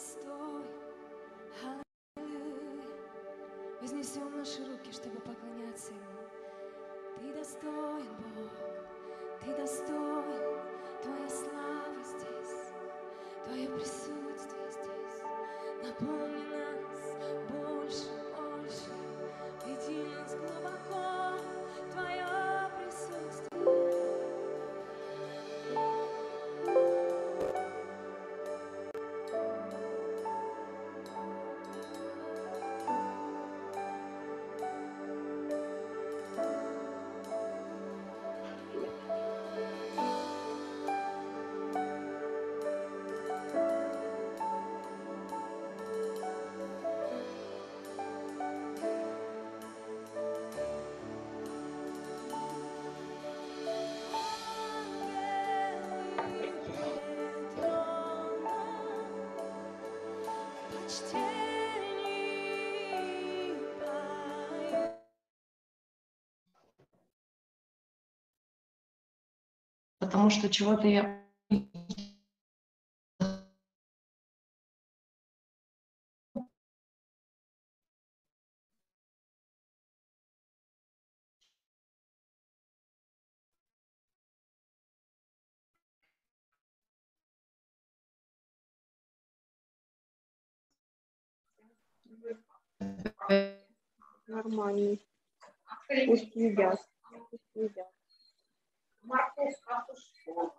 Достоин. Аллилуйя. Вознесем наши руки, чтобы поклоняться Ему. Ты достоин, Бог. Ты достоин. Твоя слава здесь. Твое присутствие что чего-то я Нормально. Пусть едят. Пусть едят. Морковка тушковая.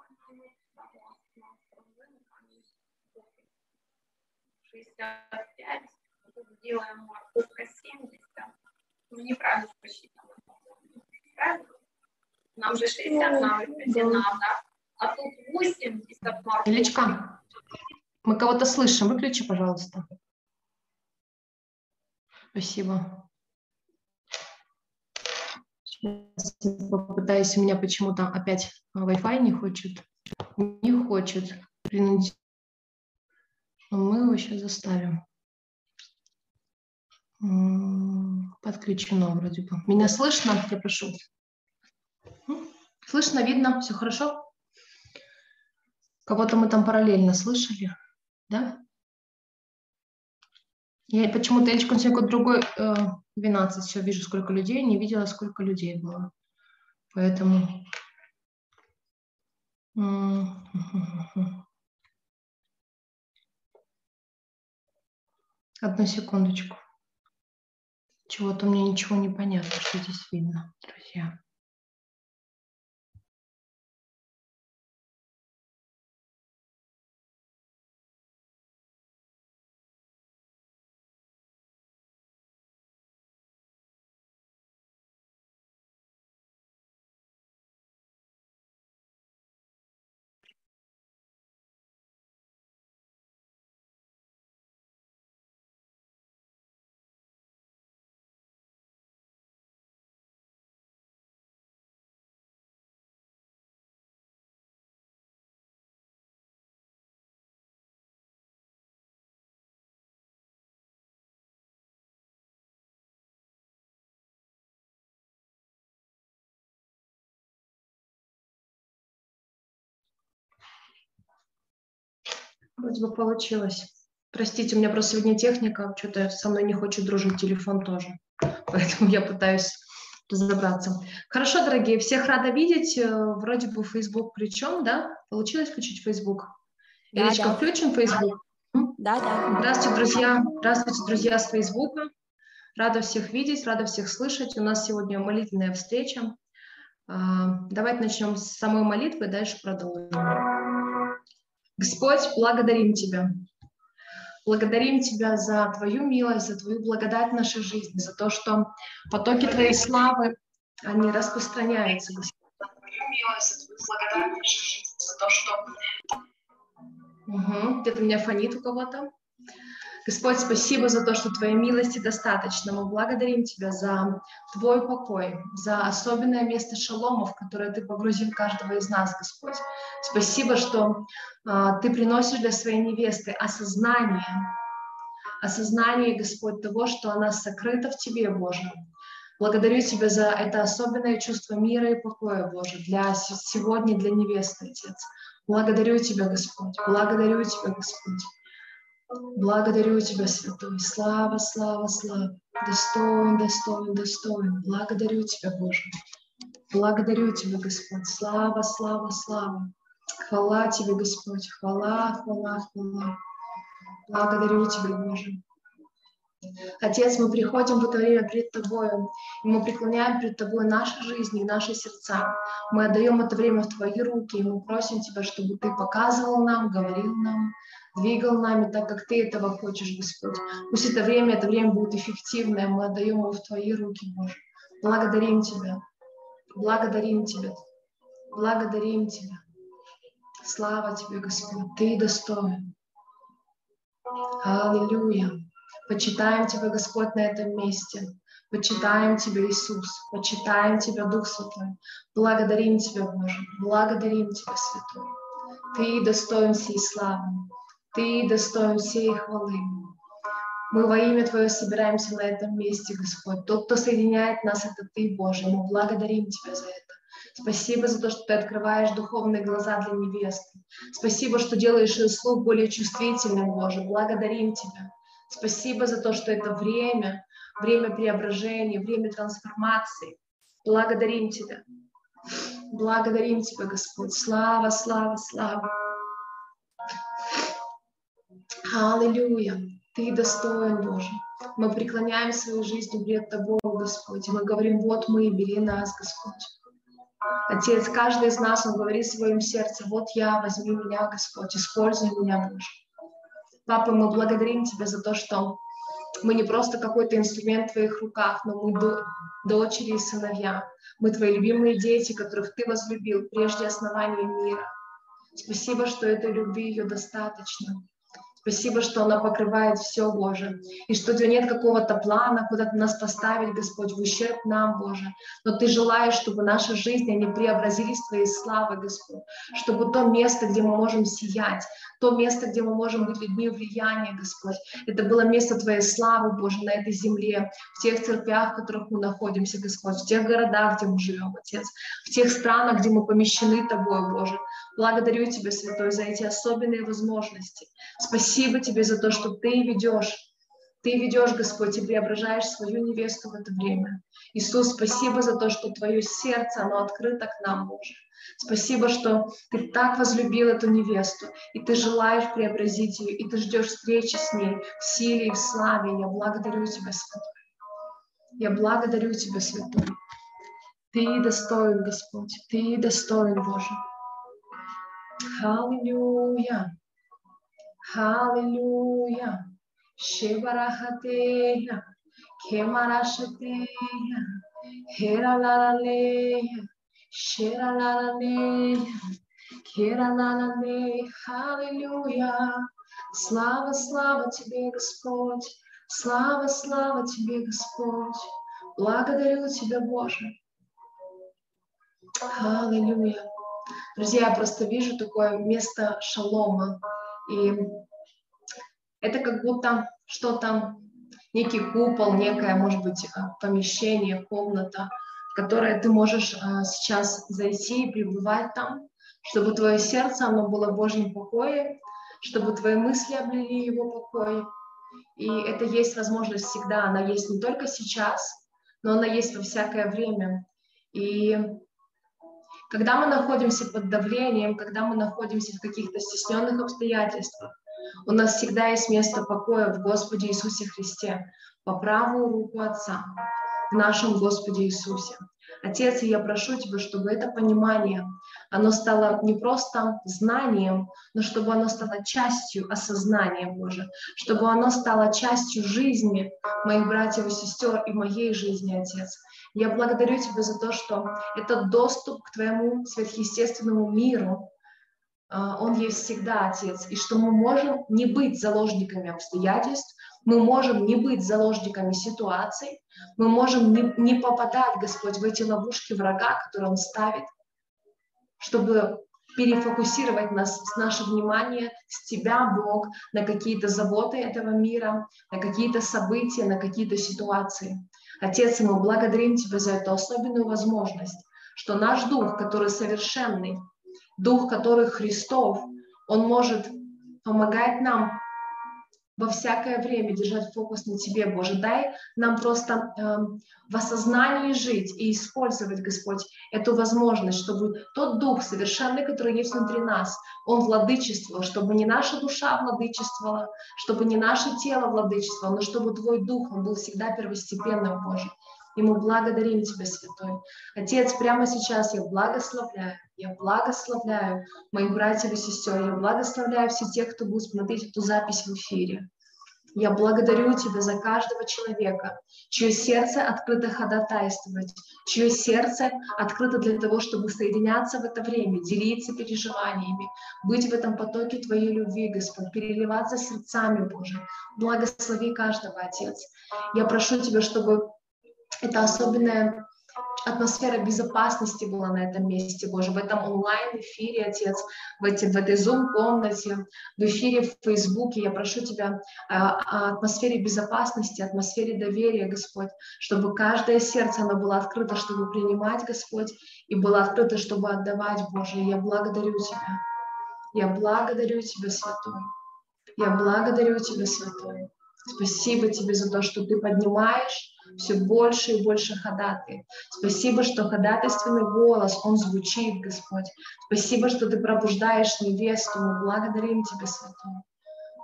65. Тут сделаем морковка 70. Ну, неправильно. Правильно? Нам же 60 на выпадена, да? А тут 80 морковка. Илечка, мы кого-то слышим. Выключи, пожалуйста. Спасибо. Сейчас попытаюсь, у меня почему-то опять а, Wi-Fi не хочет. Не хочет принудить. Но мы его сейчас заставим. Подключено вроде бы. Меня слышно? Я прошу. Слышно, видно? Все хорошо? Кого-то мы там параллельно слышали, да? Я почему-то Эльчик, он сегодня другой э, 12, все вижу, сколько людей, не видела, сколько людей было. Поэтому... Одну секундочку. Чего-то мне ничего не понятно, что здесь видно, друзья. Вроде бы получилось. Простите, у меня просто сегодня техника, что-то со мной не хочет дружить телефон тоже. Поэтому я пытаюсь разобраться. Хорошо, дорогие, всех рада видеть. Э, Вроде бы Facebook включен, да? Получилось включить Facebook? Да, Иричка, да. включим Facebook? Да, да. Здравствуйте, друзья. Здравствуйте, друзья с Фейсбука. Рада всех видеть, рада всех слышать. У нас сегодня молитвенная встреча. А, Давайте начнем с самой молитвы, дальше продолжим. Господь, благодарим Тебя. Благодарим Тебя за Твою милость, за Твою благодать в нашей жизни, за то, что потоки Твоей славы, они распространяются, Господь. Угу. Где-то меня фонит у кого-то. Господь, спасибо за то, что Твоей милости достаточно. Мы благодарим Тебя за Твой покой, за особенное место шалома, в которое Ты погрузил каждого из нас, Господь. Спасибо, что а, Ты приносишь для своей невесты осознание, осознание, Господь, того, что она сокрыта в Тебе, Боже. Благодарю Тебя за это особенное чувство мира и покоя, Боже, для сегодня, для невесты, Отец. Благодарю Тебя, Господь. Благодарю Тебя, Господь. Благодарю Тебя, Святой. Слава, слава, слава. Достоин, достоин, достоин. Благодарю Тебя, Боже. Благодарю Тебя, Господь. Слава, слава, слава. Хвала Тебе, Господь. Хвала, хвала, хвала. Благодарю Тебя, Боже. Отец, мы приходим в это время пред Тобою, и мы преклоняем пред Тобой наши жизни и наши сердца. Мы отдаем это время в Твои руки, и мы просим Тебя, чтобы Ты показывал нам, говорил нам, двигал нами так, как Ты этого хочешь, Господь. Пусть это время, это время будет эффективное, мы отдаем его в Твои руки, Боже. Благодарим Тебя, благодарим Тебя, благодарим Тебя. Слава Тебе, Господь, Ты достоин. Аллилуйя. Почитаем Тебя, Господь, на этом месте. Почитаем Тебя, Иисус. Почитаем Тебя, Дух Святой. Благодарим Тебя, Боже. Благодарим Тебя, Святой. Ты достоин всей славы. Ты достоин всей хвалы. Мы во имя Твое собираемся на этом месте, Господь. Тот, кто соединяет нас, это Ты, Боже. Мы благодарим Тебя за это. Спасибо за то, что Ты открываешь духовные глаза для невесты. Спасибо, что делаешь ее слух более чувствительным, Боже. Благодарим Тебя. Спасибо за то, что это время, время преображения, время трансформации. Благодарим Тебя. Благодарим Тебя, Господь. Слава, слава, слава. Аллилуйя. Ты достоин, Боже. Мы преклоняем свою жизнь пред Тобой, Господь. И мы говорим, вот мы, бери нас, Господь. Отец, каждый из нас, он говорит в своем сердце, вот я, возьми меня, Господь, используй меня, Боже. Папа, мы благодарим Тебя за то, что мы не просто какой-то инструмент в Твоих руках, но мы до, дочери и сыновья. Мы Твои любимые дети, которых Ты возлюбил прежде основания мира. Спасибо, что этой любви ее достаточно. Спасибо, что она покрывает все, Боже. И что у тебя нет какого-то плана куда-то нас поставить, Господь, в ущерб нам, Боже. Но Ты желаешь, чтобы наша жизнь, они преобразились в Твоей славы, Господь. Чтобы то место, где мы можем сиять, то место, где мы можем быть людьми влияния, Господь. Это было место Твоей славы, Боже, на этой земле, в тех церквях, в которых мы находимся, Господь, в тех городах, где мы живем, Отец, в тех странах, где мы помещены Тобой, Боже. Благодарю Тебя, Святой, за эти особенные возможности. Спасибо Тебе за то, что Ты ведешь ты ведешь, Господь, и преображаешь свою невесту в это время. Иисус, спасибо за то, что Твое сердце, оно открыто к нам, Боже. Спасибо, что Ты так возлюбил эту невесту, и Ты желаешь преобразить ее, и Ты ждешь встречи с ней в силе и в славе. Я благодарю Тебя, Святой. Я благодарю Тебя, Святой. Ты достоин, Господь, Ты достоин, Боже. Hallelujah. Hallelujah. Shevarahateya. Kemarashateya. Heralaleya. Sheralalaleya. Кералалалей, Аллилуйя. Слава, слава Тебе, Господь. Слава, слава Тебе, Господь. Благодарю Тебя, Боже. Аллилуйя. Друзья, я просто вижу такое место шалома. И это как будто что-то, некий купол, некое, может быть, э, помещение, комната, в которое ты можешь э, сейчас зайти и пребывать там, чтобы твое сердце, оно было в Божьем покое, чтобы твои мысли облили его покой. И это есть возможность всегда, она есть не только сейчас, но она есть во всякое время. И когда мы находимся под давлением, когда мы находимся в каких-то стесненных обстоятельствах, у нас всегда есть место покоя в Господе Иисусе Христе, по правую руку Отца, в нашем Господе Иисусе. Отец, я прошу Тебя, чтобы это понимание, оно стало не просто знанием, но чтобы оно стало частью осознания Божия, чтобы оно стало частью жизни моих братьев и сестер и моей жизни, Отец. Я благодарю Тебя за то, что этот доступ к Твоему сверхъестественному миру, а, он есть всегда, Отец, и что мы можем не быть заложниками обстоятельств, мы можем не быть заложниками ситуаций, мы можем не, не попадать, Господь, в эти ловушки врага, которые Он ставит, чтобы перефокусировать нас, наше внимание с Тебя, Бог, на какие-то заботы этого мира, на какие-то события, на какие-то ситуации. Отец, мы благодарим Тебя за эту особенную возможность, что наш Дух, который совершенный, Дух, который Христов, Он может помогать нам во всякое время держать фокус на Тебе, Боже. Дай нам просто э, в осознании жить и использовать, Господь, эту возможность, чтобы тот Дух совершенный, который есть внутри нас, Он владычествовал, чтобы не наша душа владычествовала, чтобы не наше тело владычествовало, но чтобы Твой Дух, Он был всегда первостепенным, Боже. И мы благодарим Тебя, Святой. Отец, прямо сейчас я благословляю, я благословляю моих братьев и сестер, я благословляю всех тех, кто будет смотреть эту запись в эфире. Я благодарю Тебя за каждого человека, чье сердце открыто ходатайствовать, чье сердце открыто для того, чтобы соединяться в это время, делиться переживаниями, быть в этом потоке Твоей любви, Господь, переливаться сердцами, Боже. Благослови каждого, Отец. Я прошу Тебя, чтобы это особенная атмосфера безопасности была на этом месте, Боже, в этом онлайн-эфире, Отец, в, эти, в этой Zoom-комнате, в эфире в Фейсбуке. Я прошу Тебя о, о атмосфере безопасности, атмосфере доверия, Господь, чтобы каждое сердце, оно было открыто, чтобы принимать, Господь, и было открыто, чтобы отдавать, Боже. Я благодарю Тебя. Я благодарю Тебя, Святой. Я благодарю Тебя, Святой. Спасибо Тебе за то, что Ты поднимаешь все больше и больше ходатай. Спасибо, что ходатайственный голос, он звучит, Господь. Спасибо, что Ты пробуждаешь невесту. Мы благодарим Тебя, Святой.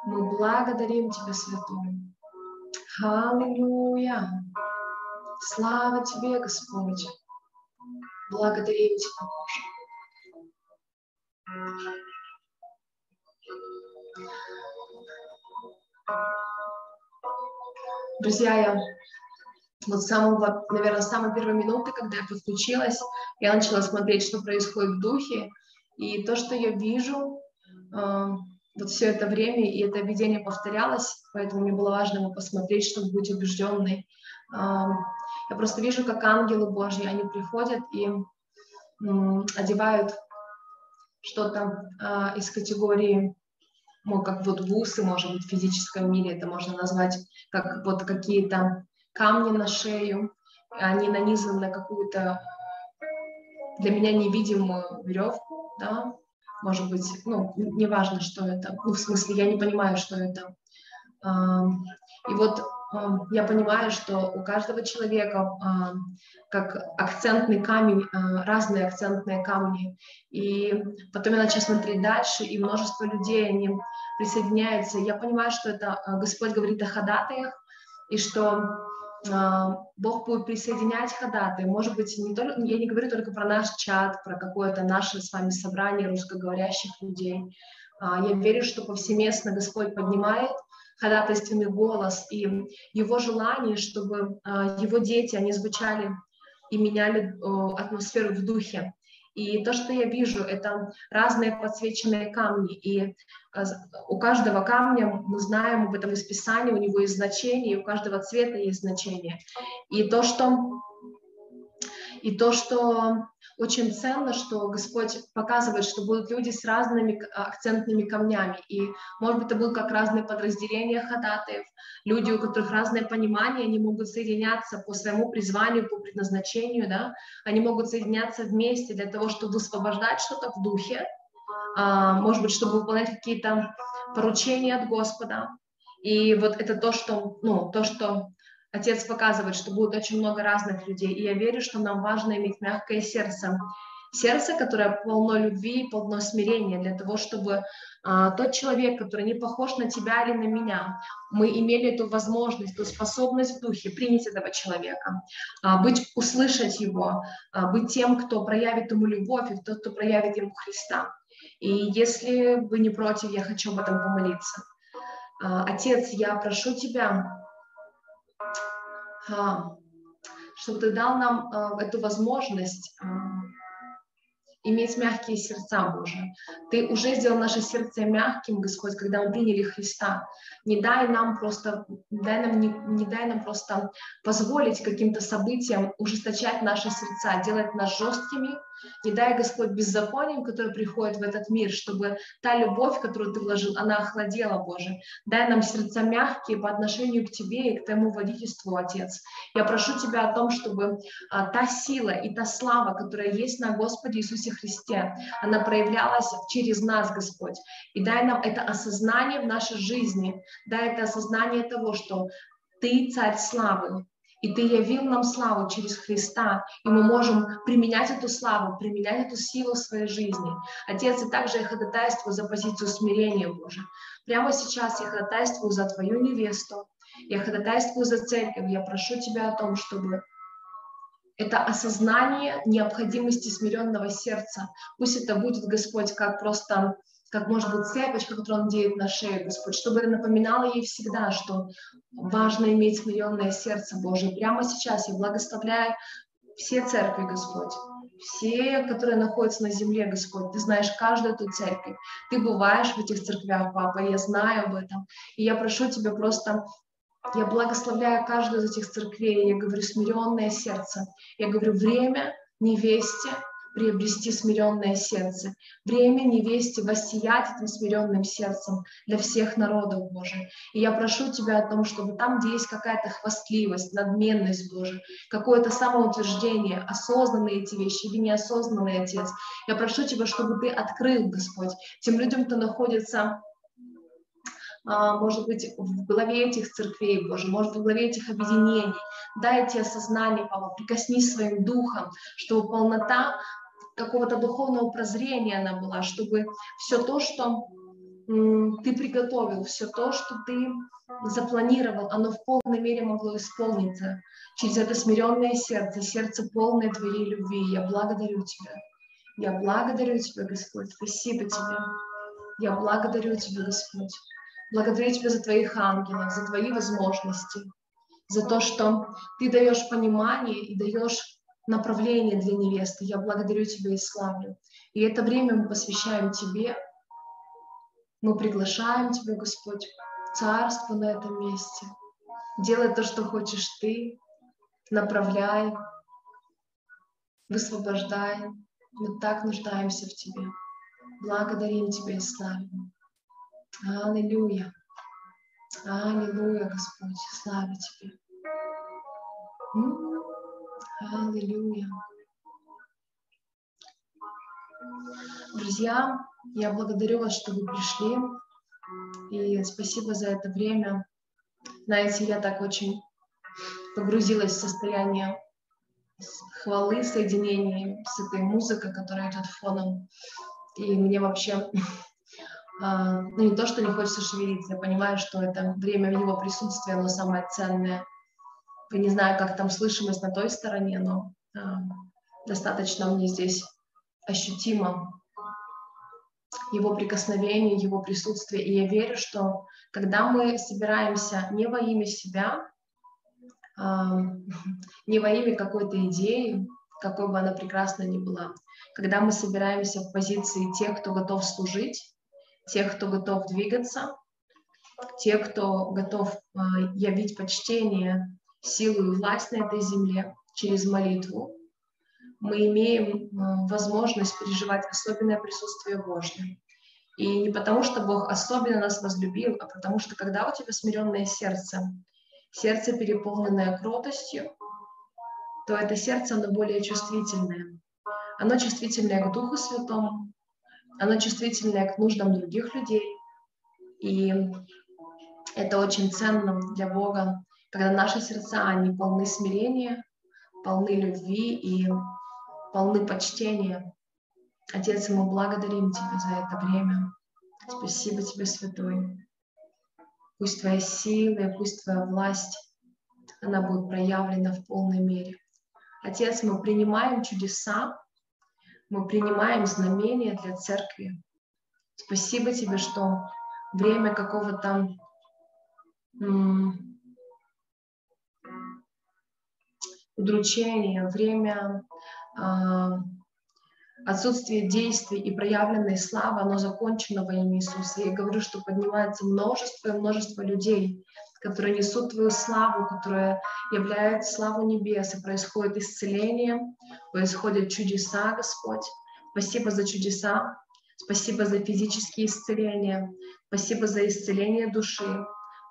Мы благодарим Тебя, Святой. Аллилуйя. Слава Тебе, Господь. Благодарим Тебя, Боже. Друзья, я вот с самого, наверное, с самой первой минуты, когда я подключилась, я начала смотреть, что происходит в духе, и то, что я вижу, э, вот все это время, и это видение повторялось, поэтому мне было важно его посмотреть, чтобы быть убежденной. Э, я просто вижу, как ангелы Божьи, они приходят и э, одевают что-то э, из категории ну, как вот бусы, может быть, в физическом мире это можно назвать, как вот какие-то камни на шею, они нанизаны на какую-то для меня невидимую веревку, да, может быть, ну, неважно, что это, ну, в смысле, я не понимаю, что это. И вот я понимаю, что у каждого человека как акцентный камень, разные акцентные камни. И потом я начала смотреть дальше, и множество людей, они присоединяются. Я понимаю, что это Господь говорит о ходатаях, и что а, Бог будет присоединять ходатай. Может быть, не только, я не говорю только про наш чат, про какое-то наше с вами собрание русскоговорящих людей. А, я верю, что повсеместно Господь поднимает ходатайственный голос и его желание, чтобы а, его дети, они звучали и меняли атмосферу в духе. И то, что я вижу, это разные подсвеченные камни. И э, у каждого камня мы знаем об этом из Писания, у него есть значение, и у каждого цвета есть значение. И то, что, и то, что очень ценно, что Господь показывает, что будут люди с разными акцентными камнями. И, может быть, это будут как разные подразделения ходатаев, люди, у которых разное понимание, они могут соединяться по своему призванию, по предназначению, да, они могут соединяться вместе для того, чтобы высвобождать что-то в духе, а, может быть, чтобы выполнять какие-то поручения от Господа. И вот это то, что, ну, то, что Отец показывает, что будет очень много разных людей, и я верю, что нам важно иметь мягкое сердце, сердце, которое полно любви полно смирения, для того, чтобы а, тот человек, который не похож на тебя или на меня, мы имели эту возможность, эту способность в духе принять этого человека, а, быть, услышать его, а, быть тем, кто проявит ему любовь, и тот, кто проявит ему Христа. И если вы не против, я хочу об этом помолиться. А, Отец, я прошу Тебя, чтобы ты дал нам а, эту возможность а, иметь мягкие сердца, Боже. Ты уже сделал наше сердце мягким, Господь, когда мы приняли Христа. Не дай нам просто, дай нам, не, не дай нам просто позволить каким-то событиям ужесточать наши сердца, делать нас жесткими, Не дай, Господь, беззаконием, которое приходит в этот мир, чтобы та любовь, которую Ты вложил, она охладела, Боже. Дай нам сердца мягкие по отношению к Тебе и к Твоему водительству, Отец. Я прошу Тебя о том, чтобы а, та сила и та слава, которая есть на Господе Иисусе Христе, она проявлялась через нас, Господь. И дай нам это осознание в нашей жизни, дай это осознание того, что Ты царь славы, и Ты явил нам славу через Христа, и мы можем применять эту славу, применять эту силу в своей жизни. Отец, и также я ходатайствую за позицию смирения, Боже. Прямо сейчас я ходатайствую за Твою невесту, я ходатайствую за церковь, я прошу Тебя о том, чтобы это осознание необходимости смиренного сердца. Пусть это будет, Господь, как просто как может быть цепочка, которую он делит на шею, Господь, чтобы это напоминало ей всегда, что важно иметь смиренное сердце Божие. Прямо сейчас я благословляю все церкви, Господь, все, которые находятся на земле, Господь. Ты знаешь каждую эту церковь. Ты бываешь в этих церквях, Папа, я знаю об этом. И я прошу Тебя просто я благословляю каждую из этих церквей. Я говорю смиренное сердце. Я говорю время невесте приобрести смиренное сердце. Время невесте воссиять этим смиренным сердцем для всех народов, Боже. И я прошу Тебя о том, чтобы там, где есть какая-то хвастливость, надменность, Боже, какое-то самоутверждение, осознанные эти вещи или неосознанный Отец, я прошу Тебя, чтобы Ты открыл, Господь, тем людям, кто находится может быть, в главе этих церквей, Боже, может, в главе этих объединений. Дай эти осознания, Папа, прикоснись своим духом, чтобы полнота какого-то духовного прозрения она была, чтобы все то, что ты приготовил, все то, что ты запланировал, оно в полной мере могло исполниться через это смиренное сердце, сердце полное Твоей любви. Я благодарю Тебя. Я благодарю Тебя, Господь. Спасибо Тебе. Я благодарю Тебя, Господь. Благодарю Тебя за Твоих ангелов, за Твои возможности, за то, что Ты даешь понимание и даешь направление для невесты. Я благодарю Тебя и славлю. И это время мы посвящаем Тебе. Мы приглашаем Тебя, Господь, царство на этом месте. Делай то, что хочешь Ты. Направляй, высвобождай. Мы так нуждаемся в Тебе. Благодарим Тебя и славим. Аллилуйя. Аллилуйя, Господь. Слава Тебе. Аллилуйя. Друзья, я благодарю вас, что вы пришли. И спасибо за это время. Знаете, я так очень погрузилась в состояние хвалы, соединения с этой музыкой, которая идет фоном. И мне вообще ну, не то, что не хочется шевелиться, я понимаю, что это время его присутствии, оно самое ценное – я не знаю, как там слышимость на той стороне, но э, достаточно мне здесь ощутимо его прикосновение, его присутствие. И я верю, что когда мы собираемся не во имя себя, э, не во имя какой-то идеи, какой бы она прекрасна ни была, когда мы собираемся в позиции тех, кто готов служить, тех, кто готов двигаться, тех, кто готов э, явить почтение силу и власть на этой земле через молитву, мы имеем э, возможность переживать особенное присутствие Божье. И не потому, что Бог особенно нас возлюбил, а потому что когда у тебя смиренное сердце, сердце, переполненное кротостью, то это сердце, оно более чувствительное. Оно чувствительное к Духу Святому, оно чувствительное к нуждам других людей. И это очень ценно для Бога, когда наши сердца, они полны смирения, полны любви и полны почтения. Отец, мы благодарим Тебя за это время. Спасибо Тебе, Святой. Пусть Твоя сила, пусть Твоя власть, она будет проявлена в полной мере. Отец, мы принимаем чудеса, мы принимаем знамения для церкви. Спасибо Тебе, что время какого-то удручение, время а, отсутствие действий и проявленной славы, оно закончено во имя Иисуса. Я говорю, что поднимается множество и множество людей, которые несут Твою славу, которые являют славу небес, и происходит исцеление, происходят чудеса, Господь. Спасибо за чудеса, спасибо за физические исцеления, спасибо за исцеление души.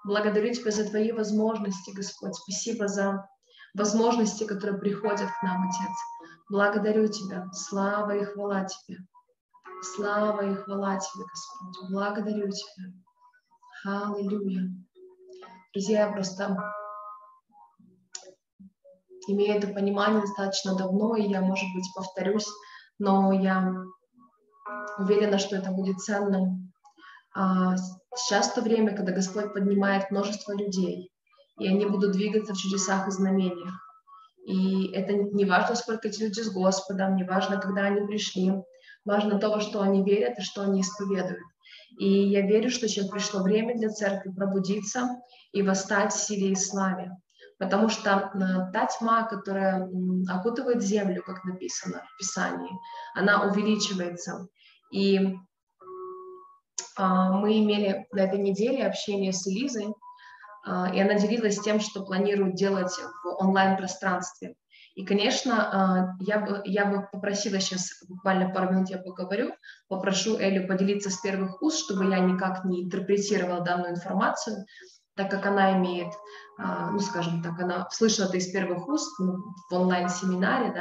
Благодарю Тебя за Твои возможности, Господь. Спасибо за возможности, которые приходят к нам, Отец. Благодарю Тебя. Слава и хвала Тебе. Слава и хвала Тебе, Господь. Благодарю Тебя. Аллилуйя. Друзья, я просто имею это понимание достаточно давно, и я, может быть, повторюсь, но я уверена, что это будет ценным. А, сейчас то время, когда Господь поднимает множество людей, и они будут двигаться в чудесах и знамениях. И это не важно, сколько эти люди с Господом, не важно, когда они пришли, важно то, во что они верят и что они исповедуют. И я верю, что сейчас пришло время для церкви пробудиться и восстать в силе и славе. Потому что э, та тьма, которая окутывает землю, как написано в Писании, она увеличивается. И а, мы имели на этой неделе общение с Элизой, а, и она делилась тем, что планирует делать в онлайн-пространстве. И, конечно, а, я бы, я бы попросила сейчас, буквально пару минут я поговорю, попрошу Элю поделиться с первых уст, чтобы я никак не интерпретировала данную информацию, так как она имеет, а, ну, скажем так, она слышала это из первых уст ну, в онлайн-семинаре,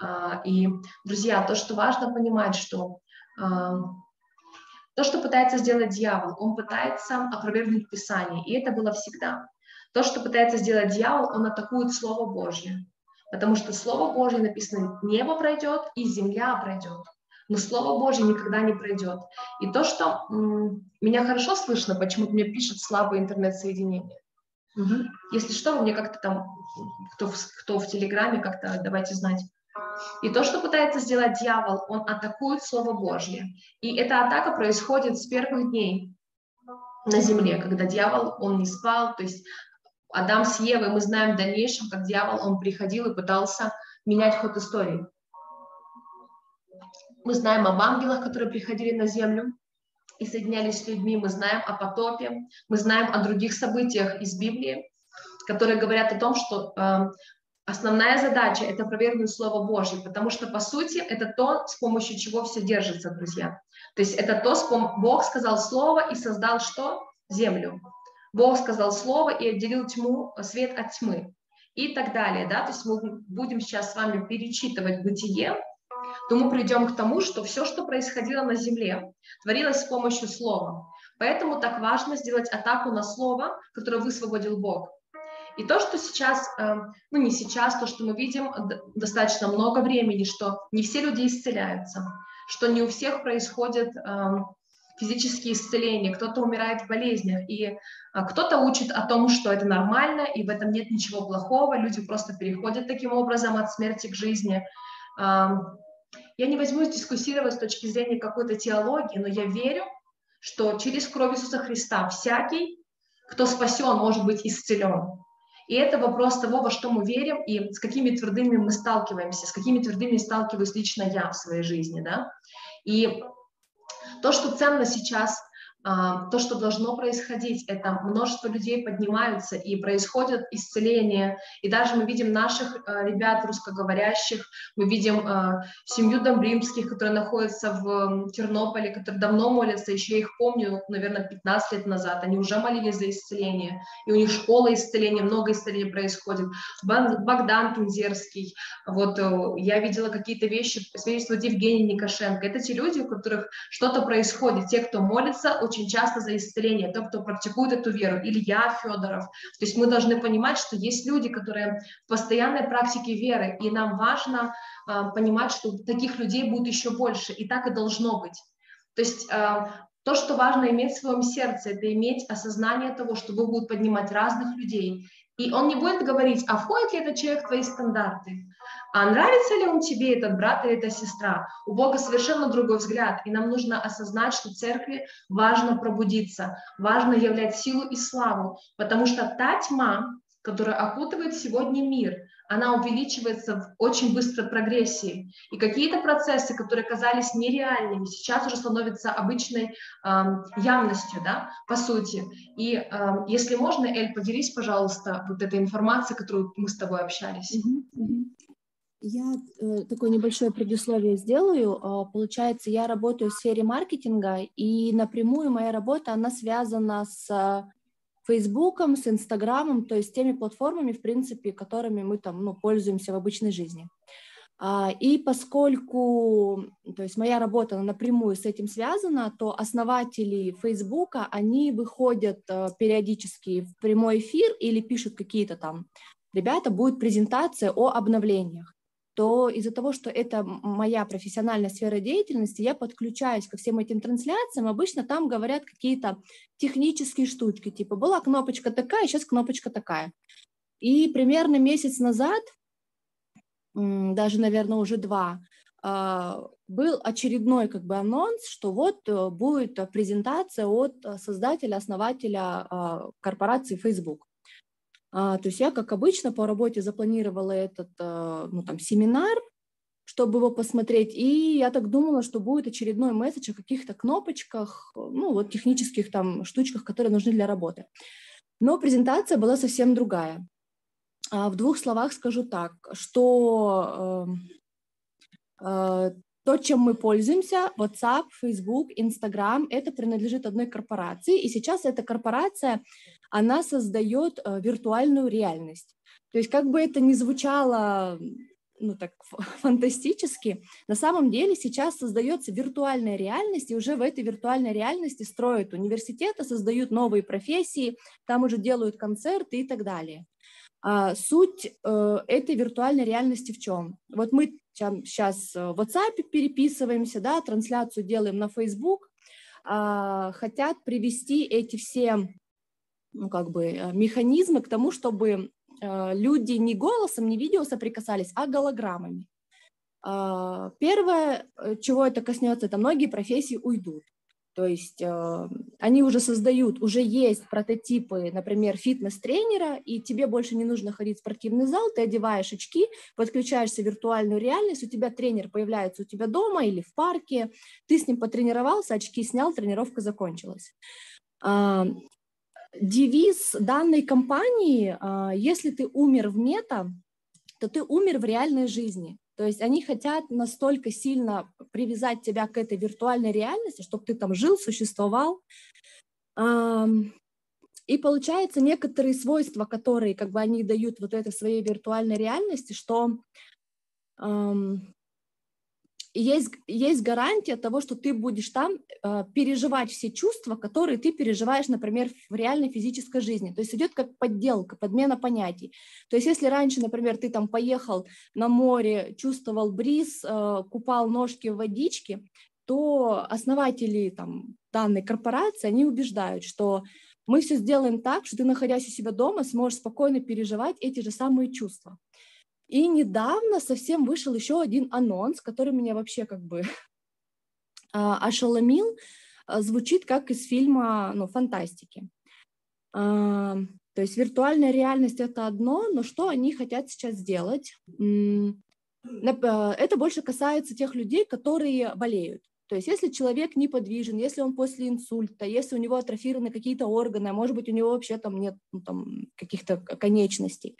да, и, друзья, то, что важно понимать, что то, что пытается сделать дьявол, он пытается опровергнуть Писание, и это было всегда. То, что пытается сделать дьявол, он атакует Слово Божье, потому что Слово Божье написано, небо пройдет и земля пройдет, но Слово Божье никогда не пройдет. И то, что м- меня хорошо слышно, почему-то мне пишет слабое интернет-соединение. Угу. Если что, мне как-то там, кто в, кто в Телеграме, как-то давайте знать. И то, что пытается сделать дьявол, он атакует Слово Божье. И эта атака происходит с первых дней на земле, когда дьявол, он не спал, то есть Адам с Евой, мы знаем в дальнейшем, как дьявол, он приходил и пытался менять ход истории. Мы знаем об ангелах, которые приходили на землю и соединялись с людьми, мы знаем о потопе, мы знаем о других событиях из Библии, которые говорят о том, что э, Основная задача – это провернуть Слово Божье, потому что, по сути, это то, с помощью чего все держится, друзья. То есть это то, с пом... Бог сказал Слово и создал что? Землю. Бог сказал Слово и отделил тьму, свет от тьмы и так далее. Да? То есть мы будем сейчас с вами перечитывать бытие, то мы придем к тому, что все, что происходило на земле, творилось с помощью Слова. Поэтому так важно сделать атаку на Слово, которое высвободил Бог. И то, что сейчас, эм, ну не сейчас, то, что мы видим достаточно много времени, что не все люди исцеляются, что не у всех происходят эм, физические исцеления, кто-то умирает в болезнях, и э, кто-то учит о том, что это нормально, и в этом нет ничего плохого, люди просто переходят таким образом от смерти к жизни. Эм, я не возьмусь дискуссировать с точки зрения какой-то теологии, но я верю, что через кровь Иисуса Христа всякий, кто спасен, может быть исцелен. И это вопрос того, во что мы верим и с какими твердыми мы сталкиваемся, с какими твердыми сталкиваюсь лично я в своей жизни. Да? И то, что ценно сейчас то, что должно происходить, это множество людей поднимаются и происходит исцеление. И даже мы видим наших а, ребят русскоговорящих, мы видим а, семью Домбримских, которые находятся в Тернополе, которые давно молятся, еще их помню, наверное, 15 лет назад, они уже молились за исцеление, и у них школа исцеления, много исцелений происходит. Богдан Кинзерский, вот э, я видела какие-то вещи, свидетельствует Евгений Никошенко. Это те люди, у которых что-то происходит, те, кто молится, очень часто за исцеление, тот, кто практикует эту веру, Илья Федоров. То есть мы должны понимать, что есть люди, которые в постоянной практике веры, и нам важно э, понимать, что таких людей будет еще больше, и так и должно быть. То есть э, то, что важно иметь в своем сердце, это иметь осознание того, что Бог будет поднимать разных людей. И Он не будет говорить, а входит ли этот человек в твои стандарты? А нравится ли он тебе, этот брат или эта сестра? У Бога совершенно другой взгляд, и нам нужно осознать, что церкви важно пробудиться, важно являть силу и славу, потому что та тьма, которая окутывает сегодня мир, она увеличивается в очень быстрой прогрессии. И какие-то процессы, которые казались нереальными, сейчас уже становятся обычной э, явностью, да, по сути. И э, если можно, Эль, поделись, пожалуйста, вот этой информацией, которую мы с тобой общались. Я э, такое небольшое предисловие сделаю. Э, получается, я работаю в сфере маркетинга, и напрямую моя работа, она связана с Фейсбуком, с Инстаграмом, то есть теми платформами, в принципе, которыми мы там, ну, пользуемся в обычной жизни. А, и поскольку, то есть моя работа напрямую с этим связана, то основатели Фейсбука, они выходят э, периодически в прямой эфир или пишут какие-то там, ребята, будет презентация о обновлениях то из-за того, что это моя профессиональная сфера деятельности, я подключаюсь ко всем этим трансляциям. Обычно там говорят какие-то технические штучки, типа была кнопочка такая, сейчас кнопочка такая. И примерно месяц назад, даже, наверное, уже два, а, был очередной как бы анонс, что вот э, будет презентация от создателя, основателя а, корпорации Facebook. А, то есть я, как обычно, по работе запланировала этот а, ну, там, семинар, чтобы его посмотреть, и я так думала, что будет очередной месседж о каких-то кнопочках, ну вот технических там штучках, которые нужны для работы. Но презентация была совсем другая. А в двух словах скажу так, что э, то, чем мы пользуемся, WhatsApp, Facebook, Instagram, это принадлежит одной корпорации, и сейчас эта корпорация, она создает э, виртуальную реальность. То есть как бы это ни звучало ну так фантастически, на самом деле сейчас создается виртуальная реальность, и уже в этой виртуальной реальности строят университеты, создают новые профессии, там уже делают концерты и так далее. А, суть э, этой виртуальной реальности в чем? Вот мы сейчас в WhatsApp переписываемся, да, трансляцию делаем на Facebook, а, хотят привести эти все ну, как бы, э, механизмы к тому, чтобы э, люди не голосом, не видео соприкасались, а голограммами. А, первое, э, чего это коснется, это многие профессии уйдут. То есть они уже создают, уже есть прототипы, например, фитнес-тренера, и тебе больше не нужно ходить в спортивный зал, ты одеваешь очки, подключаешься в виртуальную реальность, у тебя тренер появляется у тебя дома или в парке, ты с ним потренировался, очки снял, тренировка закончилась. Э, девиз данной компании, э, если ты умер в мета, то ты умер в реальной жизни. То есть они хотят настолько сильно привязать тебя к этой виртуальной реальности, чтобы ты там жил, существовал. И получается некоторые свойства, которые как бы они дают вот этой своей виртуальной реальности, что есть, есть гарантия того, что ты будешь там э, переживать все чувства, которые ты переживаешь, например, в реальной физической жизни. То есть идет как подделка, подмена понятий. То есть если раньше, например, ты там поехал на море, чувствовал бриз, э, купал ножки в водичке, то основатели там, данной корпорации, они убеждают, что мы все сделаем так, что ты, находясь у себя дома, сможешь спокойно переживать эти же самые чувства. И недавно совсем вышел еще один анонс, который меня вообще как бы а, ошеломил. А, звучит как из фильма ну, фантастики. А, то есть виртуальная реальность это одно, но что они хотят сейчас сделать? Это больше касается тех людей, которые болеют. То есть если человек неподвижен, если он после инсульта, если у него атрофированы какие-то органы, может быть, у него вообще там нет ну, там, каких-то конечностей,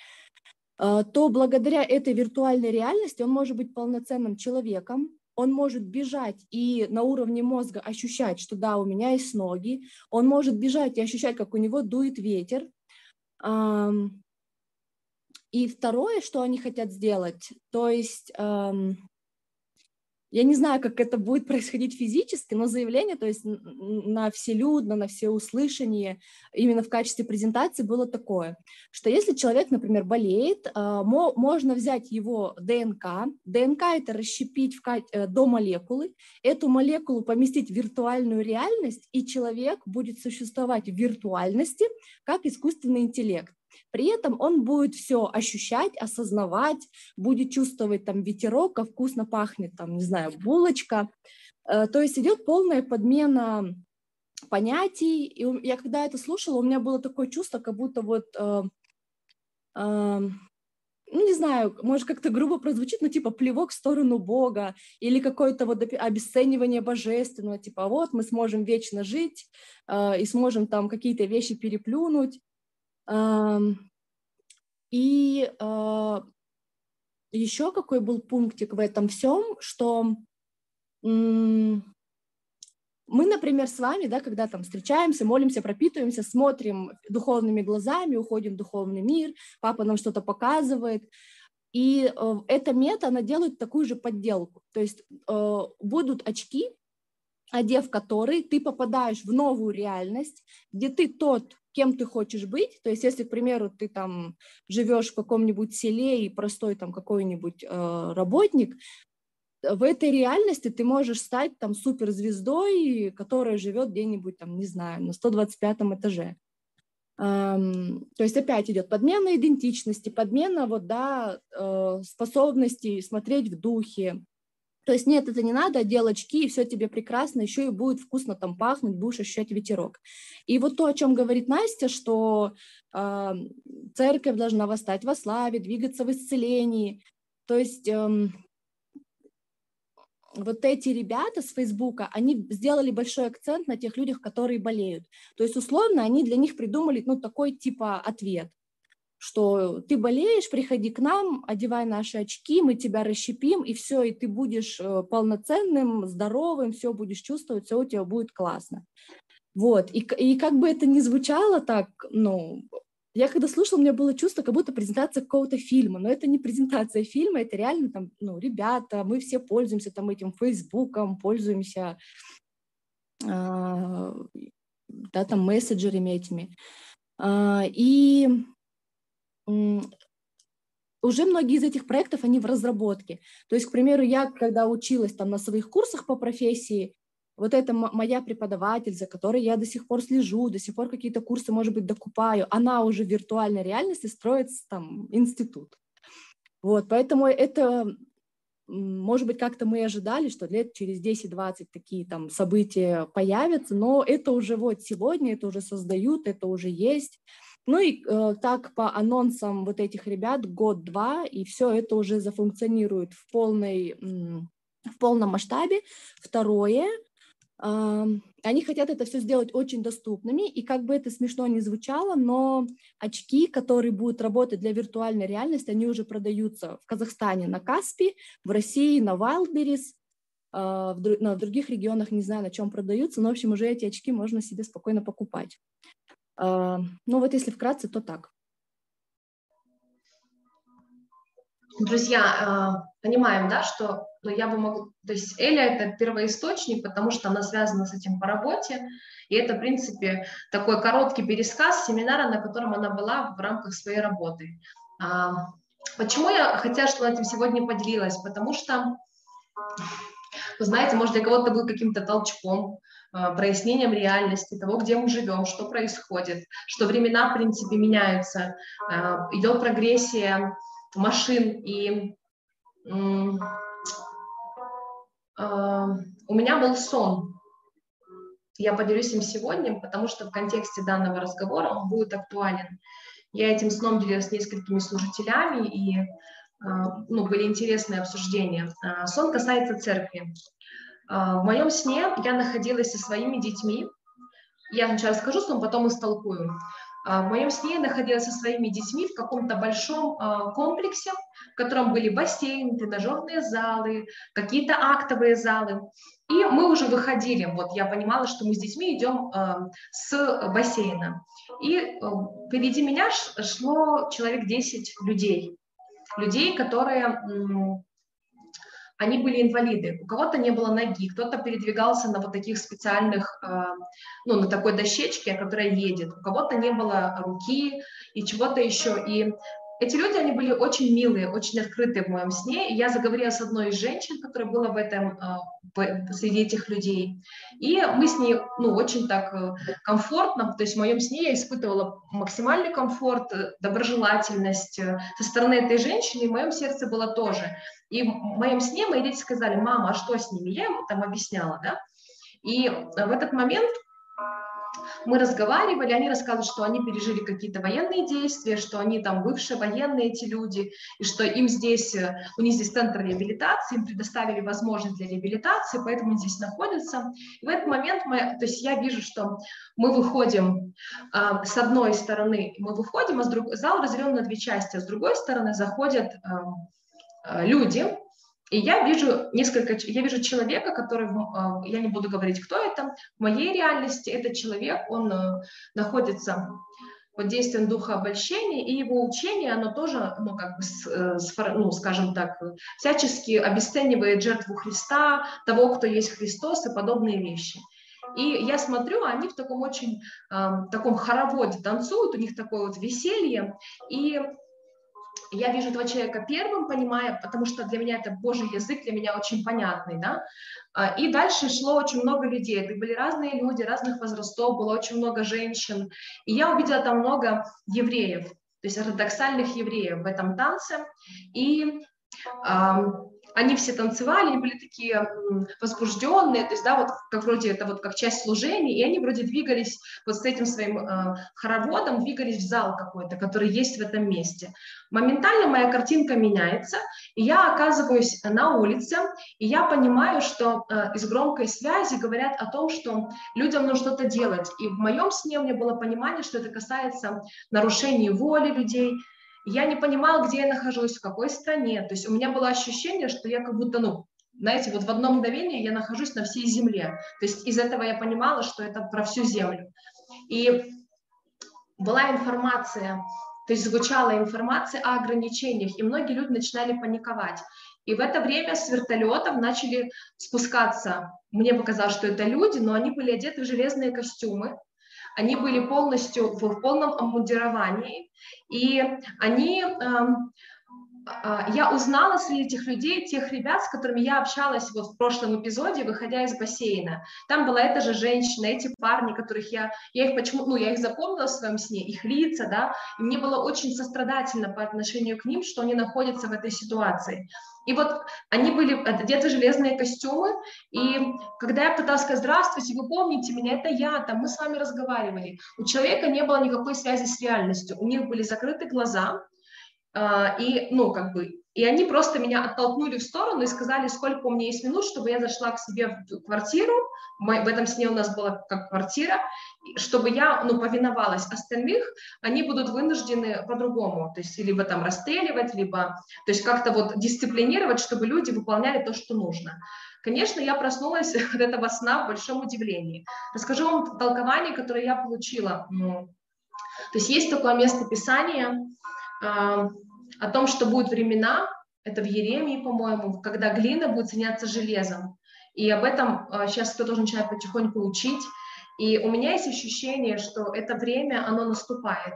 то благодаря этой виртуальной реальности он может быть полноценным человеком, он может бежать и на уровне мозга ощущать, что да, у меня есть ноги, он может бежать и ощущать, как у него дует ветер. И второе, что они хотят сделать, то есть я не знаю, как это будет происходить физически, но заявление, то есть на вселюдно, на все услышание, именно в качестве презентации было такое, что если человек, например, болеет, а, можно взять его ДНК, ДНК это расщепить э, до молекулы, эту молекулу поместить в виртуальную реальность, и человек будет существовать в виртуальности как искусственный интеллект. При этом он будет все ощущать, осознавать, будет чувствовать там ветерок, как вкусно пахнет, там, не знаю, булочка. Э, то есть идет полная подмена понятий. И я когда это слушала, у меня было такое чувство, как будто вот э, э, ну, не знаю, может, как-то грубо прозвучит, но типа плевок в сторону Бога или какое-то вот обесценивание божественного, типа вот мы сможем вечно жить э, и сможем там какие-то вещи переплюнуть. И э, еще какой был пунктик в этом всем, что мы, например, с вами, да, когда там встречаемся, молимся, пропитываемся, смотрим духовными глазами, уходим в духовный мир, папа нам что-то показывает, и э, эта мета, она делает такую же подделку. То есть э, будут очки, одев которые ты попадаешь в новую реальность, где ты тот, кем ты хочешь быть. То есть если, к примеру, ты там живешь в каком-нибудь селе и простой там какой-нибудь э, работник, в этой реальности ты можешь стать там суперзвездой, которая живет где-нибудь там, не знаю, на 125 этаже. Um, то есть опять идет подмена идентичности, подмена вот, да, э, способностей смотреть в духе. То есть нет, это не надо, одел очки, и все тебе прекрасно, еще и будет вкусно там пахнуть, будешь ощущать ветерок. И вот то, о чем говорит Настя, что э, церковь должна восстать во славе, двигаться в исцелении. То есть э, вот эти ребята с Фейсбука, они сделали большой акцент на тех людях, которые болеют. То есть, условно, они для них придумали, ну, такой типа ответ, что ты болеешь, приходи к нам, одевай наши очки, мы тебя расщепим, и все, и ты будешь э, полноценным, здоровым, все будешь чувствовать, все у тебя будет классно. Вот, и, и как бы это ни звучало так, ну, я когда слушала, у меня было чувство, как будто презентация какого-то фильма, но это не презентация фильма, это реально там, ну, ребята, мы все пользуемся там этим Фейсбуком, пользуемся, э, да, там мессенджерами этими. Э, и уже многие из этих проектов, они в разработке. То есть, к примеру, я, когда училась там на своих курсах по профессии, вот это моя преподаватель, за которой я до сих пор слежу, до сих пор какие-то курсы, может быть, докупаю, она уже в виртуальной реальности строит там институт. Вот, поэтому это, может быть, как-то мы ожидали, что лет через 10-20 такие там события появятся, но это уже вот сегодня, это уже создают, это уже есть. Ну и э, так по анонсам вот этих ребят год-два, и все это уже зафункционирует в полной в полном масштабе. Второе, они хотят это все сделать очень доступными, и как бы это смешно не звучало, но очки, которые будут работать для виртуальной реальности, они уже продаются в Казахстане на Каспи, в России на Wildberries, а, в, в других регионах не знаю, на чем продаются, но, в общем, уже эти очки можно себе спокойно покупать. А, ну вот если вкратце, то так. Друзья, а, понимаем, да, что ну, я бы могла... То есть Эля – это первоисточник, потому что она связана с этим по работе, и это, в принципе, такой короткий пересказ семинара, на котором она была в рамках своей работы. А, почему я хотела, она этим сегодня поделилась? Потому что, вы знаете, может, для кого-то был каким-то толчком, прояснением реальности, того, где мы живем, что происходит, что времена, в принципе, меняются, а, идет прогрессия машин и у меня был сон. Я поделюсь им сегодня, потому что в контексте данного разговора он будет актуален. Я этим сном делилась с несколькими служителями, и ну, были интересные обсуждения. Сон касается церкви. А, в моем сне я находилась со своими детьми. Я сначала расскажу сон, потом истолкую. В моем сне я находилась со своими детьми в каком-то большом комплексе, в котором были бассейн, тренажерные залы, какие-то актовые залы. И мы уже выходили, вот я понимала, что мы с детьми идем с бассейна. И э, впереди меня шло человек 10 людей, людей, которые, они были инвалиды. У кого-то не было ноги, кто-то передвигался на вот таких специальных, э, ну, на такой дощечке, которая едет, у кого-то не было руки и чего-то еще. И эти люди, они были очень милые, очень открытые в моем сне. И я заговорила с одной из женщин, которая была в этом, а, среди этих людей. И мы с ней, ну, очень так э, комфортно, то есть в моем сне я испытывала максимальный комфорт, э, доброжелательность э, со стороны этой женщины, и в моем сердце было тоже. И в моем сне мои дети сказали, мама, а что с ними? Я им там объясняла, да. И в этот момент мы разговаривали, они рассказывают, что они пережили какие-то военные действия, что они там бывшие военные эти люди, и что им здесь, э, у них здесь центр реабилитации, им предоставили возможность для реабилитации, поэтому они здесь находятся. И в этот момент мы, то есть я вижу, что мы выходим э, с одной стороны, мы выходим, а с друг, зал разделен на две части, а с другой стороны заходят э, люди, и я вижу несколько, я вижу человека, который, а, я не буду говорить, кто это, в моей реальности этот человек, он э, находится под действием духа обольщения, и его учение, оно тоже, ну, как бы, э, ну, скажем так, всячески обесценивает жертву Христа, того, кто есть Христос и подобные вещи. И я смотрю, они в таком очень, э, таком хороводе танцуют, у них такое вот веселье, и я вижу этого человека первым, понимая, потому что для меня это Божий язык, для меня очень понятный, да, а, и дальше шло очень много людей, это были разные люди, разных возрастов, было очень много женщин, и я увидела там много евреев, то есть ортодоксальных евреев в этом танце, и они все танцевали, они были такие возбужденные, то есть, да, вот как вроде это вот как часть служения, и они вроде двигались вот с этим своим э, хороводом, двигались в зал какой-то, который есть в этом месте. Моментально моя картинка меняется, и я оказываюсь на улице, и я понимаю, что э, из громкой связи говорят о том, что людям нужно что-то делать, и в моем сне у меня было понимание, что это касается нарушений воли людей, я не понимала, где я нахожусь, в какой стране. То есть у меня было ощущение, что я как будто, ну, знаете, вот в одно мгновение я нахожусь на всей земле. То есть из этого я понимала, что это про всю землю. И была информация, то есть звучала информация о ограничениях, и многие люди начинали паниковать. И в это время с вертолетов начали спускаться. Мне показалось, что это люди, но они были одеты в железные костюмы, они были полностью в, полном обмундировании, и они, эм, я узнала среди этих людей, тех ребят, с которыми я общалась вот в прошлом эпизоде, выходя из бассейна. Там была эта же женщина, эти парни, которых я, я их почему, ну, я их запомнила в своем сне, их лица, да, и мне было очень сострадательно по отношению к ним, что они находятся в этой ситуации. И вот они были одеты железные костюмы, и когда я пыталась сказать, здравствуйте, вы помните меня, это я, там, мы с вами разговаривали, у человека не было никакой связи с реальностью, у них были закрыты глаза, а, и, ну, как бы, и они просто меня оттолкнули в сторону и сказали, сколько у меня есть минут, чтобы я зашла к себе в квартиру, в этом сне у нас была как квартира, чтобы я, ну, повиновалась остальных, они будут вынуждены по-другому, то есть либо там расстреливать, либо, то есть как-то вот дисциплинировать, чтобы люди выполняли то, что нужно. Конечно, я проснулась от этого сна в большом удивлении. Расскажу вам толкование, которое я получила. То есть есть такое место Писания, а, о том, что будут времена, это в Еремии, по-моему, когда глина будет соединяться железом. И об этом сейчас а, кто-то уже начинает потихоньку учить. И у меня есть ощущение, что это время, оно наступает.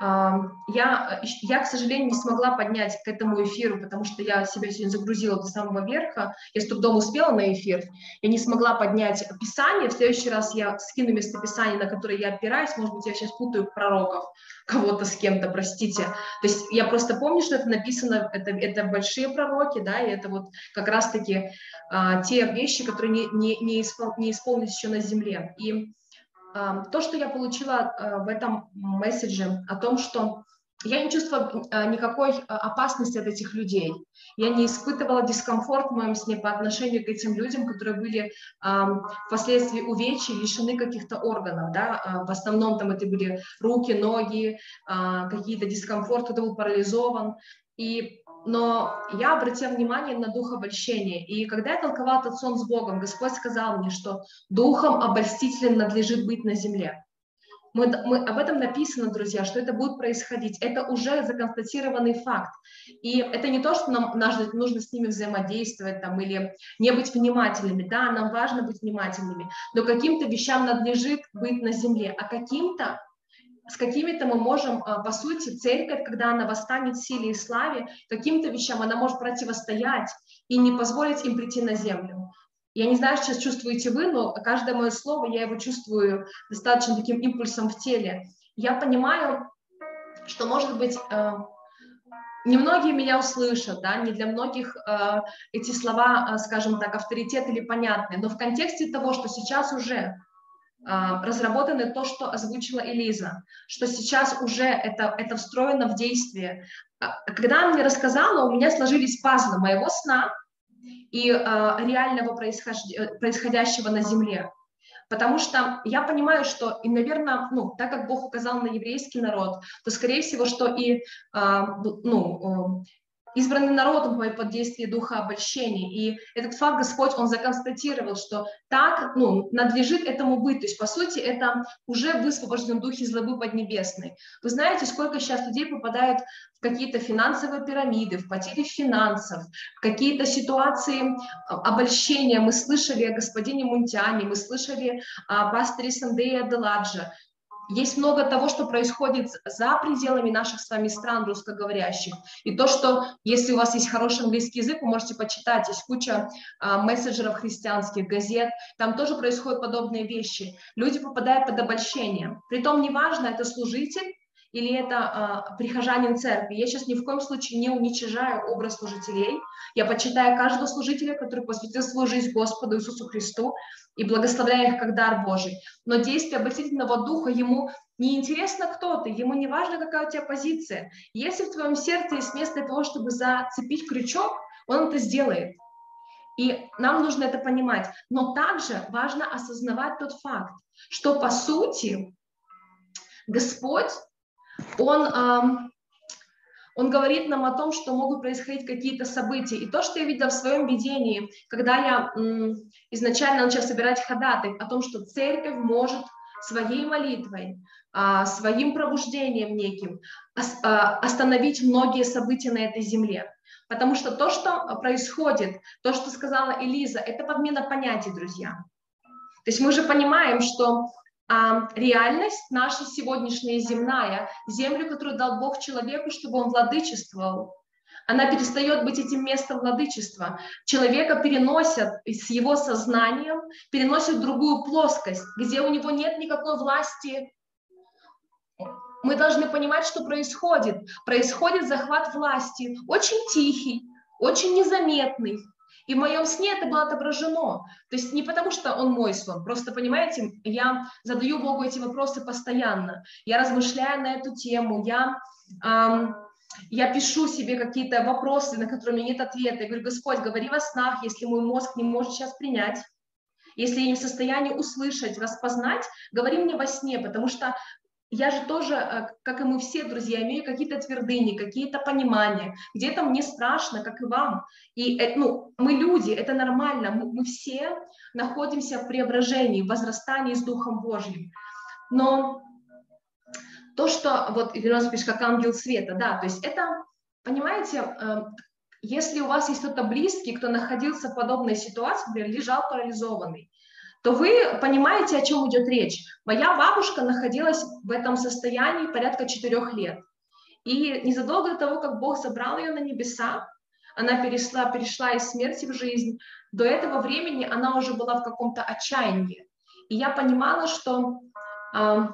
Я, я, к сожалению, не смогла поднять к этому эфиру, потому что я себя сегодня загрузила до самого верха. Я с трудом успела на эфир. Я не смогла поднять Писание. В следующий раз я скину местописание, на которое я опираюсь. Может быть, я сейчас путаю пророков кого-то с кем-то, простите. То есть я просто помню, что это написано, это, это большие пророки, да, и это вот как раз-таки а, те вещи, которые не, не, не, испол, не исполнились еще на земле. И то, что я получила э, в этом месседже о том, что я не чувствовала э, никакой э, опасности от этих людей. Я не испытывала дискомфорт в моем сне по отношению к этим людям, которые были впоследствии увечья, лишены каких-то органов. Да? В основном там это были руки, ноги, какие-то дискомфорт, кто-то был парализован. И но я обратила внимание на дух обольщения. И когда я толковала этот сон с Богом, Господь сказал мне, что духом обольстителем надлежит быть на земле. Мы, мы, об этом написано, друзья, что это будет происходить. Это уже законстатированный факт. И это не то, что нам нужно с ними взаимодействовать там, или не быть внимательными. Да, нам важно быть внимательными, но каким-то вещам надлежит быть на земле, а каким-то с какими-то мы можем, а, по сути, церковь, когда она восстанет в силе и славе, каким-то вещам она может противостоять и не позволить им прийти на землю. Я не знаю, сейчас чувствуете вы, но каждое мое слово, я его чувствую достаточно таким импульсом в теле. Я понимаю, что, может быть, а, немногие меня услышат, да, не для многих э, эти слова, скажем так, авторитет или понятны, но в контексте того, что сейчас уже а, разработаны то, что озвучила Элиза, что сейчас уже это, это встроено в действие. А, когда она мне рассказала, у меня сложились пазлы моего сна и а, реального происходящего на земле. Потому что я понимаю, что, и, наверное, ну, так как Бог указал на еврейский народ, то, скорее всего, что и ну, избранный народом под действием духа обольщения. И этот факт Господь, Он законстатировал, что так ну, надлежит этому быть. То есть, по сути, это уже высвобожден дух из злобы поднебесной. Вы знаете, сколько сейчас людей попадают в какие-то финансовые пирамиды, в потери финансов, в какие-то ситуации обольщения. Мы слышали о господине Мунтяне, мы слышали о пасторе Сандея Деладжа, есть много того, что происходит за пределами наших с вами стран русскоговорящих. И то, что если у вас есть хороший английский язык, вы можете почитать, есть куча а, мессенджеров христианских, газет, там тоже происходят подобные вещи. Люди попадают под обольщение. Притом неважно, это служитель или это а, прихожанин церкви. Я сейчас ни в коем случае не уничижаю образ служителей. Я почитаю каждого служителя, который посвятил свою жизнь Господу Иисусу Христу и благословляю их как дар Божий. Но действие обольстительного духа ему не интересно, кто ты, ему не важно, какая у тебя позиция. Если в твоем сердце есть место для того, чтобы зацепить крючок, он это сделает. И нам нужно это понимать. Но также важно осознавать тот факт, что по сути Господь он, он говорит нам о том, что могут происходить какие-то события. И то, что я видела в своем видении, когда я изначально начала собирать ходатай о том, что церковь может своей молитвой, а, своим пробуждением неким а, остановить многие события на этой земле. Потому что то, что происходит, то, что сказала Элиза, это подмена понятий, друзья. То есть мы же понимаем, что а реальность наша сегодняшняя земная, землю, которую дал Бог человеку, чтобы он владычествовал, она перестает быть этим местом владычества. Человека переносят с его сознанием, переносят в другую плоскость, где у него нет никакой власти. Мы должны понимать, что происходит. Происходит захват власти, очень тихий, очень незаметный, и в моем сне это было отображено. То есть не потому, что он мой сон, просто, понимаете, я задаю Богу эти вопросы постоянно. Я размышляю на эту тему, я, эм, я пишу себе какие-то вопросы, на которые у меня нет ответа. Я говорю, Господь, говори во снах, если мой мозг не может сейчас принять. Если я не в состоянии услышать, распознать, говори мне во сне, потому что я же тоже, э, как и мы все, друзья, имею какие-то твердыни, какие-то понимания. Где-то мне страшно, как и вам. И э, ну, мы люди, это нормально. Мы, мы все находимся в преображении, в возрастании с Духом Божьим. Но то, что вот Вероника пишет, как ангел света, да, то есть это, понимаете, э, если у вас есть кто-то близкий, кто находился в подобной ситуации, например, лежал парализованный, то вы понимаете, о чем идет речь. Моя бабушка находилась в этом состоянии порядка четырех лет. И незадолго до того, как Бог забрал ее на небеса, она перешла, перешла из смерти в жизнь, до этого времени она уже была в каком-то отчаянии. И я понимала, что э,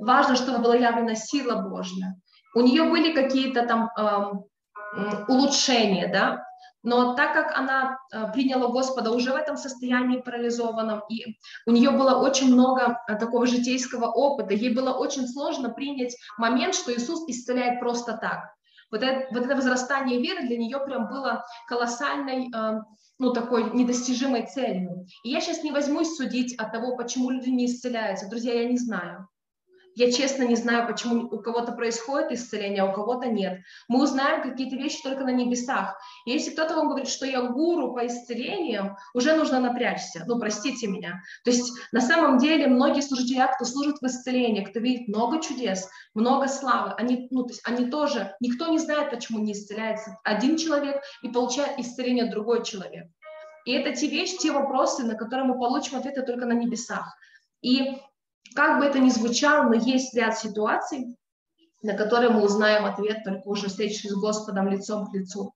важно, чтобы была явлена сила Божья. У нее были какие-то там э, улучшения, да, но так как она э, приняла Господа уже в этом состоянии парализованном, и у нее было очень много э, такого житейского опыта, ей было очень сложно принять момент, что Иисус исцеляет просто так. Вот это, вот это возрастание веры для нее прям было колоссальной, э, ну, такой недостижимой целью. И я сейчас не возьмусь судить от того, почему люди не исцеляются. Друзья, я не знаю. Я честно не знаю, почему у кого-то происходит исцеление, а у кого-то нет. Мы узнаем какие-то вещи только на небесах. И если кто-то вам говорит, что я гуру по исцелениям, уже нужно напрячься. Ну, простите меня. То есть на самом деле многие служители, кто служит в исцелении, кто видит много чудес, много славы, они, ну, то есть они тоже, никто не знает, почему не исцеляется один человек и получает исцеление другой человек. И это те вещи, те вопросы, на которые мы получим ответы только на небесах. И как бы это ни звучало, но есть ряд ситуаций, на которые мы узнаем ответ только уже встретившись с Господом лицом к лицу.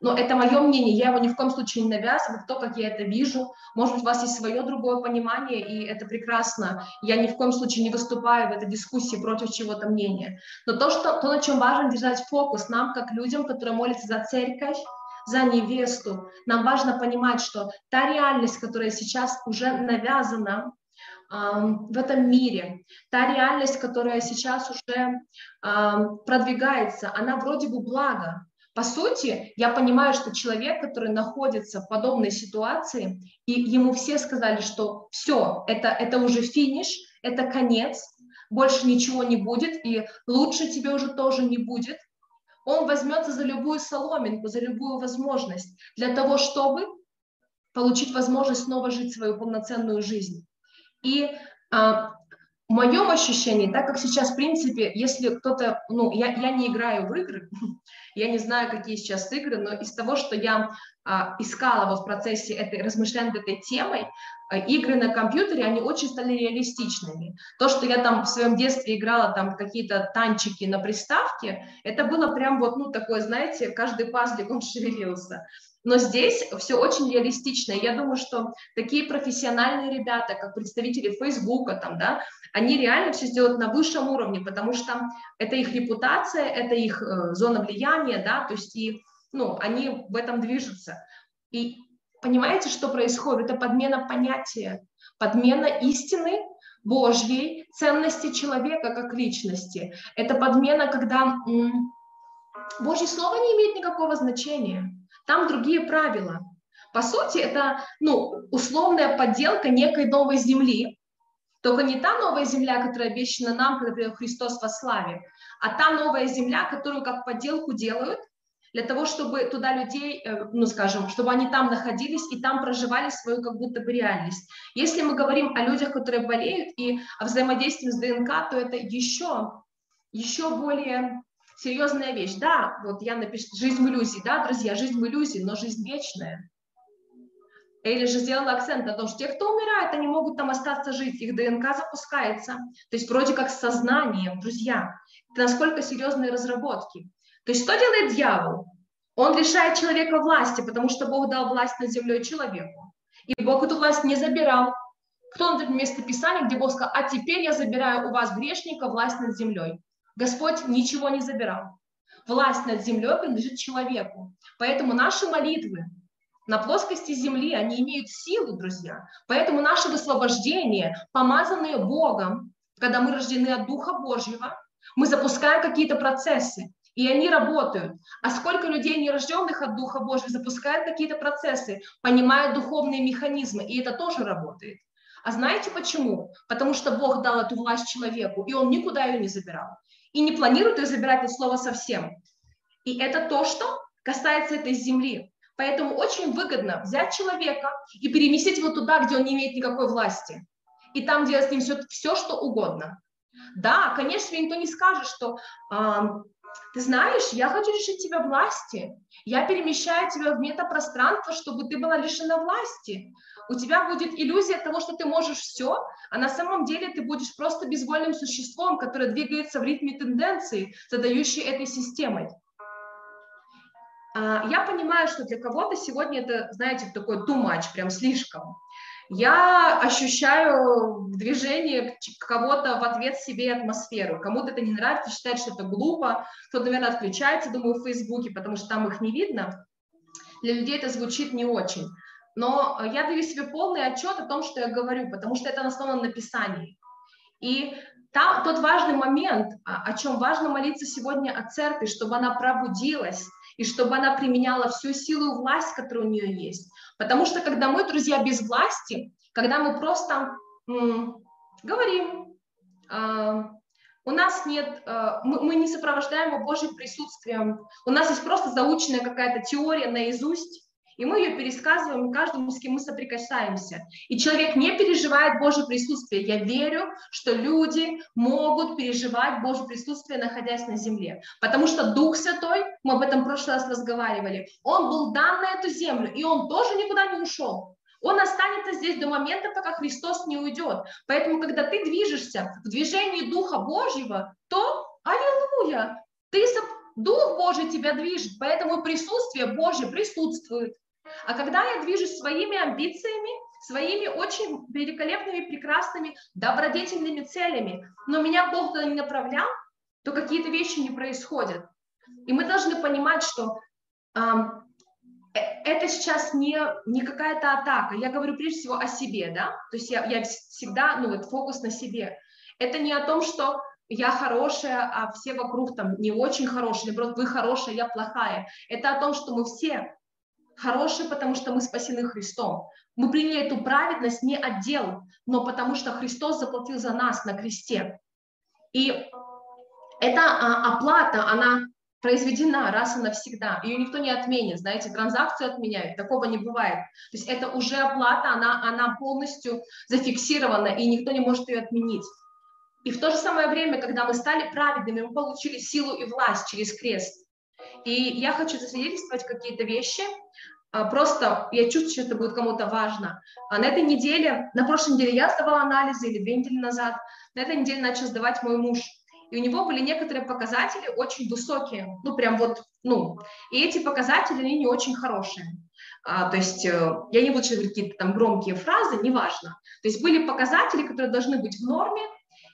Но это мое мнение, я его ни в коем случае не навязываю, то, как я это вижу. Может быть, у вас есть свое другое понимание, и это прекрасно. Я ни в коем случае не выступаю в этой дискуссии против чего-то мнения. Но то, что, то, на чем важно держать фокус нам, как людям, которые молятся за церковь, за невесту, нам важно понимать, что та реальность, которая сейчас уже навязана в этом мире, та реальность, которая сейчас уже продвигается, она вроде бы благо. По сути, я понимаю, что человек, который находится в подобной ситуации, и ему все сказали, что все, это, это уже финиш, это конец, больше ничего не будет, и лучше тебе уже тоже не будет, он возьмется за любую соломинку, за любую возможность для того, чтобы получить возможность снова жить свою полноценную жизнь. И а, в моем ощущении, так как сейчас, в принципе, если кто-то, ну, я, я не играю в игры, я не знаю, какие сейчас игры, но из того, что я а, искала вот в процессе этой, размышления над этой темой, игры на компьютере, они очень стали реалистичными. То, что я там в своем детстве играла там какие-то танчики на приставке, это было прям вот, ну, такое, знаете, каждый пазлик, он шевелился. Но здесь все очень реалистично. Я думаю, что такие профессиональные ребята, как представители Фейсбука, там, да, они реально все сделают на высшем уровне, потому что это их репутация, это их э, зона влияния, да, то есть и, ну, они в этом движутся. И понимаете, что происходит? Это подмена понятия, подмена истины Божьей, ценности человека как личности. Это подмена, когда Божье Слово не имеет никакого значения. Там другие правила. По сути, это ну, условная подделка некой новой земли, только не та новая земля, которая обещана нам, когда Христос во славе, а та новая земля, которую как подделку делают, для того, чтобы туда людей, э, ну, скажем, чтобы они там находились и там проживали свою как будто бы реальность. Если мы говорим о людях, которые болеют и о взаимодействии с ДНК, то это еще, еще более серьезная вещь. Да, вот я напишу, жизнь в иллюзии, да, друзья, жизнь в иллюзии, но жизнь вечная. Или же сделала акцент на том, что те, кто умирает, они могут там остаться жить, их ДНК запускается. То есть вроде как с сознанием, друзья. Это насколько серьезные разработки. То есть что делает дьявол? Он лишает человека власти, потому что Бог дал власть над землей человеку. И Бог эту власть не забирал. Кто он место Писания, где Бог сказал, а теперь я забираю у вас, грешника, власть над землей. Господь ничего не забирал. Власть над землей принадлежит человеку. Поэтому наши молитвы на плоскости земли, они имеют силу, друзья. Поэтому наше высвобождение, помазанные Богом, когда мы рождены от Духа Божьего, мы запускаем какие-то процессы, и они работают. А сколько людей, нерожденных от Духа Божьего, запускают какие-то процессы, понимают духовные механизмы, и это тоже работает. А знаете почему? Потому что Бог дал эту власть человеку, и он никуда ее не забирал и не планирует ее забирать от слова совсем. И это то, что касается этой земли. Поэтому очень выгодно взять человека и переместить его туда, где он не имеет никакой власти. И там делать с ним все, все что угодно. Да, конечно, никто не скажет, что ты знаешь, я хочу лишить тебя власти. Я перемещаю тебя в метапространство, чтобы ты была лишена власти у тебя будет иллюзия того, что ты можешь все, а на самом деле ты будешь просто безвольным существом, которое двигается в ритме тенденции, задающей этой системой. А, я понимаю, что для кого-то сегодня это, знаете, такой much, прям слишком. Я ощущаю в движении кого-то в ответ себе атмосферу. Кому-то это не нравится, считает, что это глупо. Кто-то, наверное, отключается, думаю, в Фейсбуке, потому что там их не видно. Для людей это звучит не очень но я даю себе полный отчет о том, что я говорю, потому что это основано на Писании. И там, тот важный момент, о чем важно молиться сегодня о церкви, чтобы она пробудилась, и чтобы она применяла всю силу и власть, которая у нее есть. Потому что когда мы, друзья, без власти, когда мы просто м, говорим, э, у нас нет, мы, мы не сопровождаем его Божьим присутствием, у нас есть просто заученная какая-то теория наизусть, и мы ее пересказываем каждому, с кем мы соприкасаемся. И человек не переживает Божье присутствие. Я верю, что люди могут переживать Божье присутствие, находясь на земле. Потому что Дух Святой, мы об этом в прошлый раз разговаривали, Он был дан на эту землю, и Он тоже никуда не ушел. Он останется здесь до момента, пока Христос не уйдет. Поэтому, когда ты движешься в движении Духа Божьего, то, аллилуйя, ты Дух Божий тебя движет, поэтому присутствие Божье присутствует. А когда я движусь своими амбициями, своими очень великолепными, прекрасными, добродетельными целями, но меня Бог не направлял, то какие-то вещи не происходят. И мы должны понимать, что э, это сейчас не, не какая-то атака. Я говорю прежде всего о себе, да? То есть я, я всегда, ну вот фокус на себе. Это не о том, что я хорошая, а все вокруг там не очень хорошие, наоборот, вы хорошая, я плохая. Это о том, что мы все хорошие, потому что мы спасены Христом. Мы приняли эту праведность не отдел, но потому что Христос заплатил за нас на кресте. И эта а, оплата, она произведена раз и навсегда. Ее никто не отменит, знаете, транзакцию отменяют, такого не бывает. То есть это уже оплата, она, она полностью зафиксирована, и никто не может ее отменить. И в то же самое время, когда мы стали праведными, мы получили силу и власть через крест. И я хочу засвидетельствовать какие-то вещи, просто я чувствую, что это будет кому-то важно. А на этой неделе, на прошлой неделе я сдавала анализы, или две недели назад, на этой неделе начал сдавать мой муж. И у него были некоторые показатели очень высокие, ну прям вот, ну, и эти показатели, они не очень хорошие. А, то есть э, я не буду сейчас говорить какие-то там громкие фразы, неважно. То есть были показатели, которые должны быть в норме,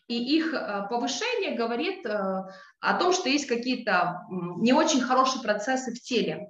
и их э, повышение говорит э, о том, что есть какие-то не очень хорошие процессы в теле.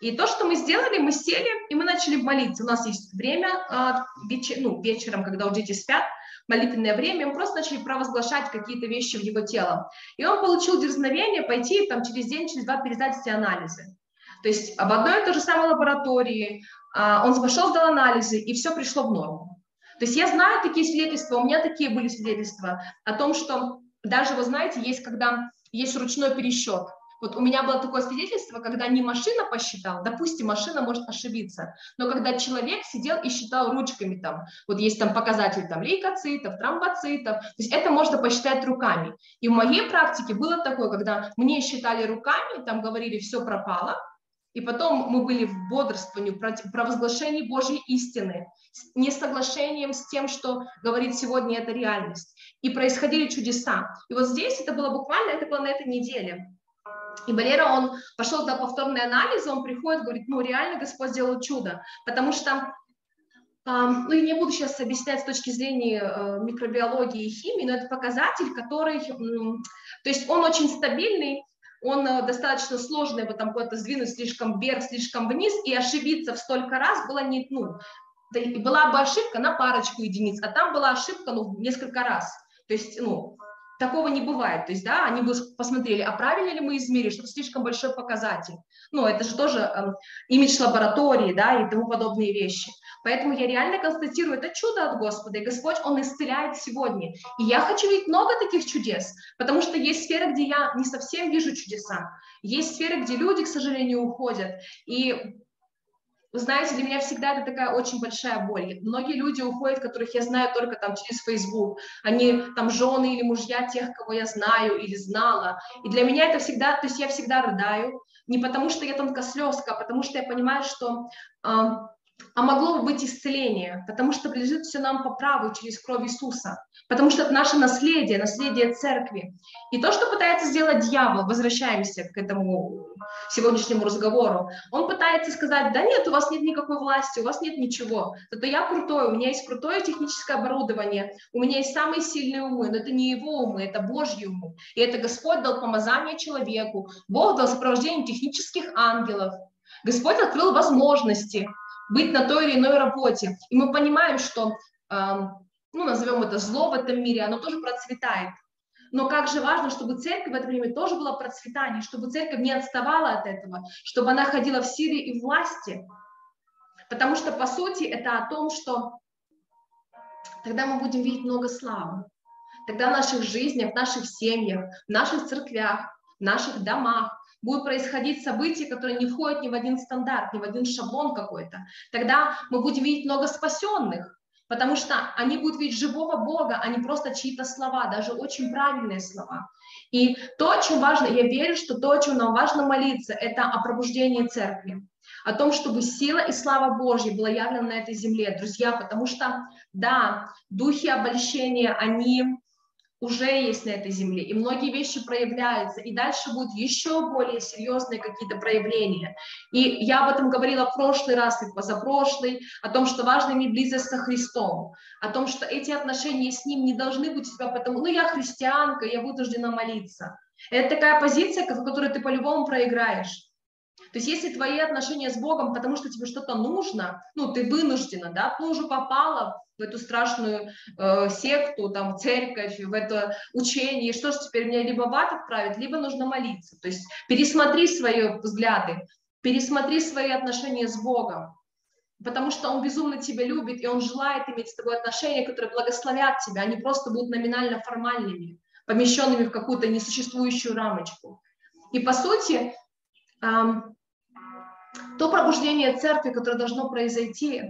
И то, что мы сделали, мы сели и мы начали молиться. У нас есть время а, вечер, ну, вечером, когда уже дети спят, молитвенное время, мы просто начали провозглашать какие-то вещи в его тело. И он получил дерзновение пойти там, через день, через два пересдать эти анализы. То есть об одной и той же самой лаборатории а, он пошел, сдал анализы, и все пришло в норму. То есть я знаю такие свидетельства, у меня такие были свидетельства о том, что даже, вы знаете, есть когда есть ручной пересчет, вот у меня было такое свидетельство, когда не машина посчитала, допустим, машина может ошибиться, но когда человек сидел и считал ручками там, вот есть там показатель там лейкоцитов, тромбоцитов, то есть это можно посчитать руками. И в моей практике было такое, когда мне считали руками, там говорили, все пропало, и потом мы были в бодрствовании, провозглашении Божьей истины, не соглашением с тем, что говорит сегодня это реальность. И происходили чудеса. И вот здесь это было буквально, это было на этой неделе. И Валера, он пошел на повторный анализ, он приходит, говорит, ну реально Господь сделал чудо, потому что ну, я не буду сейчас объяснять с точки зрения э, микробиологии и химии, но это показатель, который, то есть он очень стабильный, он э, достаточно сложный, вот там куда-то сдвинуть слишком вверх, слишком вниз, и ошибиться в столько раз было не, ну, была бы ошибка на парочку единиц, а там была ошибка, ну, несколько раз. То есть, ну, такого не бывает. То есть, да, они бы посмотрели, а правильно ли мы измерили, что слишком большой показатель. Ну, это же тоже э, имидж лаборатории, да, и тому подобные вещи. Поэтому я реально констатирую, это чудо от Господа, и Господь, Он исцеляет сегодня. И я хочу видеть много таких чудес, потому что есть сферы, где я не совсем вижу чудеса. Есть сферы, где люди, к сожалению, уходят. И вы знаете, для меня всегда это такая очень большая боль. Многие люди уходят, которых я знаю только там через Facebook. Они там жены или мужья тех, кого я знаю или знала. И для меня это всегда, то есть я всегда рыдаю. Не потому что я тонкослезка, а потому что я понимаю, что э, а могло бы быть исцеление, потому что принадлежит все нам по праву через кровь Иисуса, потому что это наше наследие, наследие церкви. И то, что пытается сделать дьявол, возвращаемся к этому сегодняшнему разговору, он пытается сказать, да нет, у вас нет никакой власти, у вас нет ничего, зато я крутой, у меня есть крутое техническое оборудование, у меня есть самые сильные умы, но это не его умы, это Божьи умы. И это Господь дал помазание человеку, Бог дал сопровождение технических ангелов, Господь открыл возможности, быть на той или иной работе. И мы понимаем, что, ну, назовем это зло в этом мире, оно тоже процветает. Но как же важно, чтобы церковь в это время тоже была процветание, чтобы церковь не отставала от этого, чтобы она ходила в силе и власти. Потому что, по сути, это о том, что тогда мы будем видеть много славы. Тогда в наших жизнях, в наших семьях, в наших церквях, в наших домах, будут происходить события, которые не входят ни в один стандарт, ни в один шаблон какой-то. Тогда мы будем видеть много спасенных, потому что они будут видеть живого Бога, а не просто чьи-то слова, даже очень правильные слова. И то, о чем важно, я верю, что то, о чем нам важно молиться, это о пробуждении церкви, о том, чтобы сила и слава Божья была явлена на этой земле, друзья, потому что, да, духи обольщения, они уже есть на этой земле, и многие вещи проявляются, и дальше будут еще более серьезные какие-то проявления. И я об этом говорила в прошлый раз и позапрошлый, о том, что важно иметь близость со Христом, о том, что эти отношения с Ним не должны быть у тебя потому, ну я христианка, я вынуждена молиться. Это такая позиция, в которой ты по-любому проиграешь. То есть если твои отношения с Богом, потому что тебе что-то нужно, ну, ты вынуждена, да, ты уже попала в эту страшную э, секту, там, церковь, в это учение, что же теперь мне либо в ад отправить, либо нужно молиться. То есть пересмотри свои взгляды, пересмотри свои отношения с Богом, потому что Он безумно тебя любит, и Он желает иметь с тобой отношения, которые благословят тебя, они просто будут номинально формальными, помещенными в какую-то несуществующую рамочку. И по сути, эм, то пробуждение церкви, которое должно произойти,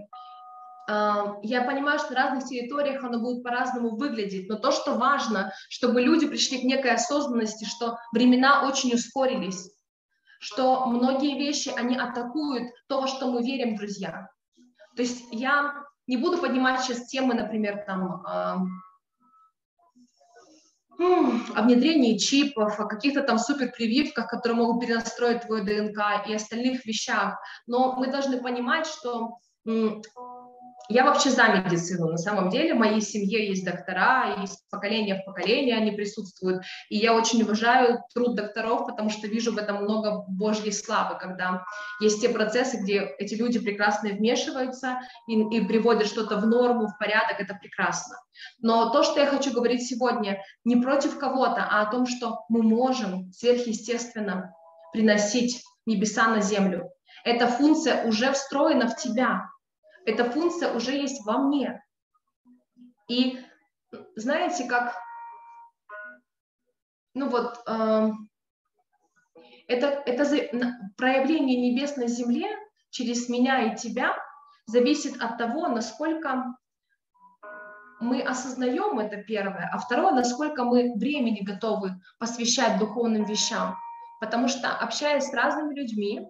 я понимаю, что на разных территориях оно будет по-разному выглядеть, но то, что важно, чтобы люди пришли к некой осознанности, что времена очень ускорились, что многие вещи, они атакуют то, во что мы верим, друзья. То есть я не буду поднимать сейчас темы, например, там, о внедрении чипов, о каких-то там суперпрививках, которые могут перенастроить твою ДНК и остальных вещах. Но мы должны понимать, что я вообще за медицину. На самом деле в моей семье есть доктора, и из поколения в поколение они присутствуют. И я очень уважаю труд докторов, потому что вижу в этом много божьей славы, когда есть те процессы, где эти люди прекрасно вмешиваются и, и приводят что-то в норму, в порядок, это прекрасно. Но то, что я хочу говорить сегодня, не против кого-то, а о том, что мы можем сверхъестественно приносить небеса на землю. Эта функция уже встроена в тебя, эта функция уже есть во мне. И знаете, как, ну вот, э, это, это проявление небес на земле через меня и тебя зависит от того, насколько мы осознаем это первое, а второе, насколько мы времени готовы посвящать духовным вещам. Потому что, общаясь с разными людьми,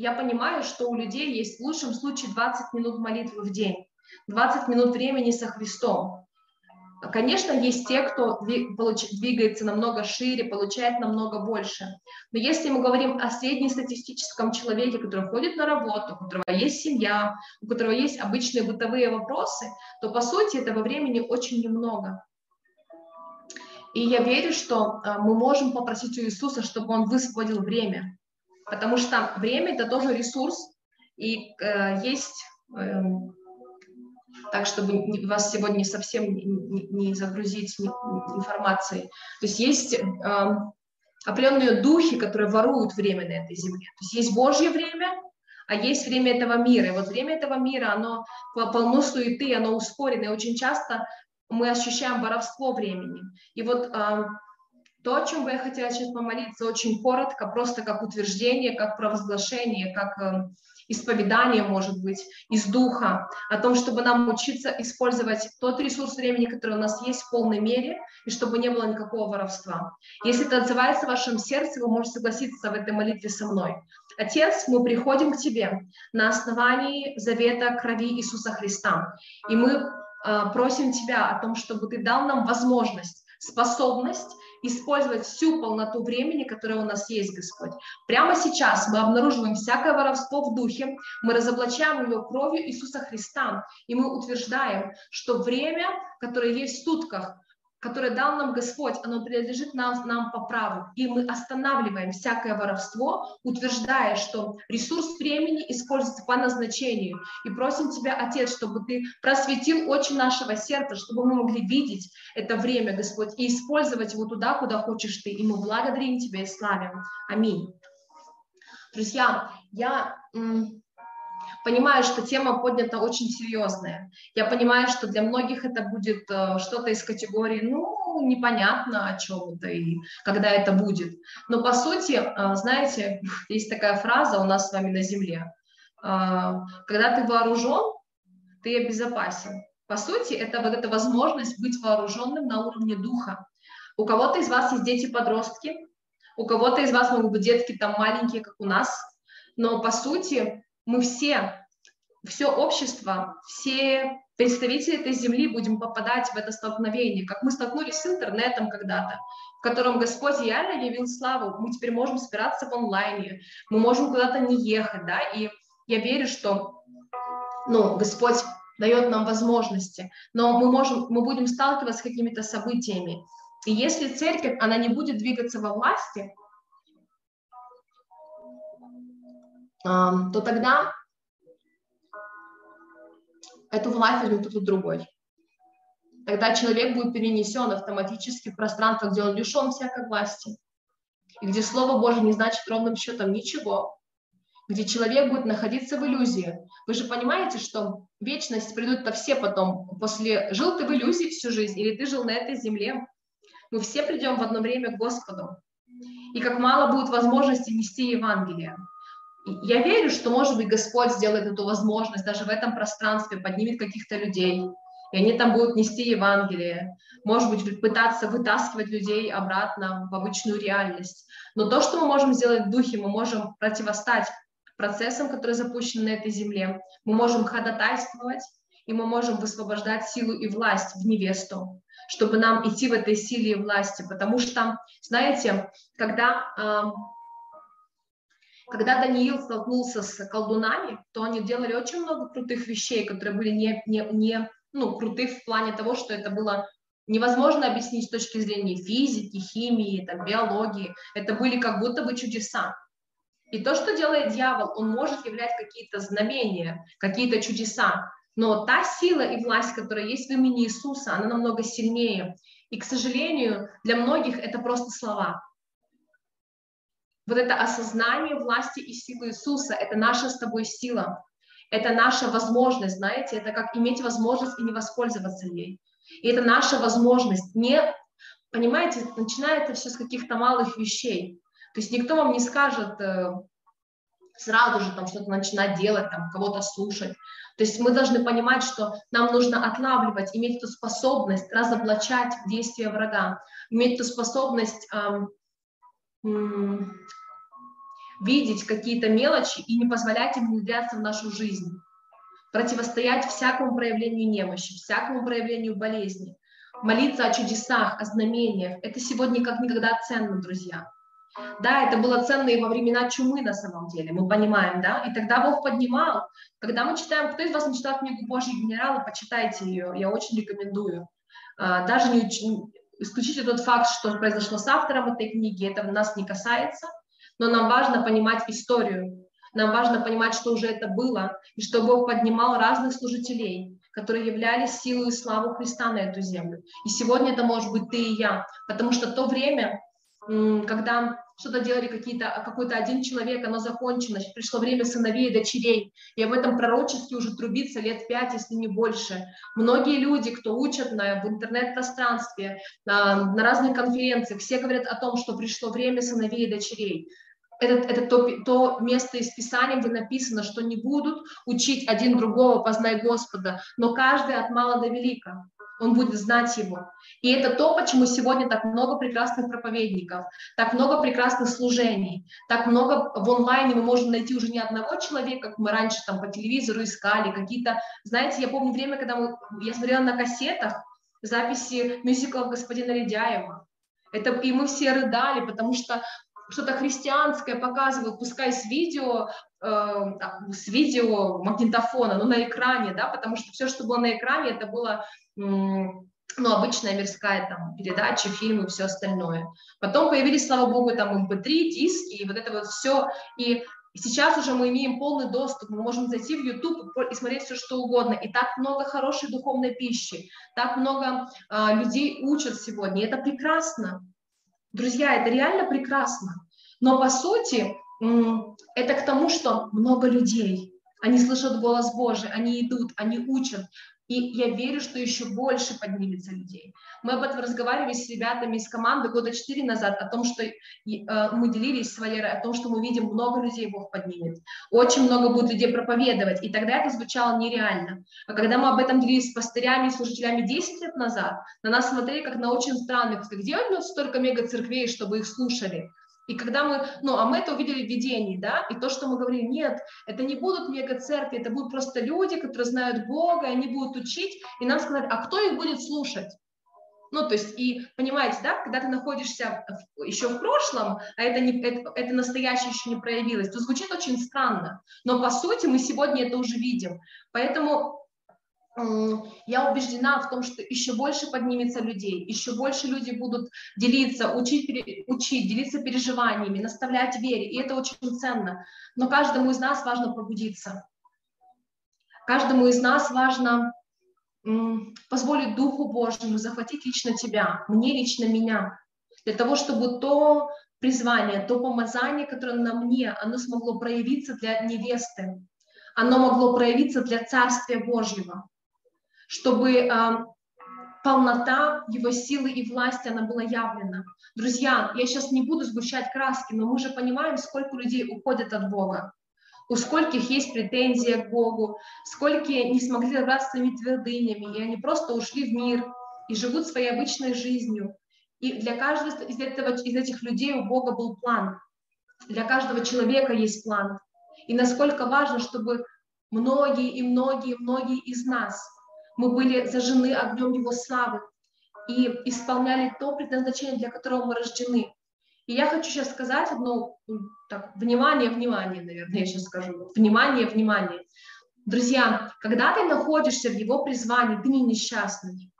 я понимаю, что у людей есть в лучшем случае 20 минут молитвы в день, 20 минут времени со Христом. Конечно, есть те, кто двигается намного шире, получает намного больше. Но если мы говорим о среднестатистическом человеке, который ходит на работу, у которого есть семья, у которого есть обычные бытовые вопросы, то по сути этого времени очень немного. И я верю, что а, мы можем попросить у Иисуса, чтобы Он высвободил время потому что время это тоже ресурс, и э, есть, э, так чтобы вас сегодня совсем не, не загрузить информацией, то есть есть э, определенные духи, которые воруют время на этой земле. То есть есть Божье время, а есть время этого мира. И вот время этого мира, оно полно суеты, оно ускорено, и очень часто мы ощущаем воровство времени. И вот то, о чем бы я хотела сейчас помолиться, очень коротко, просто как утверждение, как провозглашение, как э, исповедание, может быть, из духа, о том, чтобы нам учиться использовать тот ресурс времени, который у нас есть в полной мере, и чтобы не было никакого воровства. Если это отзывается в вашем сердце, вы можете согласиться в этой молитве со мной. Отец, мы приходим к Тебе на основании завета крови Иисуса Христа, и мы э, просим Тебя о том, чтобы Ты дал нам возможность, способность использовать всю полноту времени, которое у нас есть, Господь. Прямо сейчас мы обнаруживаем всякое воровство в духе, мы разоблачаем его кровью Иисуса Христа, и мы утверждаем, что время, которое есть в сутках, которое дал нам Господь, оно принадлежит нам, нам по праву. И мы останавливаем всякое воровство, утверждая, что ресурс времени используется по назначению. И просим Тебя, Отец, чтобы Ты просветил очи нашего сердца, чтобы мы могли видеть это время, Господь, и использовать его туда, куда хочешь Ты. И мы благодарим Тебя и славим. Аминь. Друзья, я понимаю, что тема поднята очень серьезная. Я понимаю, что для многих это будет э, что-то из категории, ну, непонятно о чем это и когда это будет. Но по сути, э, знаете, есть такая фраза у нас с вами на земле. Э, когда ты вооружен, ты обезопасен. По сути, это вот эта возможность быть вооруженным на уровне духа. У кого-то из вас есть дети-подростки, у кого-то из вас могут быть детки там маленькие, как у нас, но по сути мы все, все общество, все представители этой земли будем попадать в это столкновение, как мы столкнулись с интернетом когда-то, в котором Господь реально явил славу. Мы теперь можем спираться в онлайне, мы можем куда-то не ехать, да, и я верю, что, ну, Господь дает нам возможности, но мы можем, мы будем сталкиваться с какими-то событиями. И если церковь, она не будет двигаться во власти, то тогда эту власть возьмет кто-то другой. Тогда человек будет перенесен автоматически в пространство, где он лишен всякой власти, и где Слово Божье не значит ровным счетом ничего, где человек будет находиться в иллюзии. Вы же понимаете, что вечность придут-то все потом, после жил ты в иллюзии всю жизнь, или ты жил на этой земле, мы все придем в одно время к Господу. И как мало будет возможности нести Евангелие. Я верю, что, может быть, Господь сделает эту возможность даже в этом пространстве, поднимет каких-то людей, и они там будут нести Евангелие, может быть, пытаться вытаскивать людей обратно в обычную реальность. Но то, что мы можем сделать в духе, мы можем противостать процессам, которые запущены на этой земле, мы можем ходатайствовать, и мы можем высвобождать силу и власть в невесту, чтобы нам идти в этой силе и власти. Потому что, знаете, когда когда Даниил столкнулся с колдунами, то они делали очень много крутых вещей, которые были не, не, не ну, крутых в плане того, что это было невозможно объяснить с точки зрения физики, химии, там, биологии. Это были как будто бы чудеса. И то, что делает дьявол, он может являть какие-то знамения, какие-то чудеса. Но та сила и власть, которая есть в имени Иисуса, она намного сильнее. И, к сожалению, для многих это просто слова. Вот это осознание власти и силы Иисуса, это наша с тобой сила. Это наша возможность, знаете, это как иметь возможность и не воспользоваться ей. И это наша возможность. Не, понимаете, начинается все с каких-то малых вещей. То есть никто вам не скажет э, сразу же там что-то начинать делать, там кого-то слушать. То есть мы должны понимать, что нам нужно отлавливать, иметь эту способность разоблачать действия врага, иметь эту способность эм, видеть какие-то мелочи и не позволять им внедряться в нашу жизнь, противостоять всякому проявлению немощи, всякому проявлению болезни, молиться о чудесах, о знамениях. Это сегодня как никогда ценно, друзья. Да, это было ценно и во времена чумы на самом деле, мы понимаем, да, и тогда Бог поднимал. Когда мы читаем, кто из вас не читал книгу Божьи генералы, почитайте ее, я очень рекомендую. А, даже не исключите тот факт, что произошло с автором этой книги, это нас не касается – но нам важно понимать историю, нам важно понимать, что уже это было, и что Бог поднимал разных служителей, которые являлись силой и славу Христа на эту землю. И сегодня это может быть ты и я, потому что то время, когда что-то делали какие-то, какой-то один человек, оно закончено, пришло время сыновей и дочерей, и об этом пророчестве уже трубится лет пять, если не больше. Многие люди, кто учат на, в интернет-пространстве, на, на разных конференциях, все говорят о том, что пришло время сыновей и дочерей это, это то, то место из Писания, где написано, что не будут учить один другого, познай Господа, но каждый от мала до велика, он будет знать его. И это то, почему сегодня так много прекрасных проповедников, так много прекрасных служений, так много в онлайне мы можем найти уже не одного человека, как мы раньше там по телевизору искали, какие-то, знаете, я помню время, когда мы, я смотрела на кассетах записи мюзиклов господина Ледяева, это, и мы все рыдали, потому что что-то христианское показывают, пускай с видео, э, с видео магнитофона, но на экране, да, потому что все, что было на экране, это было ну, обычная мирская там передача, фильмы, все остальное. Потом появились, слава богу, там MP3, диски, и вот это вот все. И сейчас уже мы имеем полный доступ, мы можем зайти в YouTube и смотреть все, что угодно. И так много хорошей духовной пищи, так много э, людей учат сегодня, и это прекрасно. Друзья, это реально прекрасно. Но по сути, это к тому, что много людей, они слышат голос Божий, они идут, они учат. И я верю, что еще больше поднимется людей. Мы об этом разговаривали с ребятами из команды года четыре назад, о том, что э, мы делились с Валерой, о том, что мы видим, много людей Бог поднимет. Очень много будет людей проповедовать. И тогда это звучало нереально. А когда мы об этом делились с пастырями и служителями 10 лет назад, на нас смотрели как на очень странных. Где у столько мега-церквей, чтобы их слушали? И когда мы, ну, а мы это увидели в видении, да, и то, что мы говорили, нет, это не будут мега-церкви, это будут просто люди, которые знают Бога, и они будут учить, и нам сказали, а кто их будет слушать? Ну, то есть, и понимаете, да, когда ты находишься в, еще в прошлом, а это, не, это, это настоящее еще не проявилось, то звучит очень странно. Но по сути мы сегодня это уже видим. Поэтому я убеждена в том, что еще больше поднимется людей, еще больше люди будут делиться, учить, учить, делиться переживаниями, наставлять вере, и это очень ценно. Но каждому из нас важно пробудиться. Каждому из нас важно позволить Духу Божьему захватить лично тебя, мне лично меня, для того, чтобы то призвание, то помазание, которое на мне, оно смогло проявиться для невесты, оно могло проявиться для Царствия Божьего чтобы э, полнота его силы и власти, она была явлена. Друзья, я сейчас не буду сгущать краски, но мы же понимаем, сколько людей уходят от Бога, у скольких есть претензия к Богу, сколько не смогли разобраться с своими твердынями, и они просто ушли в мир и живут своей обычной жизнью. И для каждого из, этого, из этих людей у Бога был план. Для каждого человека есть план. И насколько важно, чтобы многие и многие, многие из нас – мы были зажжены огнем Его славы и исполняли то предназначение, для которого мы рождены. И я хочу сейчас сказать одно, так, внимание, внимание, наверное, я сейчас скажу, внимание, внимание. Друзья, когда ты находишься в его призвании, ты не несчастный.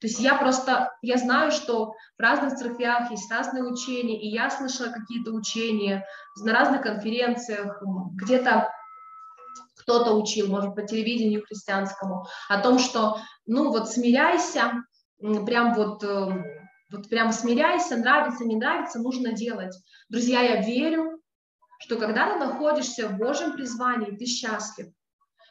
То есть я просто, я знаю, что в разных церквях есть разные учения, и я слышала какие-то учения на разных конференциях, где-то кто-то учил, может, по телевидению христианскому, о том, что, ну, вот смиряйся, прям вот, эм, вот прям смиряйся, нравится, не нравится, нужно делать. Друзья, я верю, что когда ты находишься в Божьем призвании, ты счастлив.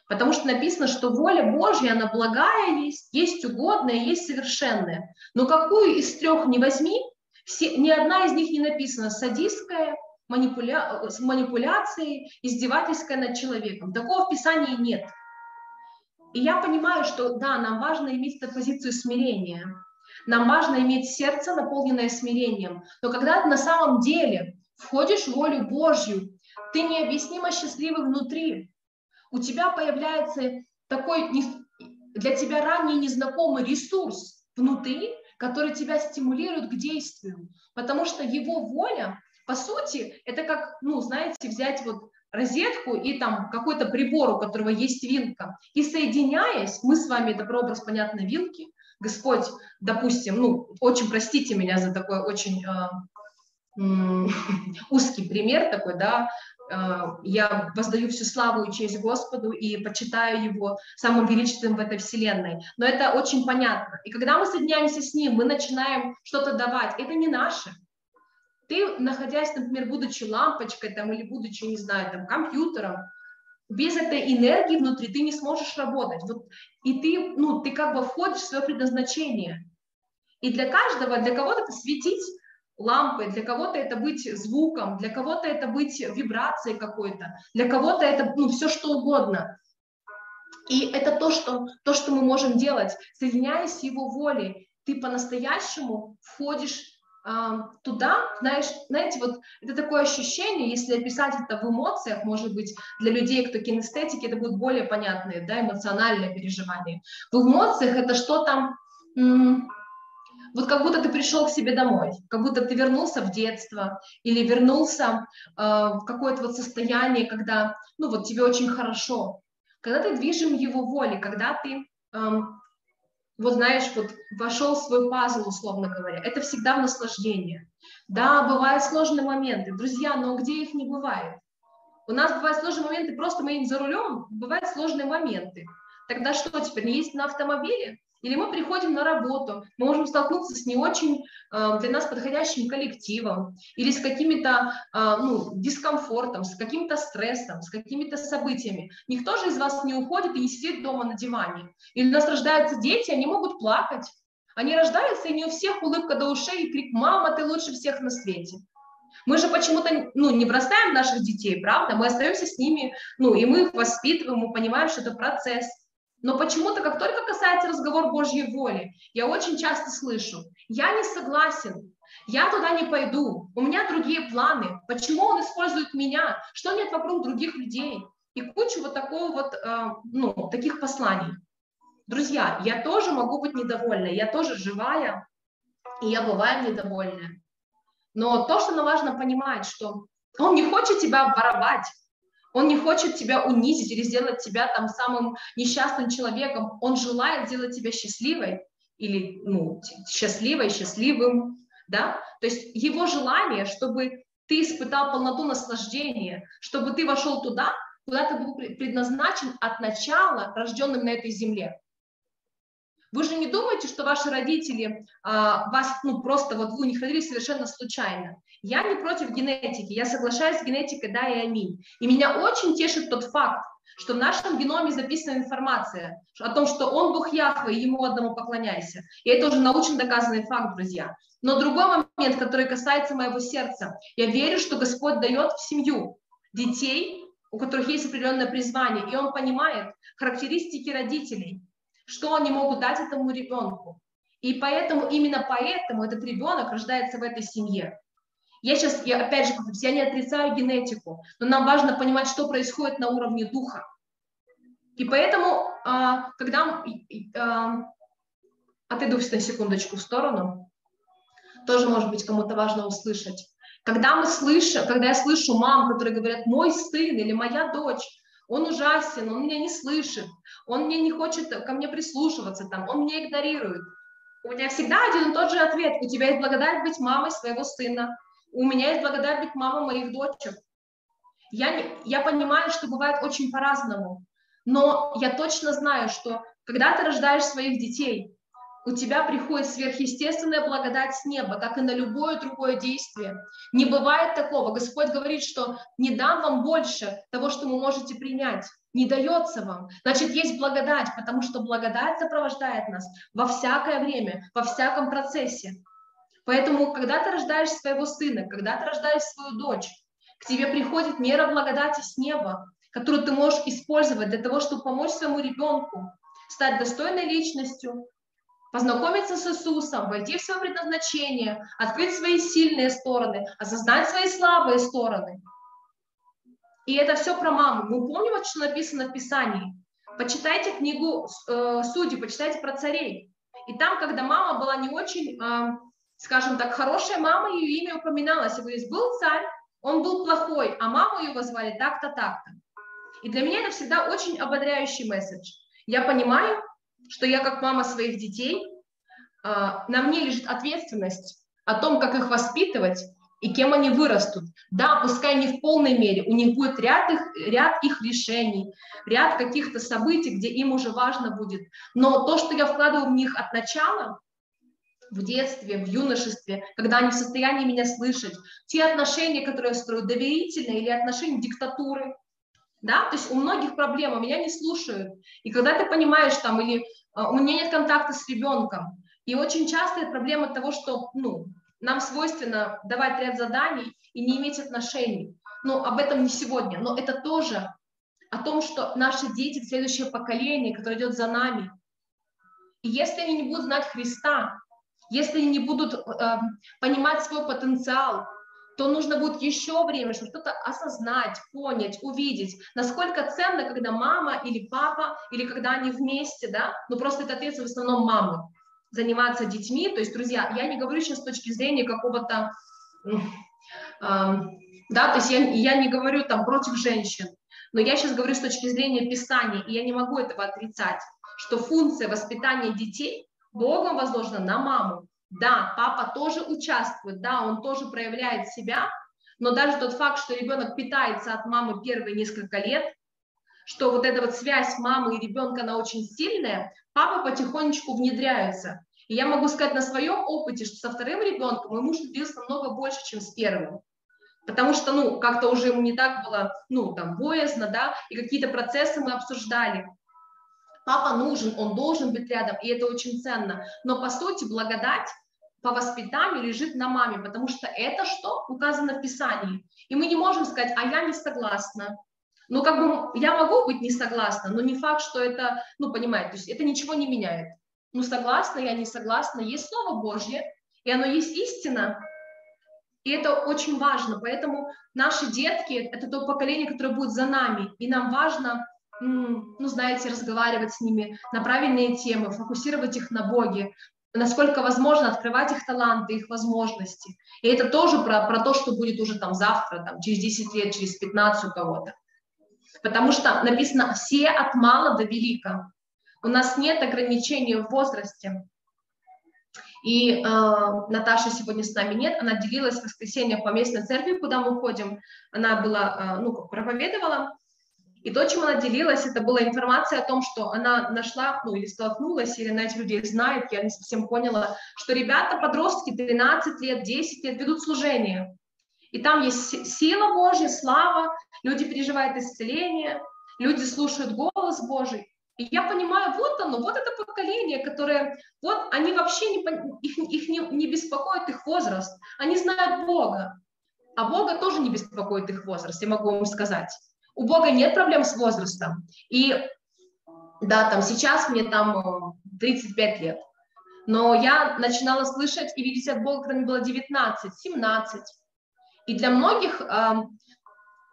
Потому что написано, что воля Божья, она благая есть, есть угодная, есть совершенная. Но какую из трех не возьми, все, ни одна из них не написана садистская, манипуля... с манипуляцией, издевательской над человеком. Такого в Писании нет. И я понимаю, что да, нам важно иметь эту позицию смирения, нам важно иметь сердце, наполненное смирением. Но когда ты на самом деле входишь в волю Божью, ты необъяснимо счастливый внутри. У тебя появляется такой для тебя ранее незнакомый ресурс внутри, который тебя стимулирует к действию, потому что его воля по сути, это как, ну, знаете, взять вот розетку и там какой-то прибор, у которого есть вилка, и соединяясь, мы с вами, это прообраз, понятно, вилки, Господь, допустим, ну, очень простите меня за такой очень э, э, узкий пример такой, да, э, я воздаю всю славу и честь Господу и почитаю Его самым величественным в этой вселенной. Но это очень понятно. И когда мы соединяемся с Ним, мы начинаем что-то давать. Это не наше ты, находясь, например, будучи лампочкой там, или будучи, не знаю, там, компьютером, без этой энергии внутри ты не сможешь работать. Вот, и ты, ну, ты как бы входишь в свое предназначение. И для каждого, для кого-то это светить лампой, для кого-то это быть звуком, для кого-то это быть вибрацией какой-то, для кого-то это ну, все что угодно. И это то что, то, что мы можем делать. Соединяясь с его волей, ты по-настоящему входишь туда, знаешь, знаете, вот это такое ощущение, если описать это в эмоциях, может быть, для людей, кто кинестетики, это будет более понятное, да, эмоциональное переживание. В эмоциях это что-то, вот как будто ты пришел к себе домой, как будто ты вернулся в детство или вернулся э, в какое-то вот состояние, когда, ну вот тебе очень хорошо, когда ты движим его волей, когда ты вот знаешь, вот вошел в свой пазл, условно говоря, это всегда наслаждение. Да, бывают сложные моменты, друзья, но где их не бывает? У нас бывают сложные моменты, просто мы за рулем, бывают сложные моменты. Тогда что теперь, не есть на автомобиле? Или мы приходим на работу, мы можем столкнуться с не очень э, для нас подходящим коллективом, или с каким-то э, ну, дискомфортом, с каким-то стрессом, с какими-то событиями. Никто же из вас не уходит и не сидит дома на диване. Или у нас рождаются дети, они могут плакать. Они рождаются, и не у всех улыбка до ушей и крик «Мама, ты лучше всех на свете». Мы же почему-то ну, не бросаем наших детей, правда? Мы остаемся с ними, ну, и мы их воспитываем, мы понимаем, что это процесс. Но почему-то, как только касается разговор Божьей воли, я очень часто слышу, я не согласен, я туда не пойду, у меня другие планы, почему он использует меня, что нет вокруг других людей, и кучу вот такого вот, э, ну, таких посланий. Друзья, я тоже могу быть недовольна, я тоже живая, и я бываю недовольна. Но то, что нам важно понимать, что он не хочет тебя воровать, Он не хочет тебя унизить или сделать тебя там самым несчастным человеком. Он желает сделать тебя счастливой или ну, счастливой, счастливым, да? То есть его желание, чтобы ты испытал полноту наслаждения, чтобы ты вошел туда, куда ты был предназначен от начала, рожденным на этой земле. Вы же не думаете, что ваши родители а, вас, ну, просто вот вы у них родились совершенно случайно. Я не против генетики, я соглашаюсь с генетикой, да и аминь. И меня очень тешит тот факт, что в нашем геноме записана информация о том, что он Бог Яхве, и ему одному поклоняйся. И это уже научно доказанный факт, друзья. Но другой момент, который касается моего сердца. Я верю, что Господь дает в семью детей, у которых есть определенное призвание, и он понимает характеристики родителей, что они могут дать этому ребенку. И поэтому, именно поэтому этот ребенок рождается в этой семье. Я сейчас, я опять же повторюсь, я не отрицаю генетику, но нам важно понимать, что происходит на уровне духа. И поэтому, а, когда а, отойду на секундочку в сторону, тоже, может быть, кому-то важно услышать. Когда мы слышим, когда я слышу мам, которые говорят, мой сын или моя дочь, он ужасен, он меня не слышит, он мне не хочет ко мне прислушиваться, там, он меня игнорирует. У меня всегда один и тот же ответ. У тебя есть благодать быть мамой своего сына. У меня есть благодать быть мамой моих дочек. Я, не, я понимаю, что бывает очень по-разному, но я точно знаю, что когда ты рождаешь своих детей, у тебя приходит сверхъестественная благодать с неба, как и на любое другое действие. Не бывает такого. Господь говорит, что не дам вам больше того, что вы можете принять. Не дается вам. Значит, есть благодать, потому что благодать сопровождает нас во всякое время, во всяком процессе. Поэтому, когда ты рождаешь своего сына, когда ты рождаешь свою дочь, к тебе приходит мера благодати с неба, которую ты можешь использовать для того, чтобы помочь своему ребенку стать достойной личностью, познакомиться с Иисусом, войти в свое предназначение, открыть свои сильные стороны, осознать свои слабые стороны. И это все про маму. Мы помним, что написано в Писании. Почитайте книгу э, Судей, почитайте про царей. И там, когда мама была не очень, э, скажем так, хорошая мама, ее имя упоминалось. И говорит, был царь, он был плохой, а маму его звали так-то, так-то. И для меня это всегда очень ободряющий месседж. Я понимаю, что я как мама своих детей, а, на мне лежит ответственность о том, как их воспитывать и кем они вырастут. Да, пускай не в полной мере, у них будет ряд их, ряд их решений, ряд каких-то событий, где им уже важно будет. Но то, что я вкладываю в них от начала, в детстве, в юношестве, когда они в состоянии меня слышать, те отношения, которые я строю, доверительные или отношения диктатуры, да, то есть у многих проблем, меня не слушают. И когда ты понимаешь там, или а, у меня нет контакта с ребенком. И очень часто это проблема того, что ну, нам свойственно давать ряд заданий и не иметь отношений. Но об этом не сегодня. Но это тоже о том, что наши дети, следующее поколение, которое идет за нами. И если они не будут знать Христа, если они не будут э, понимать свой потенциал, то нужно будет еще время, чтобы что-то осознать, понять, увидеть, насколько ценно, когда мама или папа, или когда они вместе, да, ну просто это ответственность в основном мамы, заниматься детьми, то есть, друзья, я не говорю сейчас с точки зрения какого-то, э, да, то есть я, я не говорю там против женщин, но я сейчас говорю с точки зрения Писания, и я не могу этого отрицать, что функция воспитания детей Богом возложена на маму, да, папа тоже участвует, да, он тоже проявляет себя, но даже тот факт, что ребенок питается от мамы первые несколько лет, что вот эта вот связь мамы и ребенка, она очень сильная, папа потихонечку внедряется. И я могу сказать на своем опыте, что со вторым ребенком мой муж длился намного больше, чем с первым. Потому что, ну, как-то уже ему не так было, ну, там, боязно, да, и какие-то процессы мы обсуждали. Папа нужен, он должен быть рядом, и это очень ценно. Но, по сути, благодать по воспитанию лежит на маме, потому что это что указано в Писании. И мы не можем сказать, а я не согласна. Ну, как бы я могу быть не согласна, но не факт, что это, ну, понимаете, то есть это ничего не меняет. Ну, согласна, я не согласна, есть Слово Божье, и оно есть истина, и это очень важно. Поэтому наши детки – это то поколение, которое будет за нами, и нам важно ну, знаете, разговаривать с ними на правильные темы, фокусировать их на Боге, насколько возможно открывать их таланты, их возможности. И это тоже про, про то, что будет уже там завтра, там, через 10 лет, через 15 у кого-то. Потому что написано «все от мала до велика». У нас нет ограничений в возрасте. И э, Наташа сегодня с нами нет, она делилась в воскресенье по местной церкви, куда мы ходим, она была, э, ну, проповедовала, и то, чем она делилась, это была информация о том, что она нашла, ну, или столкнулась, или на этих людей знает, я не совсем поняла, что ребята, подростки, 13 лет, 10 лет ведут служение. И там есть сила Божья, слава, люди переживают исцеление, люди слушают голос Божий. И я понимаю, вот оно, вот это поколение, которое, вот они вообще не, их, их не, не беспокоит их возраст, они знают Бога, а Бога тоже не беспокоит их возраст, я могу вам сказать. У Бога нет проблем с возрастом. И да, там сейчас мне там 35 лет, но я начинала слышать и видеть от Бога, когда мне было 19, 17. И для многих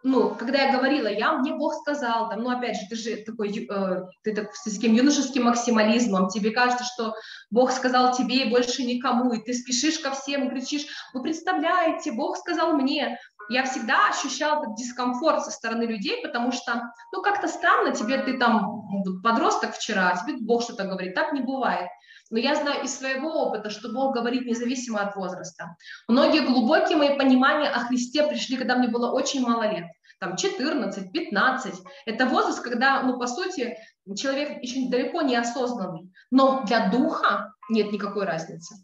ну, когда я говорила, я, мне Бог сказал, там, ну, опять же, ты же такой, э, ты так, с таким юношеским максимализмом, тебе кажется, что Бог сказал тебе и больше никому, и ты спешишь ко всем кричишь, вы представляете, Бог сказал мне. Я всегда ощущала этот дискомфорт со стороны людей, потому что, ну, как-то странно, тебе ты там подросток вчера, тебе Бог что-то говорит, так не бывает. Но я знаю из своего опыта, что Бог говорит независимо от возраста. Многие глубокие мои понимания о Христе пришли, когда мне было очень мало лет. Там 14, 15. Это возраст, когда, ну, по сути, человек еще далеко не осознанный. Но для духа нет никакой разницы.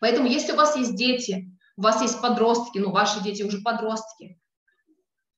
Поэтому, если у вас есть дети, у вас есть подростки, ну, ваши дети уже подростки,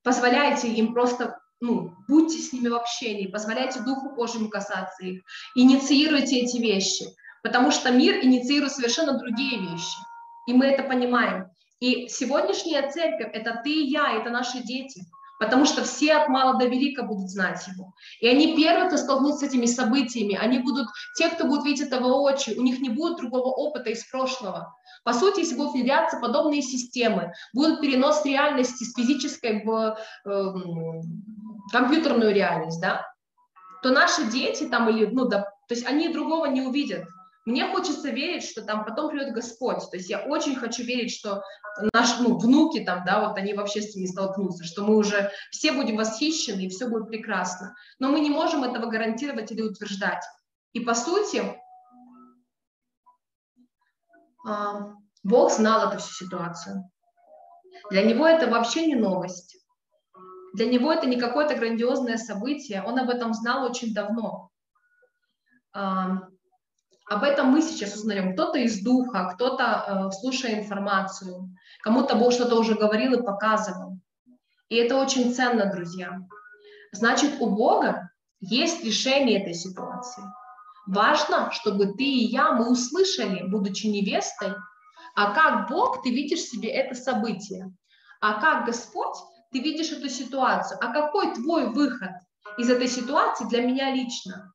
позволяйте им просто ну, будьте с ними в общении, позволяйте Духу Божьему касаться их, инициируйте эти вещи, потому что мир инициирует совершенно другие вещи, и мы это понимаем. И сегодняшняя церковь – это ты и я, это наши дети, потому что все от мала до велика будут знать его. И они первые, кто столкнутся с этими событиями, они будут, те, кто будут видеть это воочию, у них не будет другого опыта из прошлого. По сути, если будут внедряться подобные системы, будет перенос реальности с физической в э, компьютерную реальность, да, то наши дети там или, ну, да, то есть они другого не увидят. Мне хочется верить, что там потом придет Господь. То есть я очень хочу верить, что наши ну, внуки там, да, вот они вообще с ними столкнутся, что мы уже все будем восхищены и все будет прекрасно. Но мы не можем этого гарантировать или утверждать. И по сути, а, Бог знал эту всю ситуацию. Для него это вообще не новость. Для него это не какое-то грандиозное событие, он об этом знал очень давно. А, об этом мы сейчас узнаем. Кто-то из духа, кто-то э, слушая информацию, кому-то Бог что-то уже говорил и показывал. И это очень ценно, друзья. Значит, у Бога есть решение этой ситуации. Важно, чтобы ты и я, мы услышали, будучи невестой, а как Бог ты видишь себе это событие, а как Господь ты видишь эту ситуацию, а какой твой выход из этой ситуации для меня лично?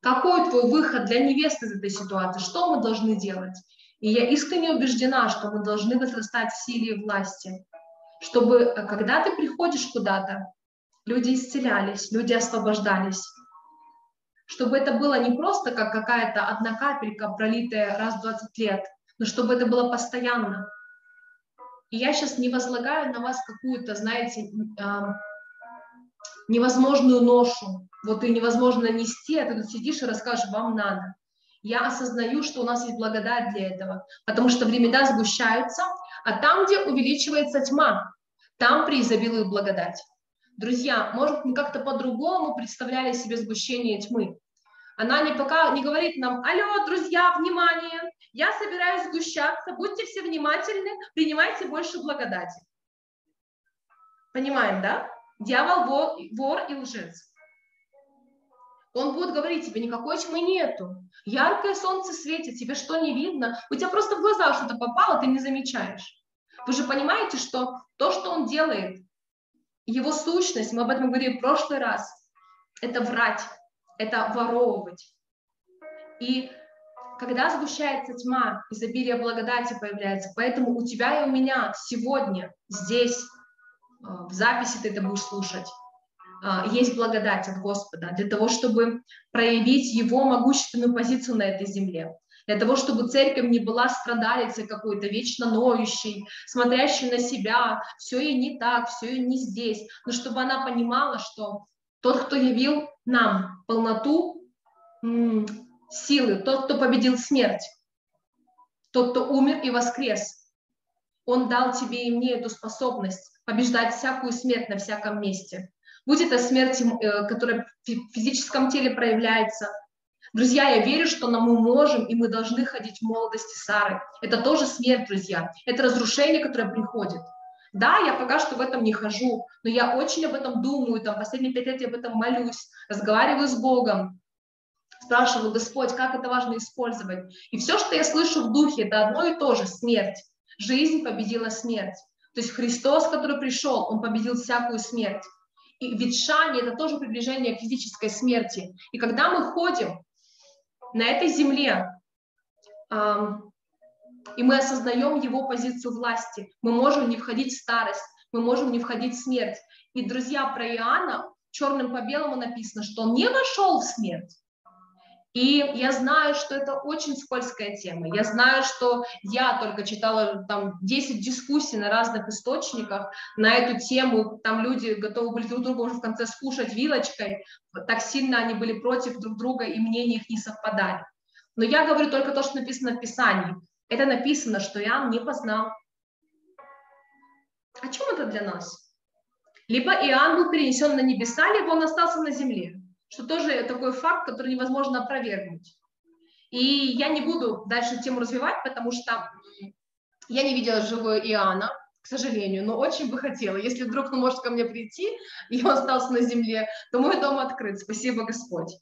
Какой твой выход для невесты из этой ситуации? Что мы должны делать? И я искренне убеждена, что мы должны возрастать в силе и власти, чтобы, э, когда ты приходишь куда-то, люди исцелялись, люди освобождались, чтобы это было не просто как какая-то одна капелька, пролитая раз в 20 лет, но чтобы это было постоянно. Я сейчас не возлагаю на вас какую-то, знаете, невозможную ношу. Вот и невозможно нести, а ты тут сидишь и расскажешь, вам надо. Я осознаю, что у нас есть благодать для этого, потому что времена сгущаются, а там, где увеличивается тьма, там преизобилует благодать. Друзья, может, мы как-то по-другому представляли себе сгущение тьмы. Она не пока не говорит нам, алло, друзья, внимание, я собираюсь сгущаться, будьте все внимательны, принимайте больше благодати. Понимаем, да? Дьявол вор, вор и лжец. Он будет говорить тебе, никакой тьмы нету. Яркое солнце светит, тебе что не видно? У тебя просто в глаза что-то попало, ты не замечаешь. Вы же понимаете, что то, что он делает, его сущность, мы об этом говорили в прошлый раз, это врать, это воровывать. И когда сгущается тьма, изобилие благодати появляется. Поэтому у тебя и у меня сегодня, здесь, э, в записи ты это будешь слушать, э, есть благодать от Господа для того, чтобы проявить Его могущественную позицию на этой земле. для того, чтобы церковь не была страдалицей какой-то, вечно ноющей, смотрящей на себя, все ей не так, все ей не здесь, но чтобы она понимала, что тот, кто явил нам полноту силы, тот, кто победил смерть, тот, кто умер и воскрес, он дал тебе и мне эту способность побеждать всякую смерть на всяком месте. Будь это смерть, э, которая в физическом теле проявляется, Друзья, я верю, что мы можем и мы должны ходить в молодости Сары. Это тоже смерть, друзья. Это разрушение, которое приходит. Да, я пока что в этом не хожу, но я очень об этом думаю, там, последние пять лет я об этом молюсь, разговариваю с Богом, спрашиваю, Господь, как это важно использовать. И все, что я слышу в духе, это одно и то же – смерть. Жизнь победила смерть. То есть Христос, который пришел, Он победил всякую смерть. И ветшание – это тоже приближение к физической смерти. И когда мы ходим на этой земле, и мы осознаем его позицию власти, мы можем не входить в старость, мы можем не входить в смерть. И, друзья, про Иоанна черным по белому написано, что он не вошел в смерть. И я знаю, что это очень скользкая тема. Я знаю, что я только читала там 10 дискуссий на разных источниках на эту тему. Там люди готовы были друг друга уже в конце скушать вилочкой. Так сильно они были против друг друга, и мнения их не совпадали. Но я говорю только то, что написано в Писании. Это написано, что Иоанн не познал. О чем это для нас? Либо Иоанн был перенесен на небеса, либо он остался на земле что тоже такой факт, который невозможно опровергнуть. И я не буду дальше тему развивать, потому что я не видела живую Иоанна, к сожалению, но очень бы хотела. Если вдруг он может ко мне прийти, и он остался на земле, то мой дом открыт, спасибо Господь.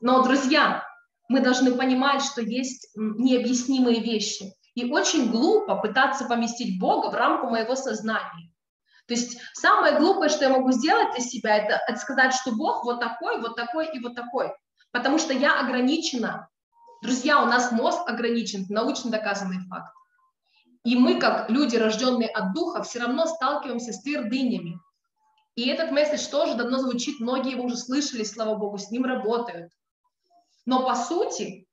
Но, друзья, мы должны понимать, что есть необъяснимые вещи. И очень глупо пытаться поместить Бога в рамку моего сознания. То есть самое глупое, что я могу сделать для себя, это, это сказать, что Бог вот такой, вот такой и вот такой. Потому что я ограничена. Друзья, у нас мозг ограничен, научно доказанный факт. И мы, как люди, рожденные от Духа, все равно сталкиваемся с твердынями. И этот месседж тоже давно звучит, многие его уже слышали, слава Богу, с ним работают. Но по сути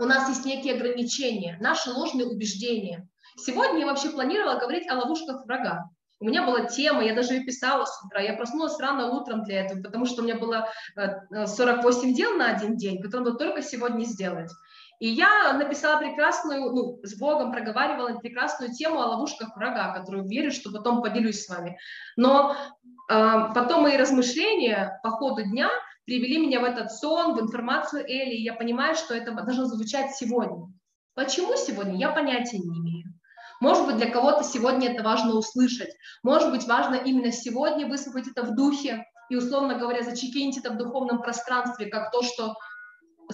у нас есть некие ограничения, наши ложные убеждения. Сегодня я вообще планировала говорить о ловушках врага. У меня была тема, я даже ее писала с утра. Я проснулась рано утром для этого, потому что у меня было 48 э, дел на один день, которые надо только сегодня сделать. И я написала прекрасную, ну, с Богом проговаривала прекрасную тему о ловушках врага, которую верю, что потом поделюсь с вами. Но э, потом мои размышления по ходу дня привели меня в этот сон, в информацию Эли, и я понимаю, что это должно звучать сегодня. Почему сегодня, я понятия не имею. Может быть, для кого-то сегодня это важно услышать. Может быть, важно именно сегодня высыпать это в духе и, условно говоря, зачекинить это в духовном пространстве, как то, что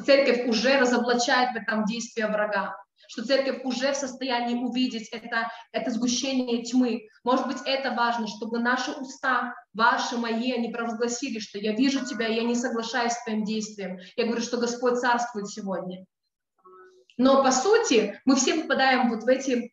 церковь уже разоблачает в этом действие врага что церковь уже в состоянии увидеть это, это сгущение тьмы. Может быть, это важно, чтобы наши уста, ваши, мои, они провозгласили, что я вижу тебя, я не соглашаюсь с твоим действием. Я говорю, что Господь царствует сегодня. Но по сути мы все попадаем вот в эти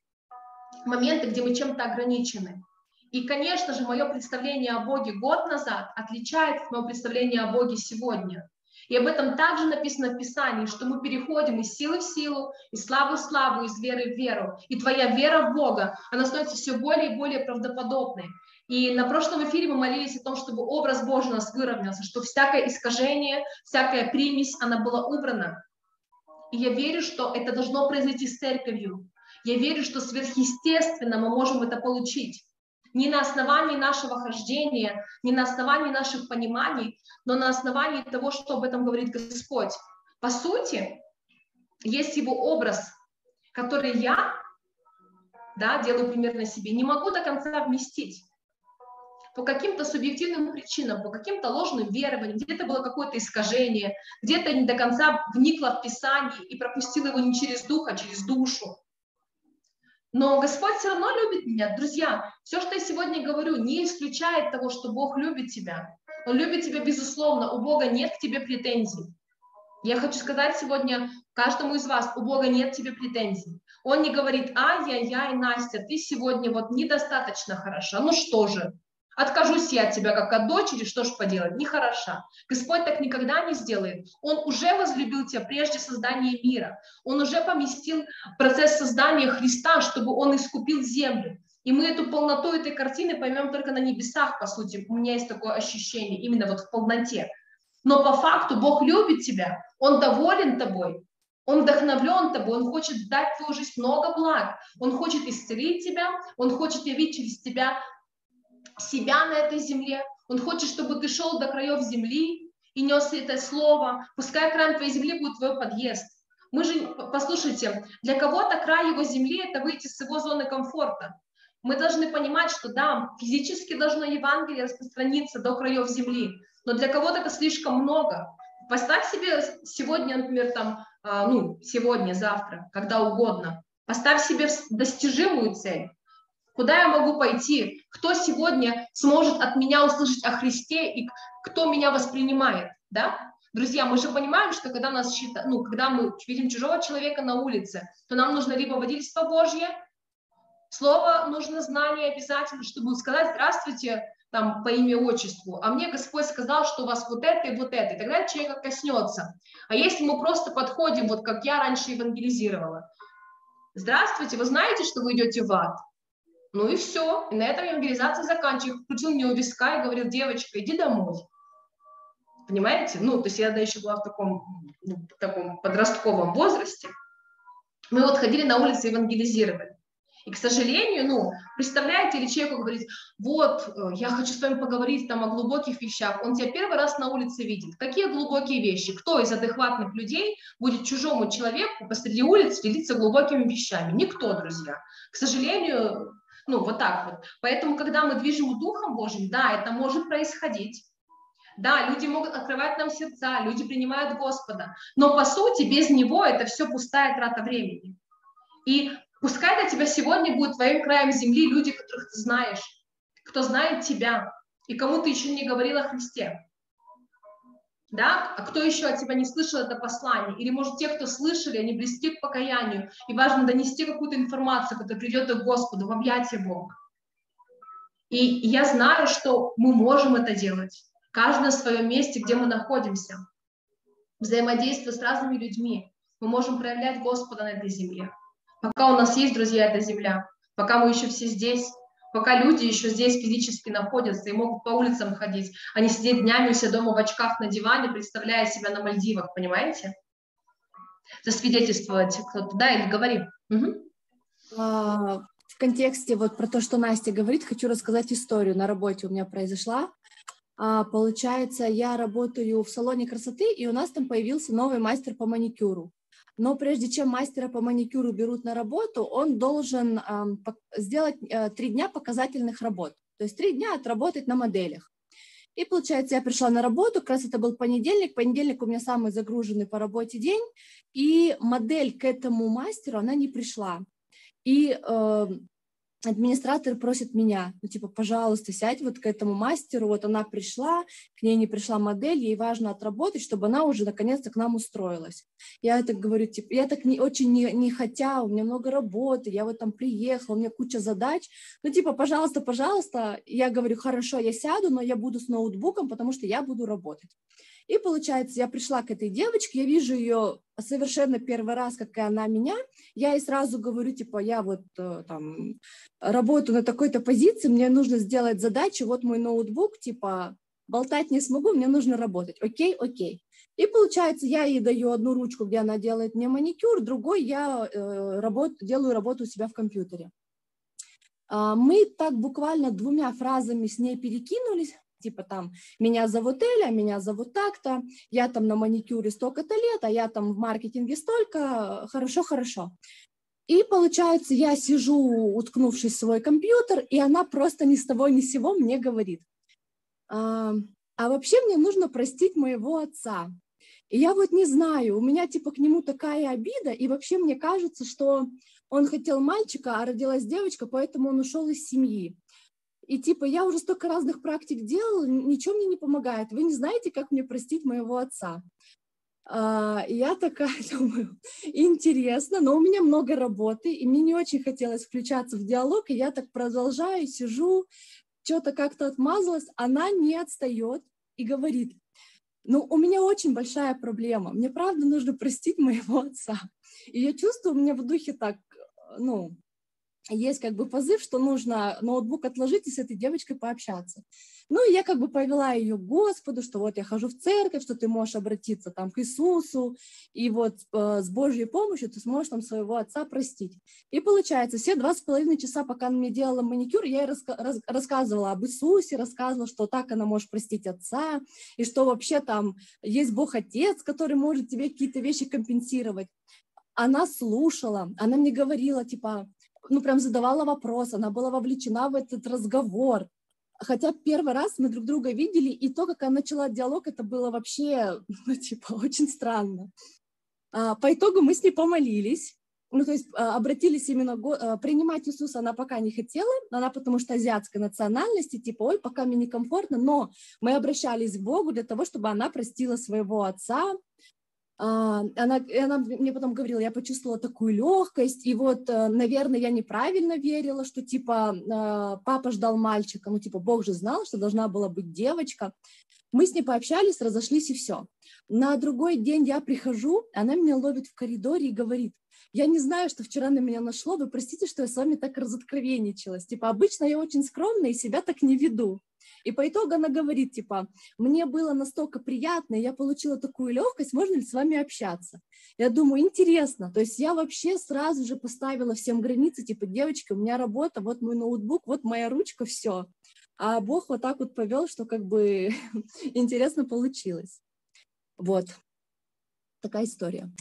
моменты, где мы чем-то ограничены. И, конечно же, мое представление о Боге год назад отличается от моего представления о Боге сегодня. И об этом также написано в Писании, что мы переходим из силы в силу, из славы в славу, из веры в веру. И твоя вера в Бога, она становится все более и более правдоподобной. И на прошлом эфире мы молились о том, чтобы образ Божий у нас выровнялся, что всякое искажение, всякая примесь, она была убрана. И я верю, что это должно произойти с церковью. Я верю, что сверхъестественно мы можем это получить. Не на основании нашего хождения, не на основании наших пониманий, но на основании того, что об этом говорит Господь. По сути, есть его образ, который я да, делаю примерно себе, не могу до конца вместить по каким-то субъективным причинам, по каким-то ложным верованиям, где-то было какое-то искажение, где-то не до конца вникла в Писание и пропустила его не через дух, а через душу. Но Господь все равно любит меня. Друзья, все, что я сегодня говорю, не исключает того, что Бог любит тебя. Он любит тебя безусловно. У Бога нет к тебе претензий. Я хочу сказать сегодня каждому из вас, у Бога нет тебе претензий. Он не говорит, ай-яй-яй, Настя, ты сегодня вот недостаточно хороша. Ну что же, Откажусь я от тебя, как от дочери, что ж поделать, нехороша. Господь так никогда не сделает. Он уже возлюбил тебя прежде создания мира. Он уже поместил процесс создания Христа, чтобы он искупил землю. И мы эту полноту этой картины поймем только на небесах, по сути. У меня есть такое ощущение, именно вот в полноте. Но по факту Бог любит тебя, Он доволен тобой, Он вдохновлен тобой, Он хочет дать твою жизнь много благ, Он хочет исцелить тебя, Он хочет явить через тебя себя на этой земле. Он хочет, чтобы ты шел до краев земли и нес это слово. Пускай край твоей земли будет твой подъезд. Мы же, послушайте, для кого-то край его земли – это выйти с его зоны комфорта. Мы должны понимать, что да, физически должно Евангелие распространиться до краев земли, но для кого-то это слишком много. Поставь себе сегодня, например, там, а, ну, сегодня, завтра, когда угодно, поставь себе достижимую цель. Куда я могу пойти? Кто сегодня сможет от меня услышать о Христе и кто меня воспринимает? Да? Друзья, мы же понимаем, что когда, нас считают, ну, когда мы видим чужого человека на улице, то нам нужно либо водительство Божье, слово нужно знание обязательно, чтобы сказать «здравствуйте», там, по имя отчеству, а мне Господь сказал, что у вас вот это и вот это, и тогда человека коснется. А если мы просто подходим, вот как я раньше евангелизировала, здравствуйте, вы знаете, что вы идете в ад? Ну и все. И на этом евангелизация заканчивается. Крутил мне у виска и говорил, девочка, иди домой. Понимаете? Ну, то есть я да, еще была в таком, ну, в таком подростковом возрасте. Мы вот ходили на улице евангелизировали. И, к сожалению, ну, представляете, или человеку говорить, вот, э, я хочу с вами поговорить там о глубоких вещах, он тебя первый раз на улице видит. Какие глубокие вещи? Кто из адекватных людей будет чужому человеку посреди улицы делиться глубокими вещами? Никто, друзья. К сожалению, ну, вот так вот. Поэтому, когда мы движем Духом Божьим, да, это может происходить. Да, люди могут открывать нам сердца, люди принимают Господа. Но, по сути, без Него это все пустая трата времени. И пускай для тебя сегодня будет твоим краем земли люди, которых ты знаешь, кто знает тебя, и кому ты еще не говорил о Христе да, а кто еще от тебя не слышал это послание, или, может, те, кто слышали, они близки к покаянию, и важно донести какую-то информацию, которая придет к Господу, в объятия Бога. И я знаю, что мы можем это делать, каждый на своем месте, где мы находимся, взаимодействуя с разными людьми, мы можем проявлять Господа на этой земле. Пока у нас есть, друзья, эта земля, пока мы еще все здесь, пока люди еще здесь физически находятся и могут по улицам ходить, а не сидеть днями у себя дома в очках на диване, представляя себя на Мальдивах, понимаете? Засвидетельствовать кто-то, да, или говори. Угу. В контексте вот про то, что Настя говорит, хочу рассказать историю. На работе у меня произошла. А, получается, я работаю в салоне красоты, и у нас там появился новый мастер по маникюру но прежде чем мастера по маникюру берут на работу, он должен э, сделать э, три дня показательных работ, то есть три дня отработать на моделях. И получается, я пришла на работу, как раз это был понедельник, понедельник у меня самый загруженный по работе день, и модель к этому мастеру, она не пришла. И э, администратор просит меня, ну, типа, пожалуйста, сядь вот к этому мастеру, вот она пришла, к ней не пришла модель, ей важно отработать, чтобы она уже наконец-то к нам устроилась. Я так говорю, типа, я так не, очень не, не хотя, у меня много работы, я вот там приехала, у меня куча задач, ну, типа, пожалуйста, пожалуйста, я говорю, хорошо, я сяду, но я буду с ноутбуком, потому что я буду работать. И получается, я пришла к этой девочке, я вижу ее совершенно первый раз, как и она меня, я ей сразу говорю, типа, я вот э, там работаю на такой-то позиции, мне нужно сделать задачу, вот мой ноутбук, типа, болтать не смогу, мне нужно работать. Окей, окей. И получается, я ей даю одну ручку, где она делает мне маникюр, другой я э, работ, делаю работу у себя в компьютере. А, мы так буквально двумя фразами с ней перекинулись, типа там, меня зовут Эля, меня зовут так-то, я там на маникюре столько-то лет, а я там в маркетинге столько, хорошо, хорошо. И получается, я сижу, уткнувшись в свой компьютер, и она просто ни с того ни с сего мне говорит, а, а вообще мне нужно простить моего отца. И я вот не знаю, у меня типа к нему такая обида, и вообще мне кажется, что он хотел мальчика, а родилась девочка, поэтому он ушел из семьи. И типа, я уже столько разных практик делала, ничего мне не помогает. Вы не знаете, как мне простить моего отца. А, я такая думаю, интересно, но у меня много работы, и мне не очень хотелось включаться в диалог, и я так продолжаю, сижу, что-то как-то отмазалась, она не отстает и говорит, ну, у меня очень большая проблема. Мне правда нужно простить моего отца. И я чувствую, у меня в духе так, ну, есть как бы позыв, что нужно ноутбук отложить и с этой девочкой пообщаться. Ну, и я как бы повела ее к Господу, что вот я хожу в церковь, что ты можешь обратиться там к Иисусу, и вот э, с Божьей помощью ты сможешь там своего отца простить. И получается, все два с половиной часа, пока она мне делала маникюр, я ей раска- рас- рассказывала об Иисусе, рассказывала, что так она может простить отца, и что вообще там есть Бог-Отец, который может тебе какие-то вещи компенсировать. Она слушала, она мне говорила, типа, ну, прям задавала вопрос, она была вовлечена в этот разговор. Хотя первый раз мы друг друга видели, и то, как она начала диалог, это было вообще, ну, типа, очень странно. А, по итогу мы с ней помолились, ну, то есть а, обратились именно, а, принимать Иисуса она пока не хотела, она потому что азиатской национальности, типа, ой, пока мне некомфортно, но мы обращались к Богу для того, чтобы она простила своего отца, а, она, она мне потом говорила, я почувствовала такую легкость, и вот, э, наверное, я неправильно верила, что, типа, а, папа ждал мальчика, ну, типа, Бог же знал, что должна была быть девочка. Мы с ней пообщались, разошлись, и все. На другой день я прихожу, она меня ловит в коридоре и говорит, я не знаю, что вчера на меня нашло, вы простите, что я с вами так разоткровенничалась. Типа, обычно я очень скромная и себя так не веду. И по итогу она говорит, типа, мне было настолько приятно, я получила такую легкость, можно ли с вами общаться? Я думаю, интересно. То есть я вообще сразу же поставила всем границы, типа, девочка, у меня работа, вот мой ноутбук, вот моя ручка, все. А Бог вот так вот повел, что как бы интересно получилось. Вот. Такая история.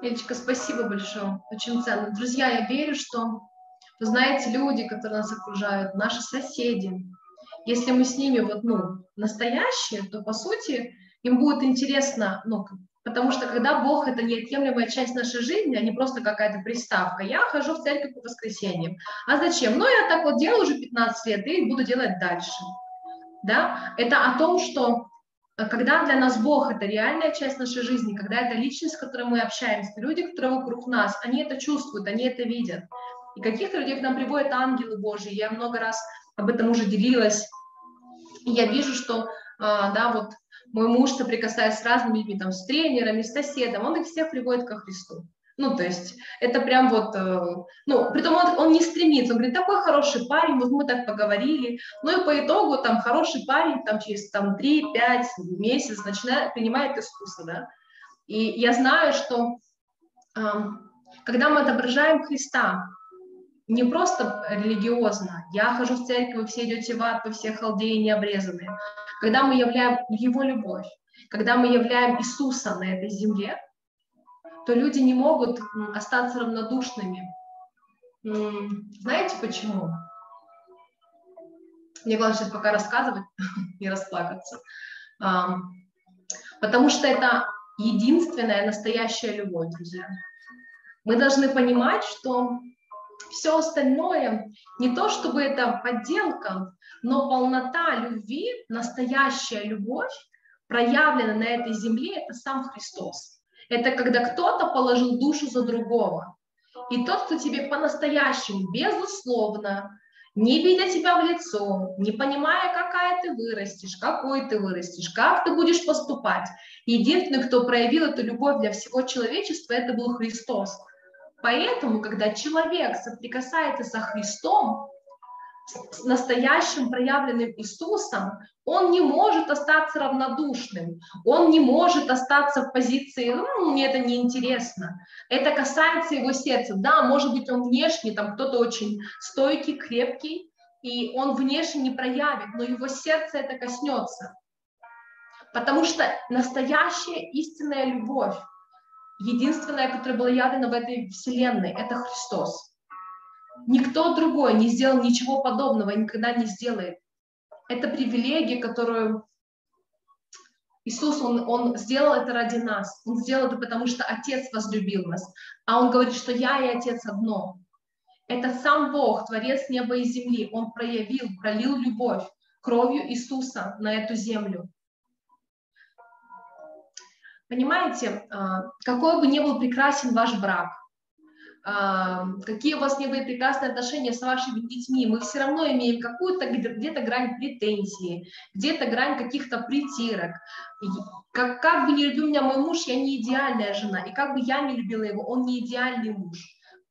Элечка, спасибо большое. Очень ценно. Друзья, я верю, что вы знаете, люди, которые нас окружают, наши соседи, если мы с ними вот, ну, настоящие, то, по сути, им будет интересно, ну, потому что когда Бог — это неотъемлемая часть нашей жизни, а не просто какая-то приставка. Я хожу в церковь по воскресеньям. А зачем? Ну, я так вот делаю уже 15 лет и буду делать дальше. Да? Это о том, что э, когда для нас Бог — это реальная часть нашей жизни, когда это личность, с которой мы общаемся, люди, которые вокруг нас, они это чувствуют, они это видят. И каких-то людей к нам приводят ангелы Божьи. Я много раз об этом уже делилась. И я вижу, что, а, да, вот мой муж, соприкасаясь с разными людьми, там, с тренерами, с соседом, он их всех приводит ко Христу. Ну, то есть это прям вот, э, ну, притом он, он не стремится, он говорит, такой хороший парень, вот мы так поговорили, ну и по итогу там хороший парень там через там 3-5 месяцев начинает, принимает искусство, да. И я знаю, что когда мы отображаем Христа, не просто религиозно. Я хожу в церковь, вы все идете в ад, вы все халдеи необрезанные. Когда мы являем Его любовь, когда мы являем Иисуса на этой земле, то люди не могут остаться равнодушными. Знаете почему? Мне главное сейчас пока рассказывать, не расплакаться. Потому что это единственная настоящая любовь, друзья. Мы должны понимать, что все остальное не то, чтобы это подделка, но полнота любви, настоящая любовь, проявлена на этой земле, это сам Христос. Это когда кто-то положил душу за другого. И тот, кто тебе по-настоящему, безусловно, не видя тебя в лицо, не понимая, какая ты вырастешь, какой ты вырастешь, как ты будешь поступать. Единственный, кто проявил эту любовь для всего человечества, это был Христос. Поэтому, когда человек соприкасается со Христом, с настоящим проявленным Иисусом, он не может остаться равнодушным, он не может остаться в позиции, ну, мне это не интересно. Это касается его сердца. Да, может быть, он внешне, там кто-то очень стойкий, крепкий, и он внешне не проявит, но его сердце это коснется. Потому что настоящая истинная любовь, единственное, которое было явлено в этой вселенной, это Христос. Никто другой не сделал ничего подобного никогда не сделает. Это привилегия, которую Иисус, он, он сделал это ради нас. Он сделал это потому, что Отец возлюбил нас. А Он говорит, что я и Отец одно. Это сам Бог, Творец неба и земли. Он проявил, пролил любовь кровью Иисуса на эту землю. Понимаете, а, какой бы ни был прекрасен ваш брак, а, какие у вас не были прекрасные отношения с вашими детьми, мы все равно имеем какую-то где-то грань претензии, где-то грань каких-то притирок. Как, как бы не любил меня мой муж, я не идеальная жена, и как бы я не любила его, он не идеальный муж.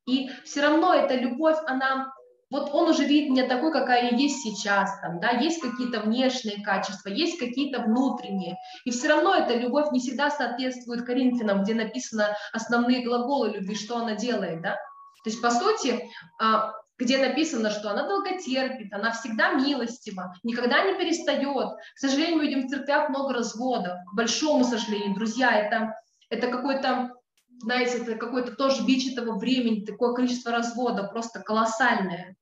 И все равно эта любовь, она вот он уже видит меня такой, какая я есть сейчас, там, да, есть какие-то внешние качества, есть какие-то внутренние, и все равно эта любовь не всегда соответствует Коринфянам, где написано основные глаголы любви, что она делает, да, то есть, по сути, а, где написано, что она долготерпит, она всегда милостива, никогда не перестает. К сожалению, мы видим в церквях много разводов, к большому сожалению. Друзья, это, это какой-то, знаете, это какой-то тоже бич этого времени, такое количество разводов, просто колоссальное.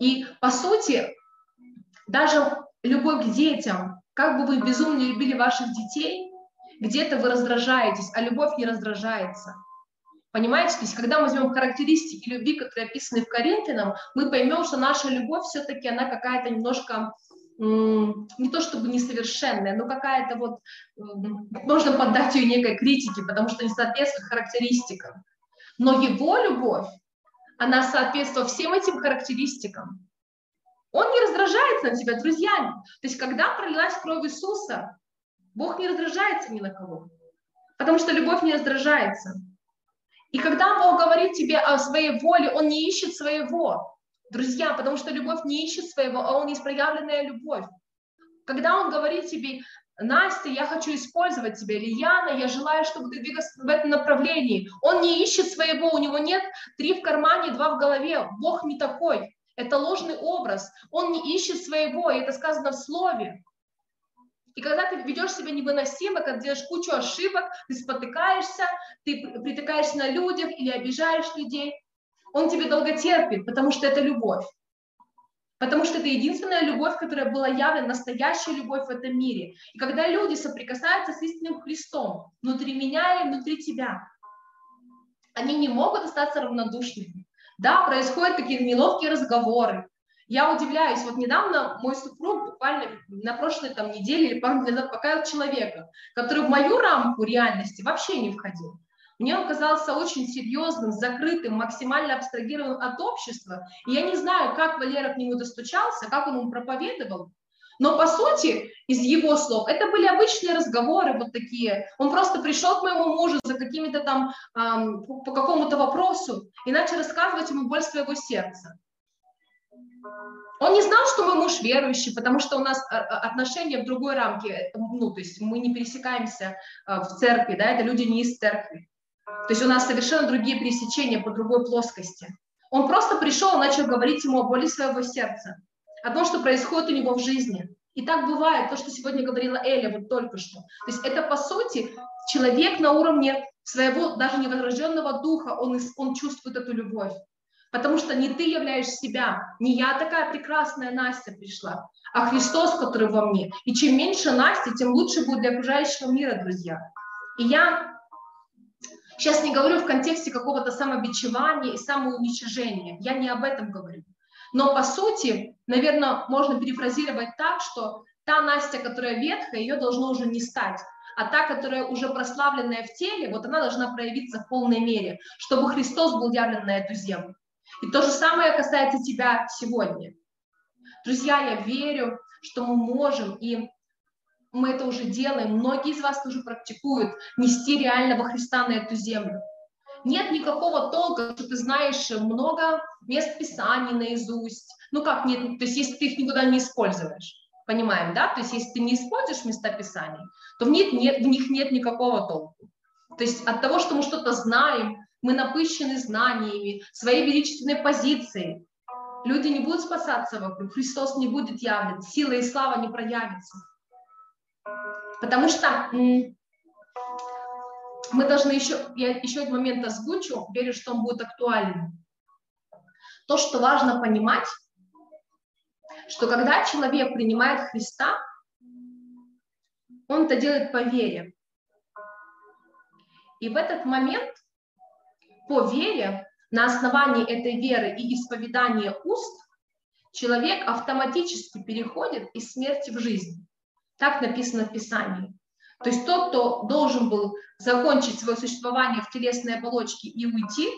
И, по сути, даже любовь к детям, как бы вы безумно любили ваших детей, где-то вы раздражаетесь, а любовь не раздражается. Понимаете, то есть когда мы возьмем характеристики любви, которые описаны в Коринфянам, мы поймем, что наша любовь все-таки она какая-то немножко не то чтобы несовершенная, но какая-то вот, можно поддать ее некой критике, потому что не соответствует характеристикам. Но его любовь, она соответствовала всем этим характеристикам. Он не раздражается на тебя, друзья. То есть, когда пролилась кровь Иисуса, Бог не раздражается ни на кого, потому что любовь не раздражается. И когда Бог говорит тебе о своей воле, Он не ищет своего, друзья, потому что любовь не ищет своего, а Он есть проявленная любовь. Когда Он говорит тебе, Настя, я хочу использовать тебя, или Яна, я желаю, чтобы ты двигался в этом направлении. Он не ищет своего, у него нет три в кармане, два в голове. Бог не такой. Это ложный образ. Он не ищет своего, и это сказано в слове. И когда ты ведешь себя невыносимо, когда делаешь кучу ошибок, ты спотыкаешься, ты притыкаешься на людях или обижаешь людей, он тебе долго терпит, потому что это любовь. Потому что это единственная любовь, которая была явлена, настоящая любовь в этом мире. И когда люди соприкасаются с истинным Христом, внутри меня и внутри тебя, они не могут остаться равнодушными. Да, происходят какие-то неловкие разговоры. Я удивляюсь, вот недавно мой супруг буквально на прошлой там неделе или пару дней назад показал человека, который в мою рамку реальности вообще не входил. Мне он казался очень серьезным, закрытым, максимально абстрагированным от общества. И я не знаю, как Валера к нему достучался, как он ему проповедовал. Но по сути, из его слов, это были обычные разговоры вот такие. Он просто пришел к моему мужу за какими-то там, эм, по какому-то вопросу и начал рассказывать ему боль своего сердца. Он не знал, что мой муж верующий, потому что у нас э, э, отношения в другой рамке, ну, то есть мы не пересекаемся э, в церкви, да, это люди не из церкви. То есть у нас совершенно другие пересечения по другой плоскости. Он просто пришел и начал говорить ему о боли своего сердца, о том, что происходит у него в жизни. И так бывает, то, что сегодня говорила Эля вот только что. То есть это, по сути, человек на уровне своего даже невозрожденного духа, он, он чувствует эту любовь. Потому что не ты являешь себя, не я такая прекрасная Настя пришла, а Христос, который во мне. И чем меньше Насти, тем лучше будет для окружающего мира, друзья. И я Сейчас не говорю в контексте какого-то самобичевания и самоуничижения. Я не об этом говорю. Но по сути, наверное, можно перефразировать так, что та Настя, которая ветхая, ее должно уже не стать. А та, которая уже прославленная в теле, вот она должна проявиться в полной мере, чтобы Христос был явлен на эту землю. И то же самое касается тебя сегодня. Друзья, я верю, что мы можем и мы это уже делаем, многие из вас тоже практикуют, нести реального Христа на эту землю. Нет никакого толка, что ты знаешь много мест Писаний наизусть. Ну как нет, то есть если ты их никуда не используешь. Понимаем, да? То есть если ты не используешь места Писаний, то в них нет, в них нет никакого толку. То есть от того, что мы что-то знаем, мы напыщены знаниями, своей величественной позицией, люди не будут спасаться вокруг, Христос не будет явлен, сила и слава не проявятся. Потому что мы должны еще, я еще один момент озвучу, верю, что он будет актуальным. То, что важно понимать, что когда человек принимает Христа, он это делает по вере. И в этот момент по вере, на основании этой веры и исповедания уст, человек автоматически переходит из смерти в жизнь. Так написано в Писании. То есть тот, кто должен был закончить свое существование в телесной оболочке и уйти,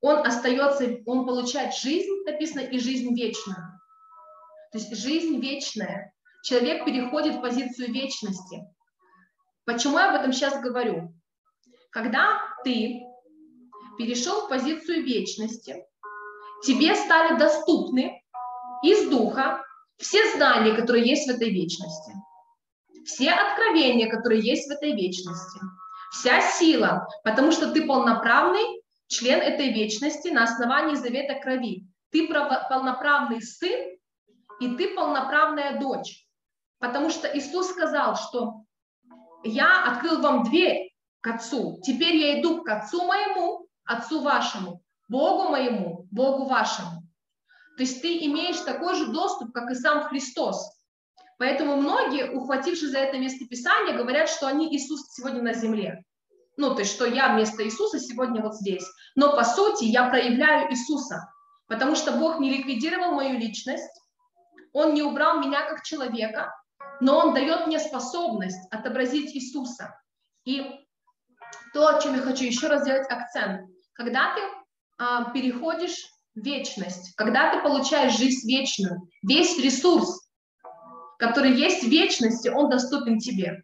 он остается, он получает жизнь, написано, и жизнь вечную. То есть жизнь вечная. Человек переходит в позицию вечности. Почему я об этом сейчас говорю? Когда ты перешел в позицию вечности, тебе стали доступны из духа все знания, которые есть в этой вечности, все откровения, которые есть в этой вечности, вся сила, потому что ты полноправный член этой вечности на основании завета крови. Ты полноправный сын, и ты полноправная дочь. Потому что Иисус сказал, что я открыл вам дверь к Отцу, теперь я иду к Отцу моему, Отцу вашему, Богу моему, Богу вашему. То есть ты имеешь такой же доступ, как и сам Христос. Поэтому многие, ухватившись за это место Писания, говорят, что они Иисус сегодня на земле. Ну, то есть, что я вместо Иисуса сегодня вот здесь. Но по сути я проявляю Иисуса, потому что Бог не ликвидировал мою личность, Он не убрал меня как человека, но Он дает мне способность отобразить Иисуса. И то, о чем я хочу еще раз сделать акцент. Когда ты а, переходишь вечность, когда ты получаешь жизнь вечную, весь ресурс, который есть в вечности, он доступен тебе.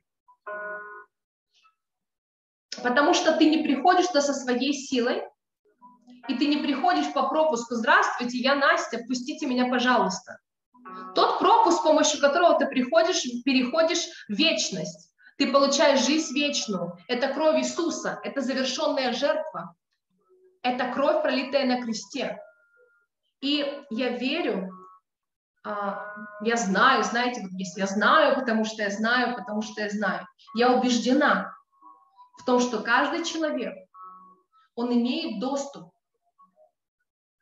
Потому что ты не приходишь туда со своей силой, и ты не приходишь по пропуску «Здравствуйте, я Настя, пустите меня, пожалуйста». Тот пропуск, с помощью которого ты приходишь, переходишь в вечность. Ты получаешь жизнь вечную. Это кровь Иисуса, это завершенная жертва. Это кровь, пролитая на кресте. И я верю, а, я знаю, знаете, вот если я знаю, потому что я знаю, потому что я знаю. Я убеждена в том, что каждый человек, он имеет доступ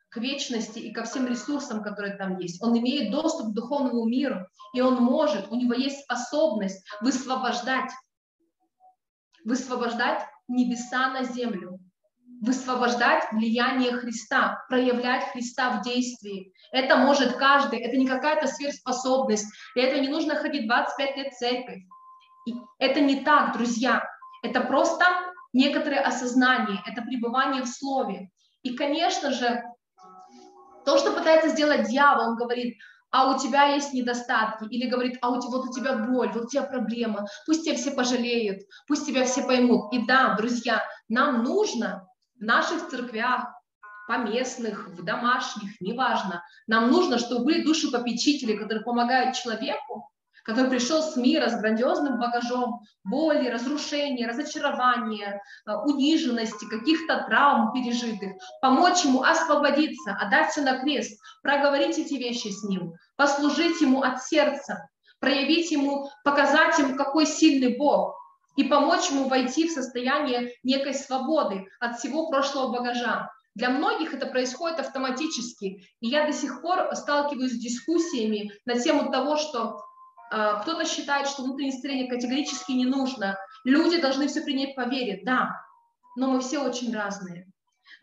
к вечности и ко всем ресурсам, которые там есть. Он имеет доступ к духовному миру, и он может, у него есть способность высвобождать, высвобождать небеса на землю, высвобождать влияние Христа, проявлять Христа в действии. Это может каждый, это не какая-то сверхспособность, для этого не нужно ходить 25 лет в церковь. И это не так, друзья. Это просто некоторое осознание, это пребывание в Слове. И, конечно же, то, что пытается сделать дьявол, он говорит, а у тебя есть недостатки, или говорит, а у тебя, вот у тебя боль, вот у тебя проблема, пусть тебя все пожалеют, пусть тебя все поймут. И да, друзья, нам нужно в наших церквях, поместных, в домашних, неважно, нам нужно, чтобы были души попечители, которые помогают человеку который пришел с мира с грандиозным багажом боли, разрушения, разочарования, э, униженности, каких-то травм пережитых, помочь ему освободиться, отдать все на крест, проговорить эти вещи с ним, послужить ему от сердца, проявить ему, показать ему, какой сильный Бог, и помочь ему войти в состояние некой свободы от всего прошлого багажа. Для многих это происходит автоматически. И я до сих пор сталкиваюсь с дискуссиями на тему того, что а, кто-то считает, что внутреннее исцеление категорически не нужно. Люди должны все принять по вере. Да, но мы все очень разные.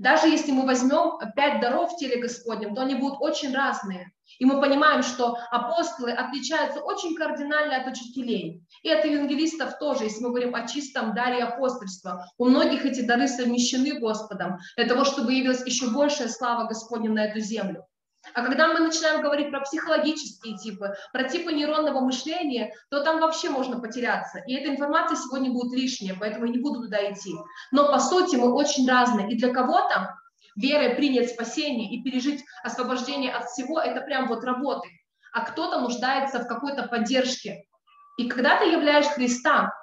Даже если мы возьмем пять даров в теле Господнем, то они будут очень разные. И мы понимаем, что апостолы отличаются очень кардинально от учителей. И от евангелистов тоже, если мы говорим о чистом даре апостольства. У многих эти дары совмещены Господом для того, чтобы явилась еще большая слава Господня на эту землю. А когда мы начинаем говорить про психологические типы, про типы нейронного мышления, то там вообще можно потеряться. И эта информация сегодня будет лишняя, поэтому я не буду туда идти. Но по сути мы очень разные. И для кого-то верой принять спасение и пережить освобождение от всего, это прям вот работает. А кто-то нуждается в какой-то поддержке. И когда ты являешь Христа,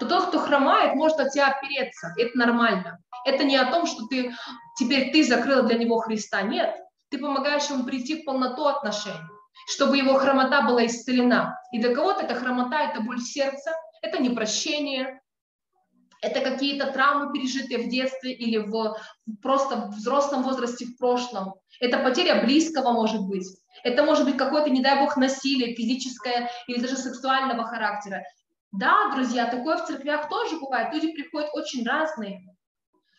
то тот, кто хромает, может от тебя опереться. Это нормально. Это не о том, что ты теперь ты закрыла для него Христа. Нет, ты помогаешь ему прийти в полноту отношений, чтобы его хромота была исцелена. И для кого-то эта хромота – это боль сердца, это непрощение, это какие-то травмы, пережитые в детстве или в просто взрослом возрасте в прошлом. Это потеря близкого может быть. Это может быть какое-то, не дай бог, насилие физическое или даже сексуального характера. Да, друзья, такое в церквях тоже бывает. Люди приходят очень разные.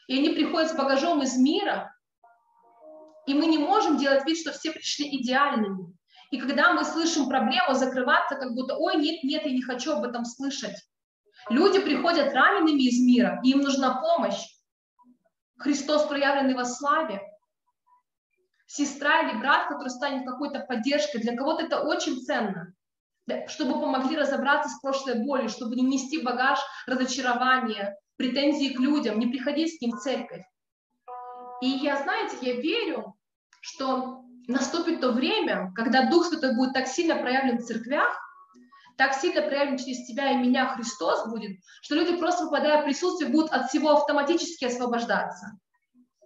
И они приходят с багажом из мира, и мы не можем делать вид, что все пришли идеальными. И когда мы слышим проблему, закрываться, как будто, ой, нет, нет, я не хочу об этом слышать. Люди приходят ранеными из мира, и им нужна помощь. Христос, проявленный во славе, сестра или брат, который станет какой-то поддержкой. Для кого-то это очень ценно, чтобы помогли разобраться с прошлой болью, чтобы не нести багаж разочарования, претензии к людям, не приходить с ним в церковь. И я, знаете, я верю, что наступит то время, когда Дух Святой будет так сильно проявлен в церквях, так сильно проявлен через тебя и меня Христос будет, что люди просто попадая в присутствие будут от всего автоматически освобождаться.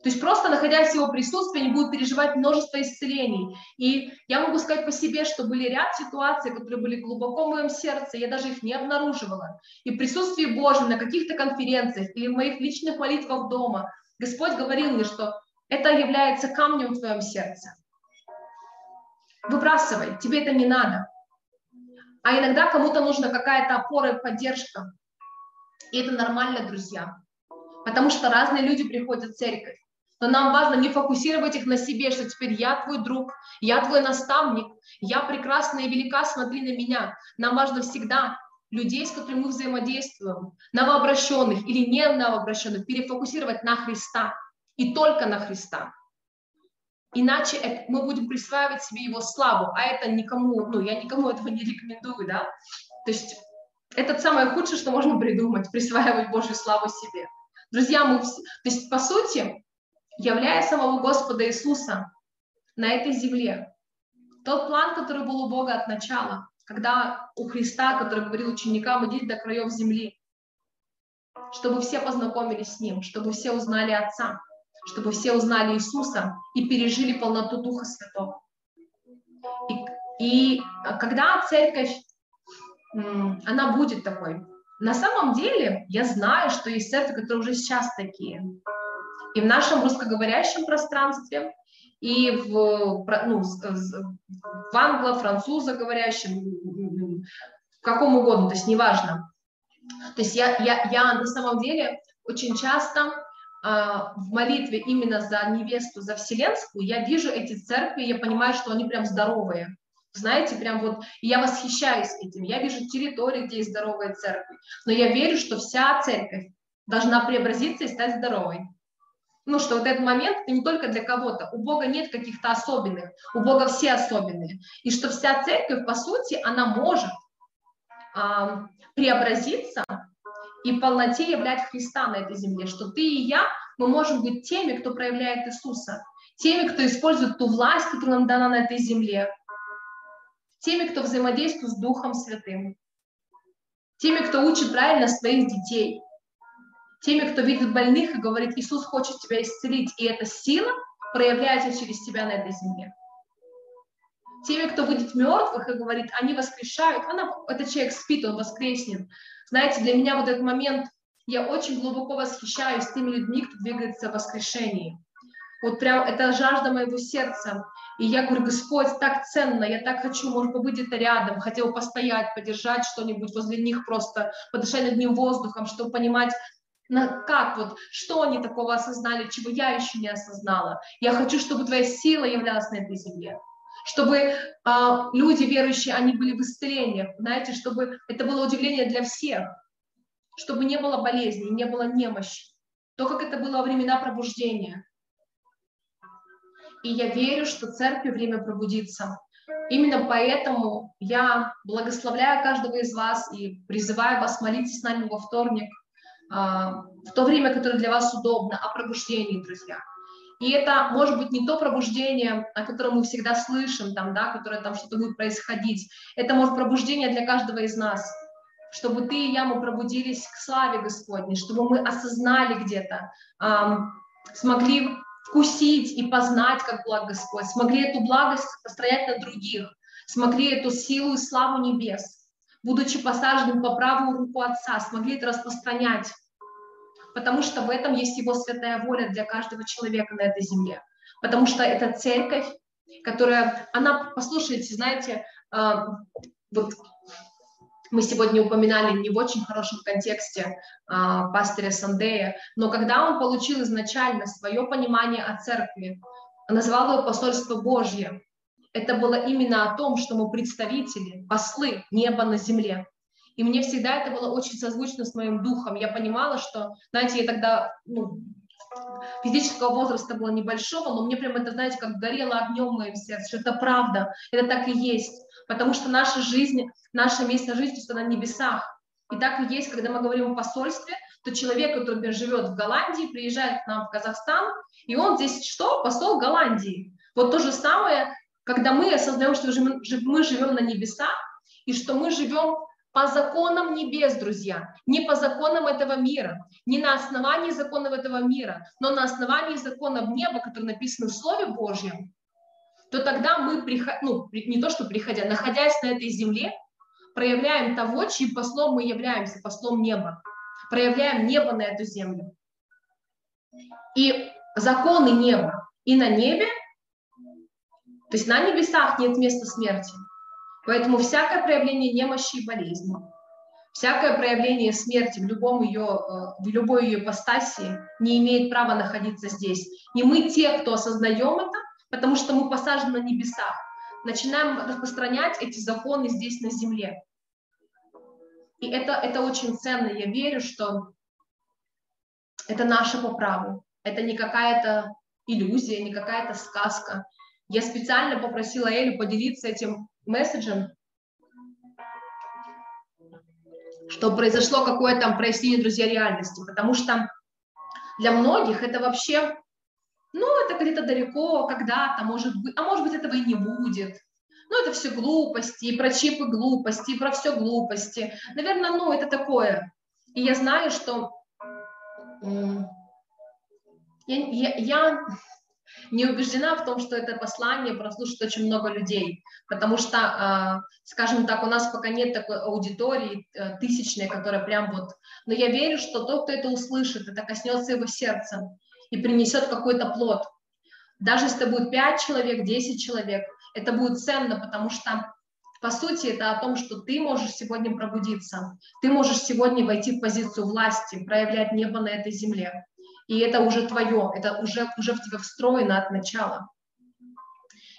То есть просто находясь в его присутствии, они будут переживать множество исцелений. И я могу сказать по себе, что были ряд ситуаций, которые были глубоко в моем сердце, я даже их не обнаруживала. И в присутствии Божьем на каких-то конференциях или в моих личных молитвах дома Господь говорил мне, что это является камнем в твоем сердце. Выбрасывай, тебе это не надо. А иногда кому-то нужна какая-то опора и поддержка. И это нормально, друзья. Потому что разные люди приходят в церковь. Но нам важно не фокусировать их на себе, что теперь я твой друг, я твой наставник, я прекрасна и велика, смотри на меня. Нам важно всегда людей, с которыми мы взаимодействуем, новообращенных или не новообращенных, перефокусировать на Христа и только на Христа. Иначе мы будем присваивать себе его славу, а это никому, ну, я никому этого не рекомендую, да. То есть это самое худшее, что можно придумать, присваивать Божью славу себе. Друзья, мы, то есть, по сути, являя самого Господа Иисуса на этой земле, тот план, который был у Бога от начала, когда у Христа, который говорил ученикам, идите до краев земли, чтобы все познакомились с Ним, чтобы все узнали Отца, чтобы все узнали Иисуса и пережили полноту Духа Святого. И, и когда церковь, она будет такой, на самом деле я знаю, что есть церкви, которые уже сейчас такие. И в нашем русскоговорящем пространстве, и в, ну, в англо-французоговорящем, в каком угодно, то есть неважно. То есть я, я, я на самом деле очень часто а, в молитве именно за невесту, за вселенскую, я вижу эти церкви, я понимаю, что они прям здоровые. Знаете, прям вот, я восхищаюсь этим. Я вижу территории, где есть здоровые церкви. Но я верю, что вся церковь должна преобразиться и стать здоровой. Ну, что вот этот момент это не только для кого-то. У Бога нет каких-то особенных. У Бога все особенные. И что вся церковь, по сути, она может а, преобразиться и полноте являть Христа на этой земле, что ты и я, мы можем быть теми, кто проявляет Иисуса, теми, кто использует ту власть, которая нам дана на этой земле, теми, кто взаимодействует с Духом Святым, теми, кто учит правильно своих детей, теми, кто видит больных и говорит, Иисус хочет тебя исцелить, и эта сила проявляется через тебя на этой земле. Теми, кто видит мертвых и говорит, они воскрешают, она, этот человек спит, он воскреснет. Знаете, для меня вот этот момент, я очень глубоко восхищаюсь теми людьми, кто двигается в воскрешении. Вот прям это жажда моего сердца. И я говорю, Господь, так ценно, я так хочу, может быть, где-то рядом, хотел постоять, подержать что-нибудь возле них просто, подышать над ним воздухом, чтобы понимать, на, как вот, что они такого осознали, чего я еще не осознала. Я хочу, чтобы твоя сила являлась на этой земле чтобы э, люди верующие, они были в исцелениях, знаете, чтобы это было удивление для всех, чтобы не было болезней, не было немощи, то, как это было во времена пробуждения. И я верю, что церкви время пробудиться. Именно поэтому я благословляю каждого из вас и призываю вас молиться с нами во вторник, в то время, которое для вас удобно, о пробуждении, друзья. И это может быть не то пробуждение, о котором мы всегда слышим, там, да, которое там что-то будет происходить. Это может пробуждение для каждого из нас, чтобы ты и я, мы пробудились к славе Господней, чтобы мы осознали где-то, эм, смогли вкусить и познать, как благ Господь, смогли эту благость построять на других, смогли эту силу и славу небес, будучи посаженным по правую руку Отца, смогли это распространять, потому что в этом есть Его святая воля для каждого человека на этой земле, потому что это церковь, которая, она, послушайте, знаете, э, вот мы сегодня упоминали не в очень хорошем контексте а, пастыря Сандея, но когда он получил изначально свое понимание о церкви, назвал его посольство Божье, это было именно о том, что мы представители, послы неба на земле. И мне всегда это было очень созвучно с моим духом. Я понимала, что, знаете, я тогда ну, физического возраста было небольшого, но мне прям это, знаете, как горело огнем в моем сердце, что это правда, это так и есть, потому что наша жизнь, наше место жизни на небесах. И так и есть, когда мы говорим о посольстве, то человек, который например, живет в Голландии, приезжает к нам в Казахстан, и он здесь что? Посол Голландии. Вот то же самое, когда мы осознаем, что мы живем на небесах, и что мы живем по законам небес, друзья, не по законам этого мира, не на основании законов этого мира, но на основании законов неба, которые написаны в Слове Божьем, то тогда мы, ну, не то что приходя, находясь на этой земле, проявляем того, чьим послом мы являемся, послом неба, проявляем небо на эту землю. И законы неба и на небе, то есть на небесах нет места смерти – Поэтому всякое проявление немощи и болезни, всякое проявление смерти в, любом ее, э, в любой ее ипостаси не имеет права находиться здесь. И мы те, кто осознаем это, потому что мы посажены на небесах, начинаем распространять эти законы здесь на земле. И это, это очень ценно. Я верю, что это наше по праву. Это не какая-то иллюзия, не какая-то сказка. Я специально попросила Элю поделиться этим месседжем, что произошло какое-то там прояснение, друзья, реальности, потому что для многих это вообще, ну, это где-то далеко, когда-то, может быть, а может быть, этого и не будет. Ну, это все глупости, и про чипы глупости, и про все глупости. Наверное, ну, это такое. И я знаю, что я, я, я не убеждена в том, что это послание прослушает очень много людей, потому что, а, скажем так, у нас пока нет такой аудитории э, тысячной, которая прям вот... Но я верю, что тот, кто это услышит, это коснется его сердца и принесет какой-то плод. Даже если это будет 5 человек, 10 человек, это будет ценно, потому что по сути, это о том, что ты можешь сегодня пробудиться, ты можешь сегодня войти в позицию власти, проявлять небо на этой земле и это уже твое, это уже, уже в тебя встроено от начала.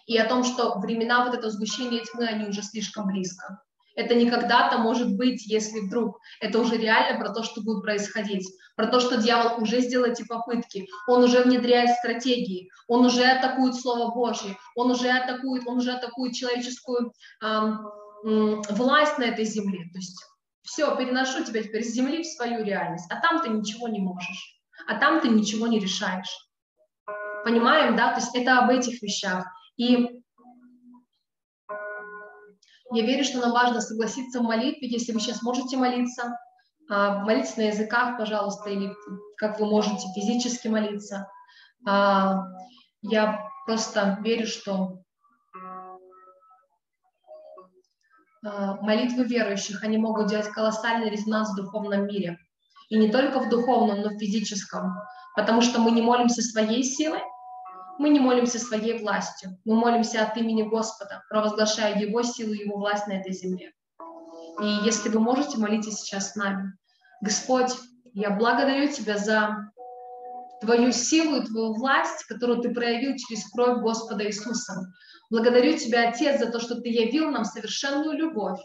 И о том, что времена вот этого сгущения тьмы, они уже слишком близко. Это не когда-то может быть, если вдруг. Это уже реально про то, что будет происходить. Про то, что дьявол уже сделал эти попытки. Он уже внедряет стратегии. Он уже атакует Слово Божье. Он уже атакует, он уже атакует человеческую эм, эм, власть на этой земле. То есть все, переношу тебя теперь с земли в свою реальность. А там ты ничего не можешь а там ты ничего не решаешь. Понимаем, да? То есть это об этих вещах. И я верю, что нам важно согласиться в молитве, если вы сейчас можете молиться, а, молиться на языках, пожалуйста, или как вы можете физически молиться. А, я просто верю, что а, молитвы верующих, они могут делать колоссальный резонанс в духовном мире – и не только в духовном, но в физическом. Потому что мы не молимся своей силой, мы не молимся своей властью. Мы молимся от имени Господа, провозглашая Его силу, Его власть на этой земле. И если вы можете, молитесь сейчас с нами. Господь, я благодарю Тебя за Твою силу и Твою власть, которую Ты проявил через кровь Господа Иисуса. Благодарю Тебя, Отец, за то, что Ты явил нам совершенную любовь,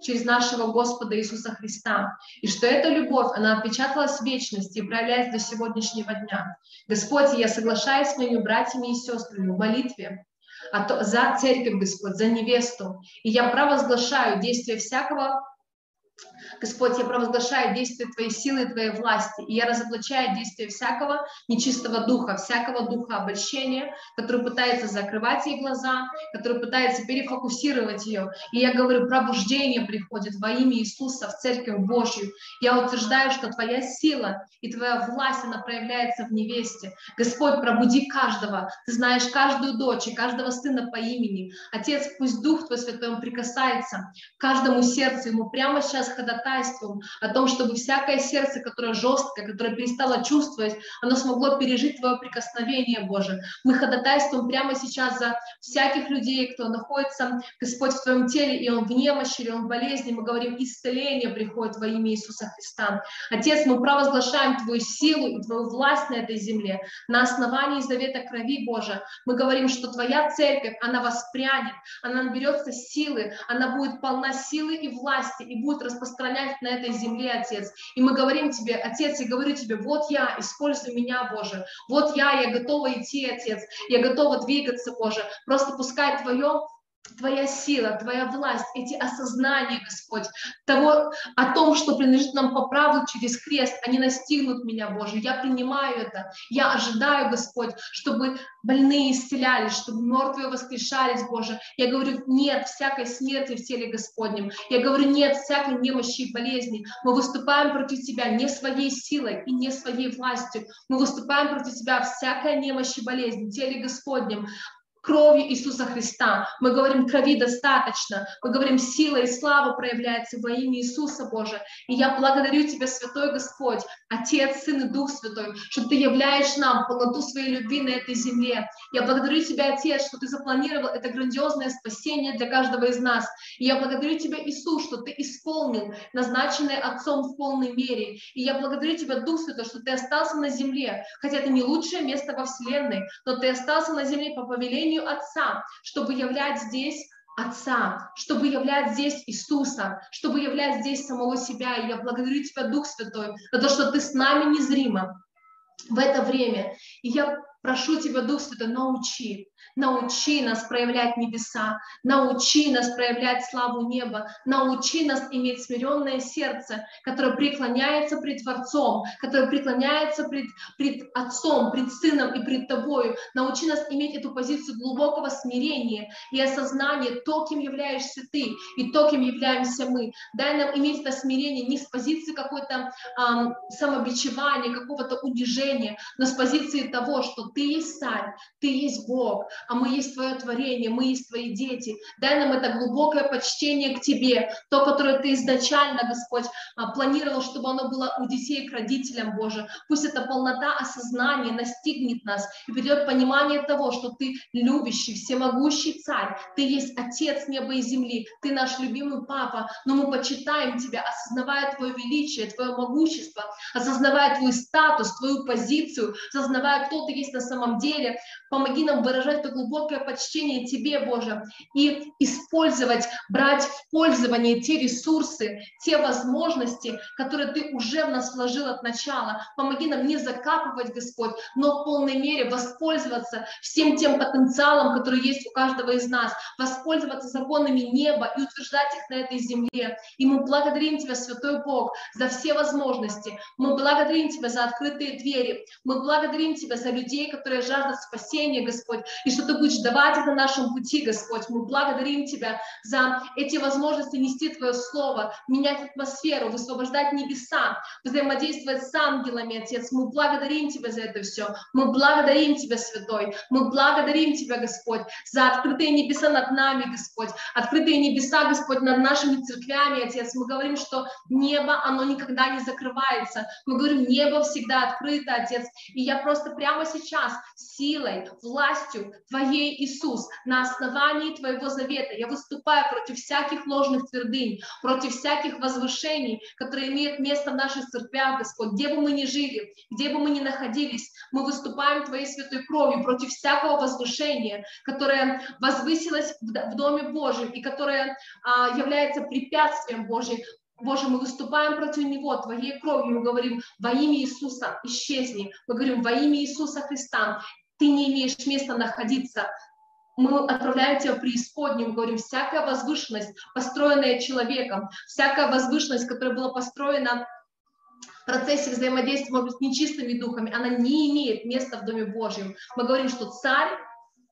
через нашего Господа Иисуса Христа. И что эта любовь, она отпечаталась в вечности и проявляется до сегодняшнего дня. Господь, я соглашаюсь с моими братьями и сестрами в молитве за церковь, Господь, за невесту. И я провозглашаю действие всякого Господь, я провозглашаю действие Твоей силы и Твоей власти, и я разоблачаю действие всякого нечистого духа, всякого духа обольщения, который пытается закрывать ей глаза, который пытается перефокусировать ее. И я говорю, пробуждение приходит во имя Иисуса в Церковь Божью. Я утверждаю, что Твоя сила и Твоя власть, она проявляется в невесте. Господь, пробуди каждого. Ты знаешь каждую дочь и каждого сына по имени. Отец, пусть Дух Твой Святой Он прикасается к каждому сердцу, ему прямо сейчас ходатайствует ходатайством о том, чтобы всякое сердце, которое жесткое, которое перестало чувствовать, оно смогло пережить Твое прикосновение, Боже. Мы ходатайствуем прямо сейчас за всяких людей, кто находится, Господь, в Твоем теле, и он в немощи, или он в болезни. Мы говорим, исцеление приходит во имя Иисуса Христа. Отец, мы провозглашаем Твою силу и Твою власть на этой земле на основании завета крови, Боже. Мы говорим, что Твоя церковь, она воспрянет, она наберется силы, она будет полна силы и власти, и будет распространять исполнять на этой земле, Отец. И мы говорим Тебе, Отец, я говорю Тебе, вот я, используй меня, Боже. Вот я, я готова идти, Отец. Я готова двигаться, Боже. Просто пускай Твое Твоя сила, Твоя власть, эти осознания, Господь, того, о том, что принадлежит нам по праву через крест, они настигнут меня, Боже. Я принимаю это. Я ожидаю, Господь, чтобы больные исцелялись, чтобы мертвые воскрешались, Боже. Я говорю, нет всякой смерти в теле Господнем. Я говорю, нет всякой немощи и болезни. Мы выступаем против Тебя не своей силой и не своей властью. Мы выступаем против Тебя всякой немощи и болезни в теле Господнем кровью Иисуса Христа. Мы говорим, крови достаточно. Мы говорим, сила и слава проявляется во имя Иисуса Боже. И я благодарю Тебя, Святой Господь, Отец, Сын и Дух Святой, что Ты являешь нам полноту своей любви на этой земле. Я благодарю Тебя, Отец, что Ты запланировал это грандиозное спасение для каждого из нас. И я благодарю Тебя, Иисус, что Ты исполнил назначенное Отцом в полной мере. И я благодарю Тебя, Дух Святой, что Ты остался на земле, хотя это не лучшее место во Вселенной, но Ты остался на земле по повелению имею Отца, чтобы являть здесь Отца, чтобы являть здесь Иисуса, чтобы являть здесь самого себя. И я благодарю Тебя, Дух Святой, за то, что Ты с нами незримо в это время. И я прошу Тебя, Дух Святой, научи, Научи нас проявлять небеса, научи нас проявлять славу неба, научи нас иметь смиренное сердце, которое преклоняется пред Творцом, которое преклоняется пред, пред Отцом, пред Сыном и пред Тобою. Научи нас иметь эту позицию глубокого смирения и осознания то, кем являешься Ты и то, кем являемся мы. Дай нам иметь это смирение не с позиции какой-то эм, самобичевания, какого-то унижения, но с позиции того, что Ты есть Царь, Ты есть Бог, а мы есть Твое творение, мы есть Твои дети. Дай нам это глубокое почтение к Тебе, то, которое Ты изначально, Господь, а, планировал, чтобы оно было у детей к родителям, Боже. Пусть эта полнота осознания настигнет нас и придет понимание того, что Ты любящий, всемогущий Царь, Ты есть Отец неба и земли, Ты наш любимый Папа, но мы почитаем Тебя, осознавая Твое величие, Твое могущество, осознавая Твой статус, Твою позицию, осознавая, кто Ты есть на самом деле. Помоги нам выражать это глубокое почтение Тебе, Боже, и использовать, брать в пользование те ресурсы, те возможности, которые Ты уже в нас вложил от начала. Помоги нам не закапывать, Господь, но в полной мере воспользоваться всем тем потенциалом, который есть у каждого из нас, воспользоваться законами неба и утверждать их на этой земле. И мы благодарим Тебя, Святой Бог, за все возможности. Мы благодарим Тебя за открытые двери. Мы благодарим Тебя за людей, которые жаждут спасения, Господь, и что Ты будешь давать на нашем пути, Господь. Мы благодарим Тебя за эти возможности нести Твое Слово, менять атмосферу, высвобождать небеса, взаимодействовать с ангелами, Отец. Мы благодарим Тебя за это все. Мы благодарим Тебя, Святой. Мы благодарим Тебя, Господь, за открытые небеса над нами, Господь. Открытые небеса, Господь, над нашими церквями, Отец. Мы говорим, что небо, оно никогда не закрывается. Мы говорим, небо всегда открыто, Отец. И я просто прямо сейчас силой, властью Твоей, Иисус, на основании Твоего завета. Я выступаю против всяких ложных твердынь, против всяких возвышений, которые имеют место в наших церквях, Господь. Где бы мы ни жили, где бы мы ни находились, мы выступаем Твоей святой кровью против всякого возвышения, которое возвысилось в Доме Божьем и которое а, является препятствием Божьим Боже, мы выступаем против него Твоей кровью, мы говорим во имя Иисуса исчезни, мы говорим во имя Иисуса Христа ты не имеешь места находиться. Мы отправляем тебя в преисподнюю, говорим, всякая возвышенность, построенная человеком, всякая возвышенность, которая была построена в процессе взаимодействия, может быть, нечистыми духами, она не имеет места в Доме Божьем. Мы говорим, что царь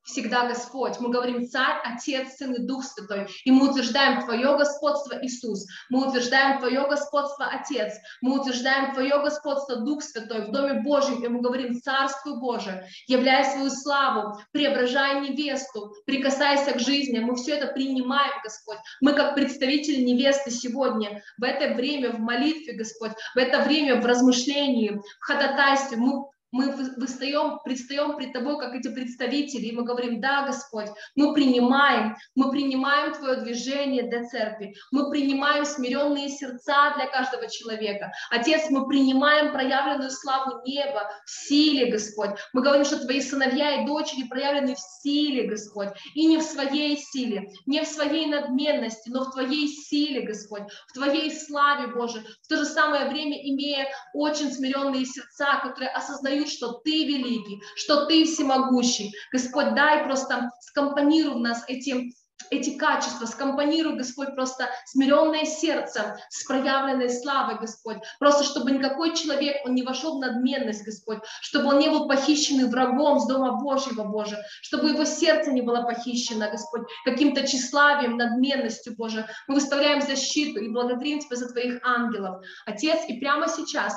всегда Господь. Мы говорим Царь, Отец, Сын и Дух Святой. И мы утверждаем Твое господство, Иисус. Мы утверждаем Твое господство, Отец. Мы утверждаем Твое господство, Дух Святой, в Доме Божьем. И мы говорим Царству Божие, являя свою славу, преображая невесту, прикасайся к жизни. Мы все это принимаем, Господь. Мы как представители невесты сегодня, в это время в молитве, Господь, в это время в размышлении, в ходатайстве, мы мы выстаем, предстаем пред Тобой, как эти представители, и мы говорим, да, Господь, мы принимаем, мы принимаем Твое движение для церкви, мы принимаем смиренные сердца для каждого человека. Отец, мы принимаем проявленную славу неба в силе, Господь. Мы говорим, что Твои сыновья и дочери проявлены в силе, Господь, и не в своей силе, не в своей надменности, но в Твоей силе, Господь, в Твоей славе, Боже, в то же самое время имея очень смиренные сердца, которые осознают, что Ты великий, что Ты всемогущий. Господь, дай просто скомпонируй в нас эти эти качества, скомпонируй, Господь, просто смиренное сердце с проявленной славой, Господь. Просто чтобы никакой человек, он не вошел в надменность, Господь, чтобы он не был похищенный врагом с Дома Божьего, Боже, чтобы его сердце не было похищено, Господь, каким-то тщеславием, надменностью, Боже. Мы выставляем защиту и благодарим Тебя за Твоих ангелов. Отец, и прямо сейчас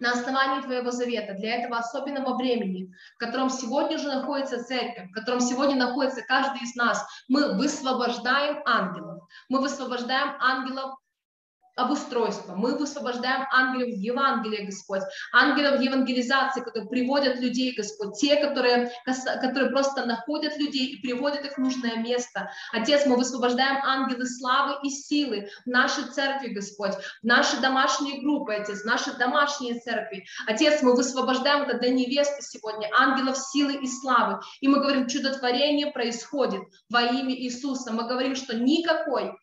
на основании Твоего завета, для этого особенного времени, в котором сегодня уже находится церковь, в котором сегодня находится каждый из нас, мы высвобождаем ангелов. Мы высвобождаем ангелов обустройства. Мы высвобождаем ангелов Евангелия, Господь, ангелов евангелизации, которые приводят людей, Господь, те, которые, которые просто находят людей и приводят их в нужное место. Отец, мы высвобождаем ангелы славы и силы в нашей церкви, Господь, в наши домашние группы, Отец, в наши домашние церкви. Отец, мы высвобождаем это для невесты сегодня, ангелов силы и славы. И мы говорим, чудотворение происходит во имя Иисуса. Мы говорим, что никакой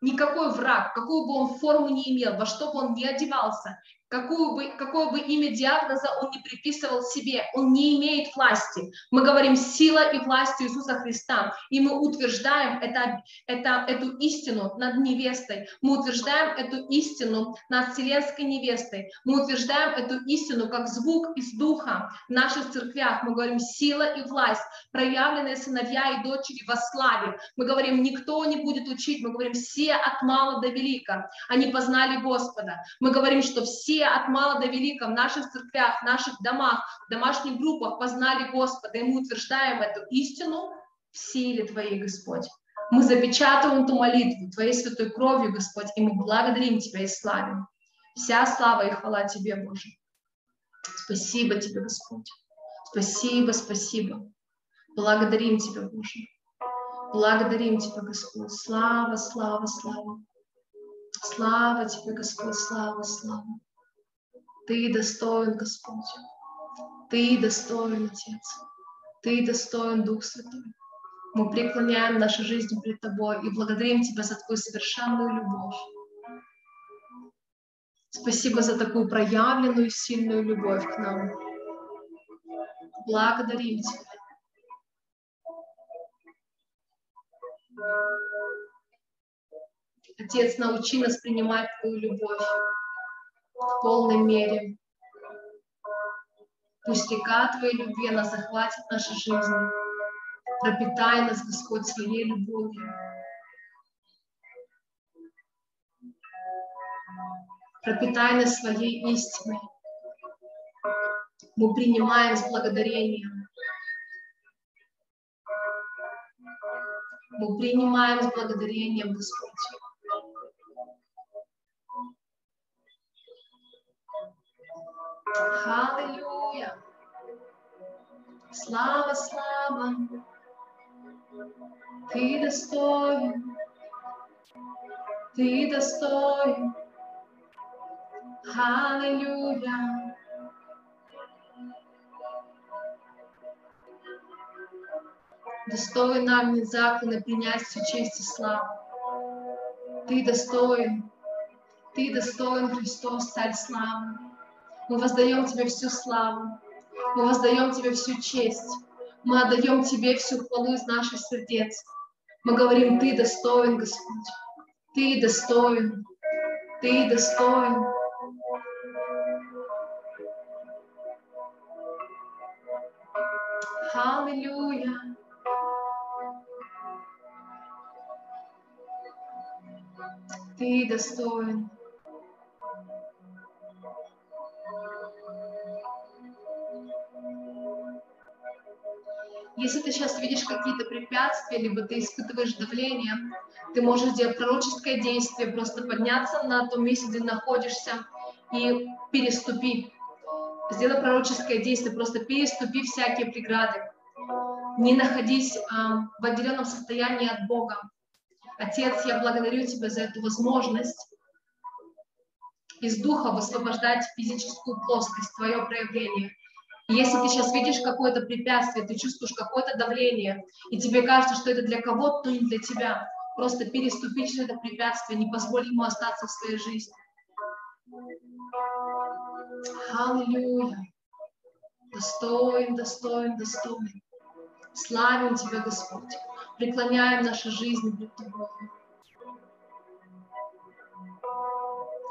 никакой враг, какую бы он форму не имел, во что бы он не одевался, какую бы, какое бы имя диагноза он не приписывал себе, он не имеет власти. Мы говорим сила и власть Иисуса Христа, и мы утверждаем это, это, эту истину над невестой, мы утверждаем эту истину над вселенской невестой, мы утверждаем эту истину как звук из духа в наших церквях. Мы говорим сила и власть, проявленные сыновья и дочери во славе. Мы говорим, никто не будет учить, мы говорим, все от мала до велика, они познали Господа. Мы говорим, что все от мала до велика в наших церквях, в наших домах, в домашних группах познали Господа, и мы утверждаем эту истину в силе Твоей, Господь. Мы запечатываем эту молитву Твоей святой кровью, Господь, и мы благодарим Тебя и славим. Вся слава и хвала Тебе, Боже. Спасибо Тебе, Господь. Спасибо, спасибо. Благодарим Тебя, Боже. Благодарим Тебя, Господь. Слава, слава, слава. Слава Тебе, Господь, слава, слава. Ты достоин, Господь. Ты достоин, Отец. Ты достоин, Дух Святой. Мы преклоняем нашу жизнь пред Тобой и благодарим Тебя за Твою совершенную любовь. Спасибо за такую проявленную сильную любовь к нам. Благодарим Тебя. Отец, научи нас принимать Твою любовь в полной мере. Пусть река Твоей любви, она захватит наши жизни. Пропитай нас, Господь, своей любовью. Пропитай нас своей истиной. Мы принимаем с благодарением. Мы принимаем с благодарением, Господь. Аллилуйя. Слава, слава. Ты достоин. Ты достоин. Аллилуйя. Достоин нам не закланы принять всю честь и славу. Ты достоин. Ты достоин, Христос, Царь славы. Мы воздаем Тебе всю славу, мы воздаем Тебе всю честь, мы отдаем Тебе всю хвалу из наших сердец. Мы говорим, Ты достоин, Господь, Ты достоин, Ты достоин. Аллилуйя. Ты достоин. Если ты сейчас видишь какие-то препятствия, либо ты испытываешь давление, ты можешь сделать пророческое действие, просто подняться на том месте, где находишься, и переступи, Сделай пророческое действие, просто переступи всякие преграды. Не находись а, в отделенном состоянии от Бога. Отец, я благодарю Тебя за эту возможность из духа высвобождать физическую плоскость, Твое проявление. Если ты сейчас видишь какое-то препятствие, ты чувствуешь какое-то давление, и тебе кажется, что это для кого-то, то не для тебя, просто переступи через это препятствие, не позволь ему остаться в своей жизни. Аллилуйя. Достоин, достоин, достоин. Славим Тебя, Господь. Преклоняем наши жизни пред Тобой.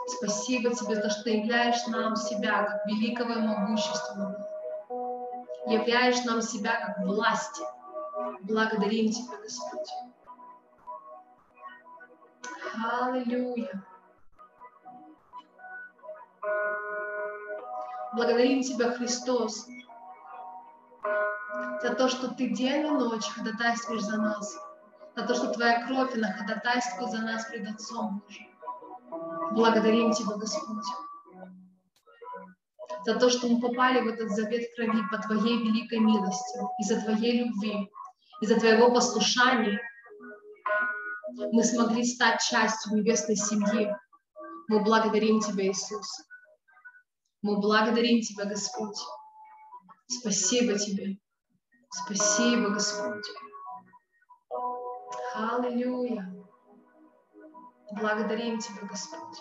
Спасибо Тебе за то, что ты являешь нам себя как великого и могущественного. Являешь нам себя как власть. Благодарим Тебя, Господь. Аллилуйя. Благодарим Тебя, Христос, за то, что Ты день и ночь ходатайствуешь за нас, за то, что Твоя кровь, она ходатайствует за нас пред Отцом Божьим. Благодарим Тебя, Господь, за то, что мы попали в этот завет крови по Твоей великой милости, из-за Твоей любви, из-за Твоего послушания. Мы смогли стать частью небесной семьи. Мы благодарим Тебя, Иисус. Мы благодарим Тебя, Господь. Спасибо Тебе. Спасибо, Господь. Аллилуйя. Благодарим Тебя, Господь.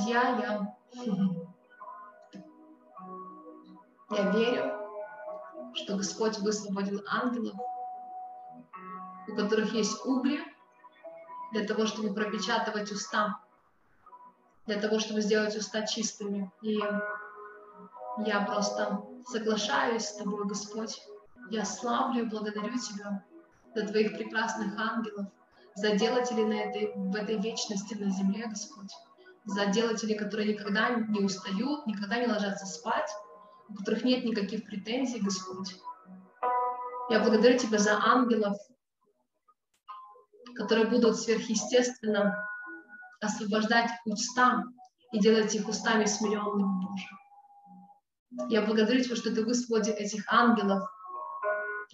Друзья, я, я верю, что Господь высвободил ангелов, у которых есть угли, для того, чтобы пропечатывать уста, для того, чтобы сделать уста чистыми. И я просто соглашаюсь с Тобой, Господь. Я славлю и благодарю Тебя за Твоих прекрасных ангелов, за делателей на этой, в этой вечности на земле, Господь, за делателей, которые никогда не устают, никогда не ложатся спать, у которых нет никаких претензий, Господь. Я благодарю Тебя за ангелов, которые будут сверхъестественно освобождать уста и делать их устами смиренными, Боже. Я благодарю Тебя, что Ты высвободил этих ангелов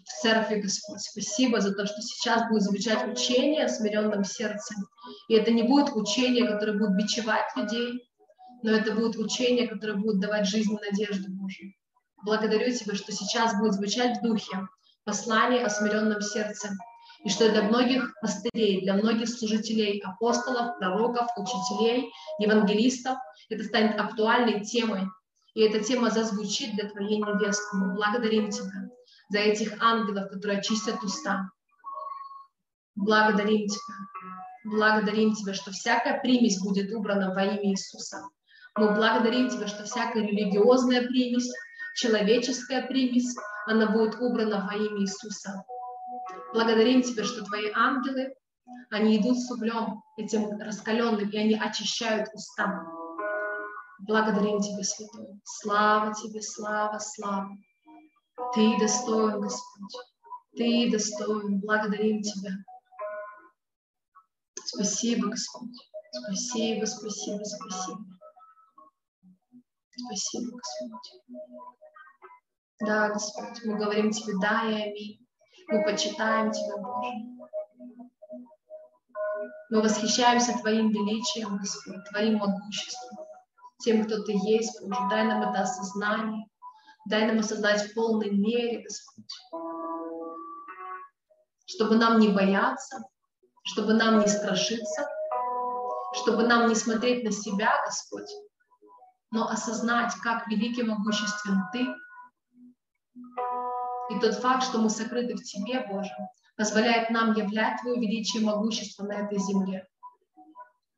в церкви, Господь. Спасибо за то, что сейчас будет звучать учение о смиренном сердце. И это не будет учение, которое будет бичевать людей, но это будет учение, которое будет давать жизнь и надежду Божию. Благодарю Тебя, что сейчас будет звучать в духе послание о смиренном сердце, и что для многих пастырей, для многих служителей, апостолов, пророков, учителей, евангелистов это станет актуальной темой, и эта тема зазвучит для твоей невесты. Мы благодарим Тебя за этих ангелов, которые очистят уста. Благодарим Тебя. Благодарим Тебя, что всякая примесь будет убрана во имя Иисуса. Мы благодарим Тебя, что всякая религиозная примесь, человеческая примесь, она будет убрана во имя Иисуса. Благодарим Тебя, что Твои ангелы, они идут с углем этим раскаленным, и они очищают уста. Благодарим Тебя, Святой. Слава Тебе, слава, слава. Ты достоин, Господь. Ты достоин. Благодарим Тебя. Спасибо, Господь. Спасибо, спасибо, спасибо. Спасибо, Господь. Да, Господь, мы говорим Тебе да и аминь. Мы почитаем Тебя, Боже. Мы восхищаемся Твоим величием, Господь, Твоим могуществом, тем, кто Ты есть, Боже. Дай нам это осознание, дай нам осознать в полной мере, Господь, чтобы нам не бояться, чтобы нам не страшиться, чтобы нам не смотреть на себя, Господь, но осознать, как великий могуществен Ты, и тот факт, что мы сокрыты в Тебе, Боже, позволяет нам являть Твое величие и могущество на этой земле.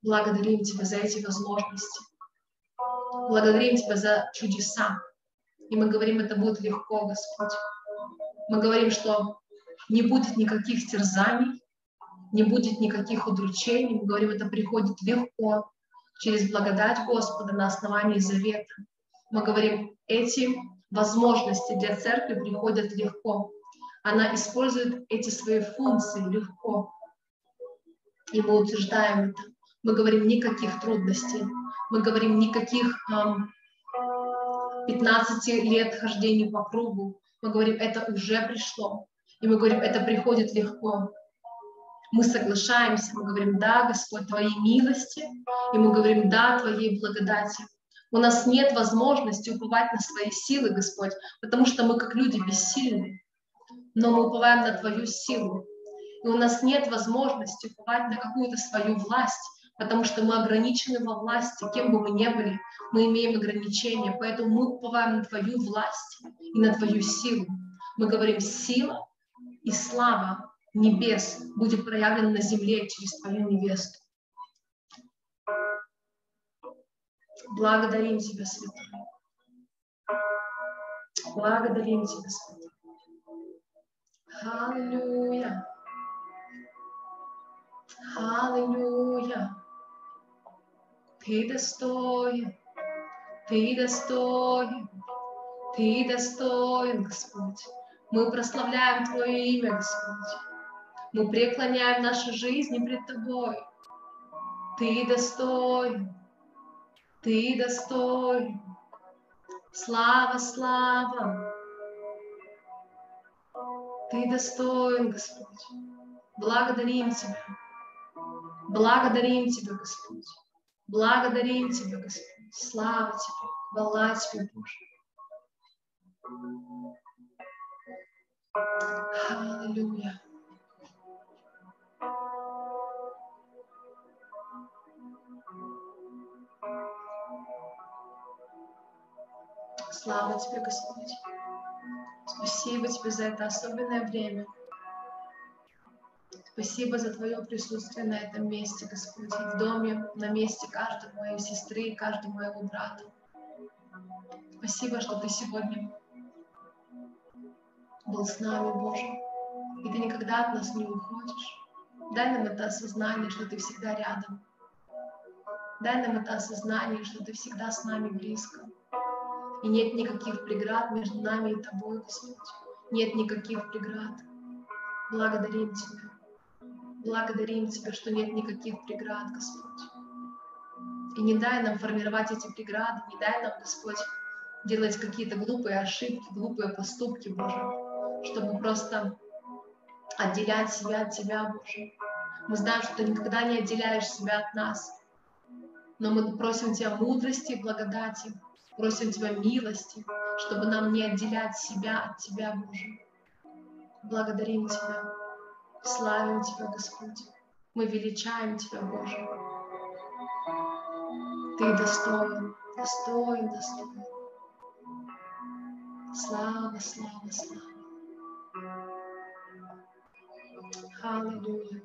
Благодарим Тебя за эти возможности. Благодарим Тебя за чудеса. И мы говорим, это будет легко, Господь. Мы говорим, что не будет никаких терзаний, не будет никаких удручений. Мы говорим, это приходит легко, через благодать Господа на основании завета. Мы говорим, эти возможности для церкви приходят легко. Она использует эти свои функции легко. И мы утверждаем это. Мы говорим никаких трудностей. Мы говорим никаких эм, 15 лет хождения по кругу. Мы говорим, это уже пришло. И мы говорим, это приходит легко. Мы соглашаемся, мы говорим, да, Господь, Твоей милости, и мы говорим, да, Твоей благодати. У нас нет возможности уповать на свои силы, Господь, потому что мы как люди бессильны. Но мы уповаем на Твою силу. И у нас нет возможности уповать на какую-то свою власть, потому что мы ограничены во власти, кем бы мы ни были, мы имеем ограничения, поэтому мы уповаем на Твою власть и на Твою силу. Мы говорим, сила и слава небес будет проявлена на земле через Твою невесту. Благодарим Тебя, Святой. Благодарим Тебя, Святой. Аллилуйя. Аллилуйя. Ты достоин, Ты достоин, Ты достоин, Господь. Мы прославляем Твое имя, Господь. Мы преклоняем наши жизни пред Тобой. Ты достоин, Ты достоин. Слава, слава. Ты достоин, Господь. Благодарим Тебя. Благодарим Тебя, Господь. Благодарим Тебя, Господь. Слава Тебе, хвала Тебе, Боже. Аллилуйя. Слава Тебе, Господь. Спасибо Тебе за это особенное время. Спасибо за Твое присутствие на этом месте, Господь, в доме, на месте каждой моей сестры и каждого моего брата. Спасибо, что Ты сегодня был с нами, Боже, и Ты никогда от нас не уходишь. Дай нам это осознание, что Ты всегда рядом. Дай нам это осознание, что Ты всегда с нами близко. И нет никаких преград между нами и Тобой, Господь. Нет никаких преград. Благодарим Тебя. Благодарим Тебя, что нет никаких преград, Господь. И не дай нам формировать эти преграды, не дай нам, Господь, делать какие-то глупые ошибки, глупые поступки, Боже, чтобы просто отделять себя от Тебя, Боже. Мы знаем, что Ты никогда не отделяешь себя от нас, но мы просим Тебя мудрости и благодати, просим Тебя милости, чтобы нам не отделять себя от Тебя, Боже. Благодарим Тебя. Славим Тебя, Господь. Мы величаем Тебя, Боже. Ты достоин, достоин, достоин. Слава, слава, слава. Аллилуйя.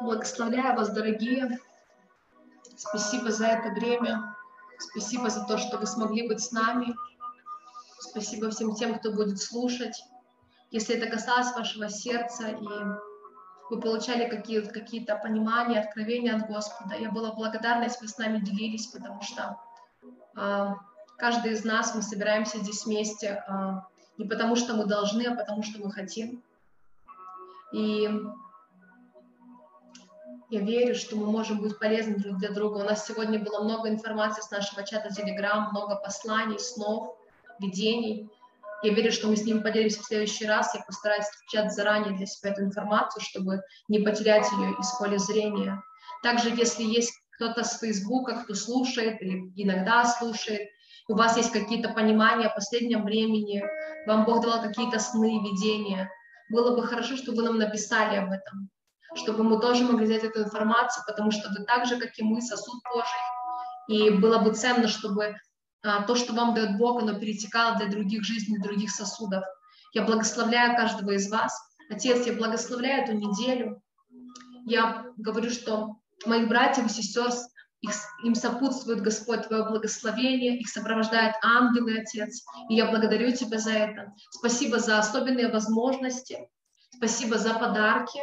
Благословляю вас, дорогие. Спасибо за это время. Спасибо за то, что вы смогли быть с нами. Спасибо всем тем, кто будет слушать. Если это касалось вашего сердца, и вы получали какие-то какие понимания, откровения от Господа, я была благодарна, если вы с нами делились, потому что э, каждый из нас, мы собираемся здесь вместе э, не потому, что мы должны, а потому, что мы хотим. И я верю, что мы можем быть полезны друг для друга. У нас сегодня было много информации с нашего чата Telegram, много посланий, снов, видений. Я верю, что мы с ним поделимся в следующий раз. Я постараюсь включать заранее для себя эту информацию, чтобы не потерять ее из поля зрения. Также, если есть кто-то с Фейсбука, кто слушает или иногда слушает, у вас есть какие-то понимания о последнем времени, вам Бог давал какие-то сны, видения, было бы хорошо, чтобы вы нам написали об этом, чтобы мы тоже могли взять эту информацию, потому что вы так же, как и мы, сосуд Божий, и было бы ценно, чтобы а, то, что вам дает Бог, оно перетекало для других жизней, других сосудов. Я благословляю каждого из вас. Отец, я благословляю эту неделю. Я говорю, что моих братьев и сестер, их, им сопутствует Господь Твое благословение, их сопровождает ангелы, Отец. И я благодарю Тебя за это. Спасибо за особенные возможности, спасибо за подарки,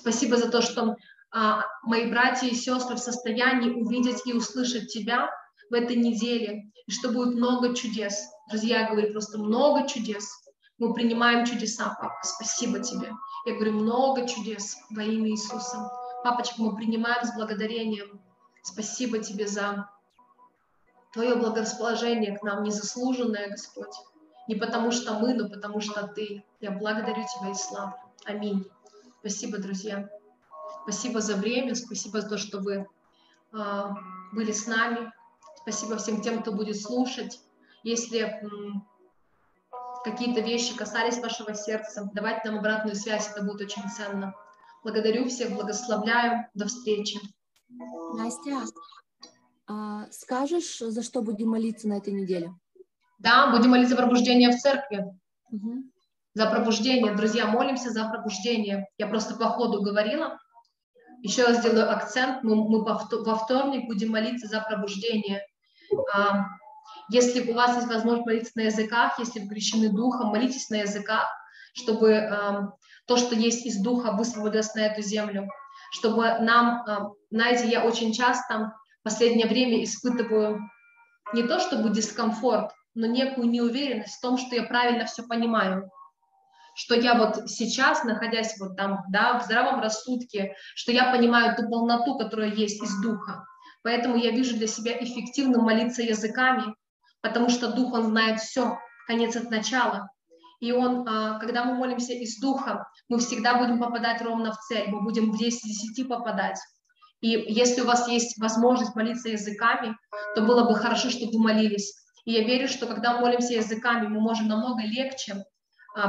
спасибо за то, что а, мои братья и сестры в состоянии увидеть и услышать Тебя, в этой неделе, и что будет много чудес. Друзья, я говорю просто много чудес. Мы принимаем чудеса, папа, спасибо тебе. Я говорю, много чудес во имя Иисуса. Папочка, мы принимаем с благодарением. Спасибо тебе за твое благорасположение к нам, незаслуженное, Господь. Не потому что мы, но потому что ты. Я благодарю тебя и славлю. Аминь. Спасибо, друзья. Спасибо за время, спасибо за то, что вы э, были с нами. Спасибо всем тем, кто будет слушать. Если м, какие-то вещи касались вашего сердца, давайте нам обратную связь, это будет очень ценно. Благодарю всех, благословляю. До встречи. Настя, а скажешь, за что будем молиться на этой неделе? Да, будем молиться пробуждение в церкви. Угу. За пробуждение. Друзья, молимся за пробуждение. Я просто по ходу говорила. Еще раз сделаю акцент. Мы, мы во вторник будем молиться за пробуждение. А, если у вас есть возможность молиться на языках, если вы крещены духом, молитесь на языках, чтобы а, то, что есть из духа, высвободилось на эту землю. Чтобы нам, а, знаете, я очень часто в последнее время испытываю не то чтобы дискомфорт, но некую неуверенность в том, что я правильно все понимаю что я вот сейчас, находясь вот там, да, в здравом рассудке, что я понимаю ту полноту, которая есть из духа. Поэтому я вижу для себя эффективным молиться языками, потому что дух, он знает все, конец от начала. И он, а, когда мы молимся из духа, мы всегда будем попадать ровно в цель, мы будем в 10 10 попадать. И если у вас есть возможность молиться языками, то было бы хорошо, чтобы вы молились. И я верю, что когда молимся языками, мы можем намного легче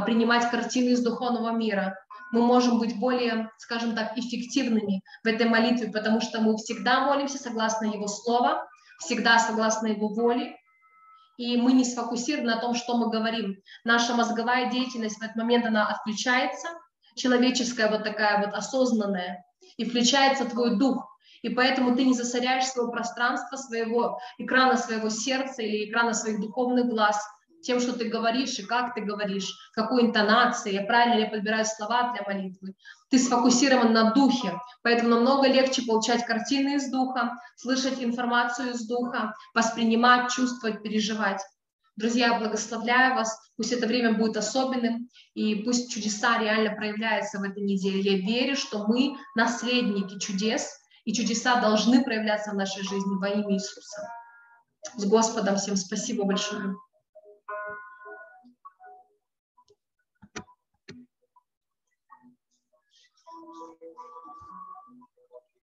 принимать картины из духовного мира. Мы можем быть более, скажем так, эффективными в этой молитве, потому что мы всегда молимся согласно Его Слова, всегда согласно Его воле, и мы не сфокусированы на том, что мы говорим. Наша мозговая деятельность в этот момент, она отключается, человеческая вот такая вот осознанная, и включается твой дух. И поэтому ты не засоряешь свое пространство, своего экрана своего сердца или экрана своих духовных глаз – тем, что ты говоришь и как ты говоришь, какой интонацией, правильно ли я подбираю слова для молитвы. Ты сфокусирован на духе, поэтому намного легче получать картины из духа, слышать информацию из духа, воспринимать, чувствовать, переживать. Друзья, я благословляю вас, пусть это время будет особенным, и пусть чудеса реально проявляются в этой неделе. Я верю, что мы наследники чудес, и чудеса должны проявляться в нашей жизни во имя Иисуса. С Господом всем спасибо большое.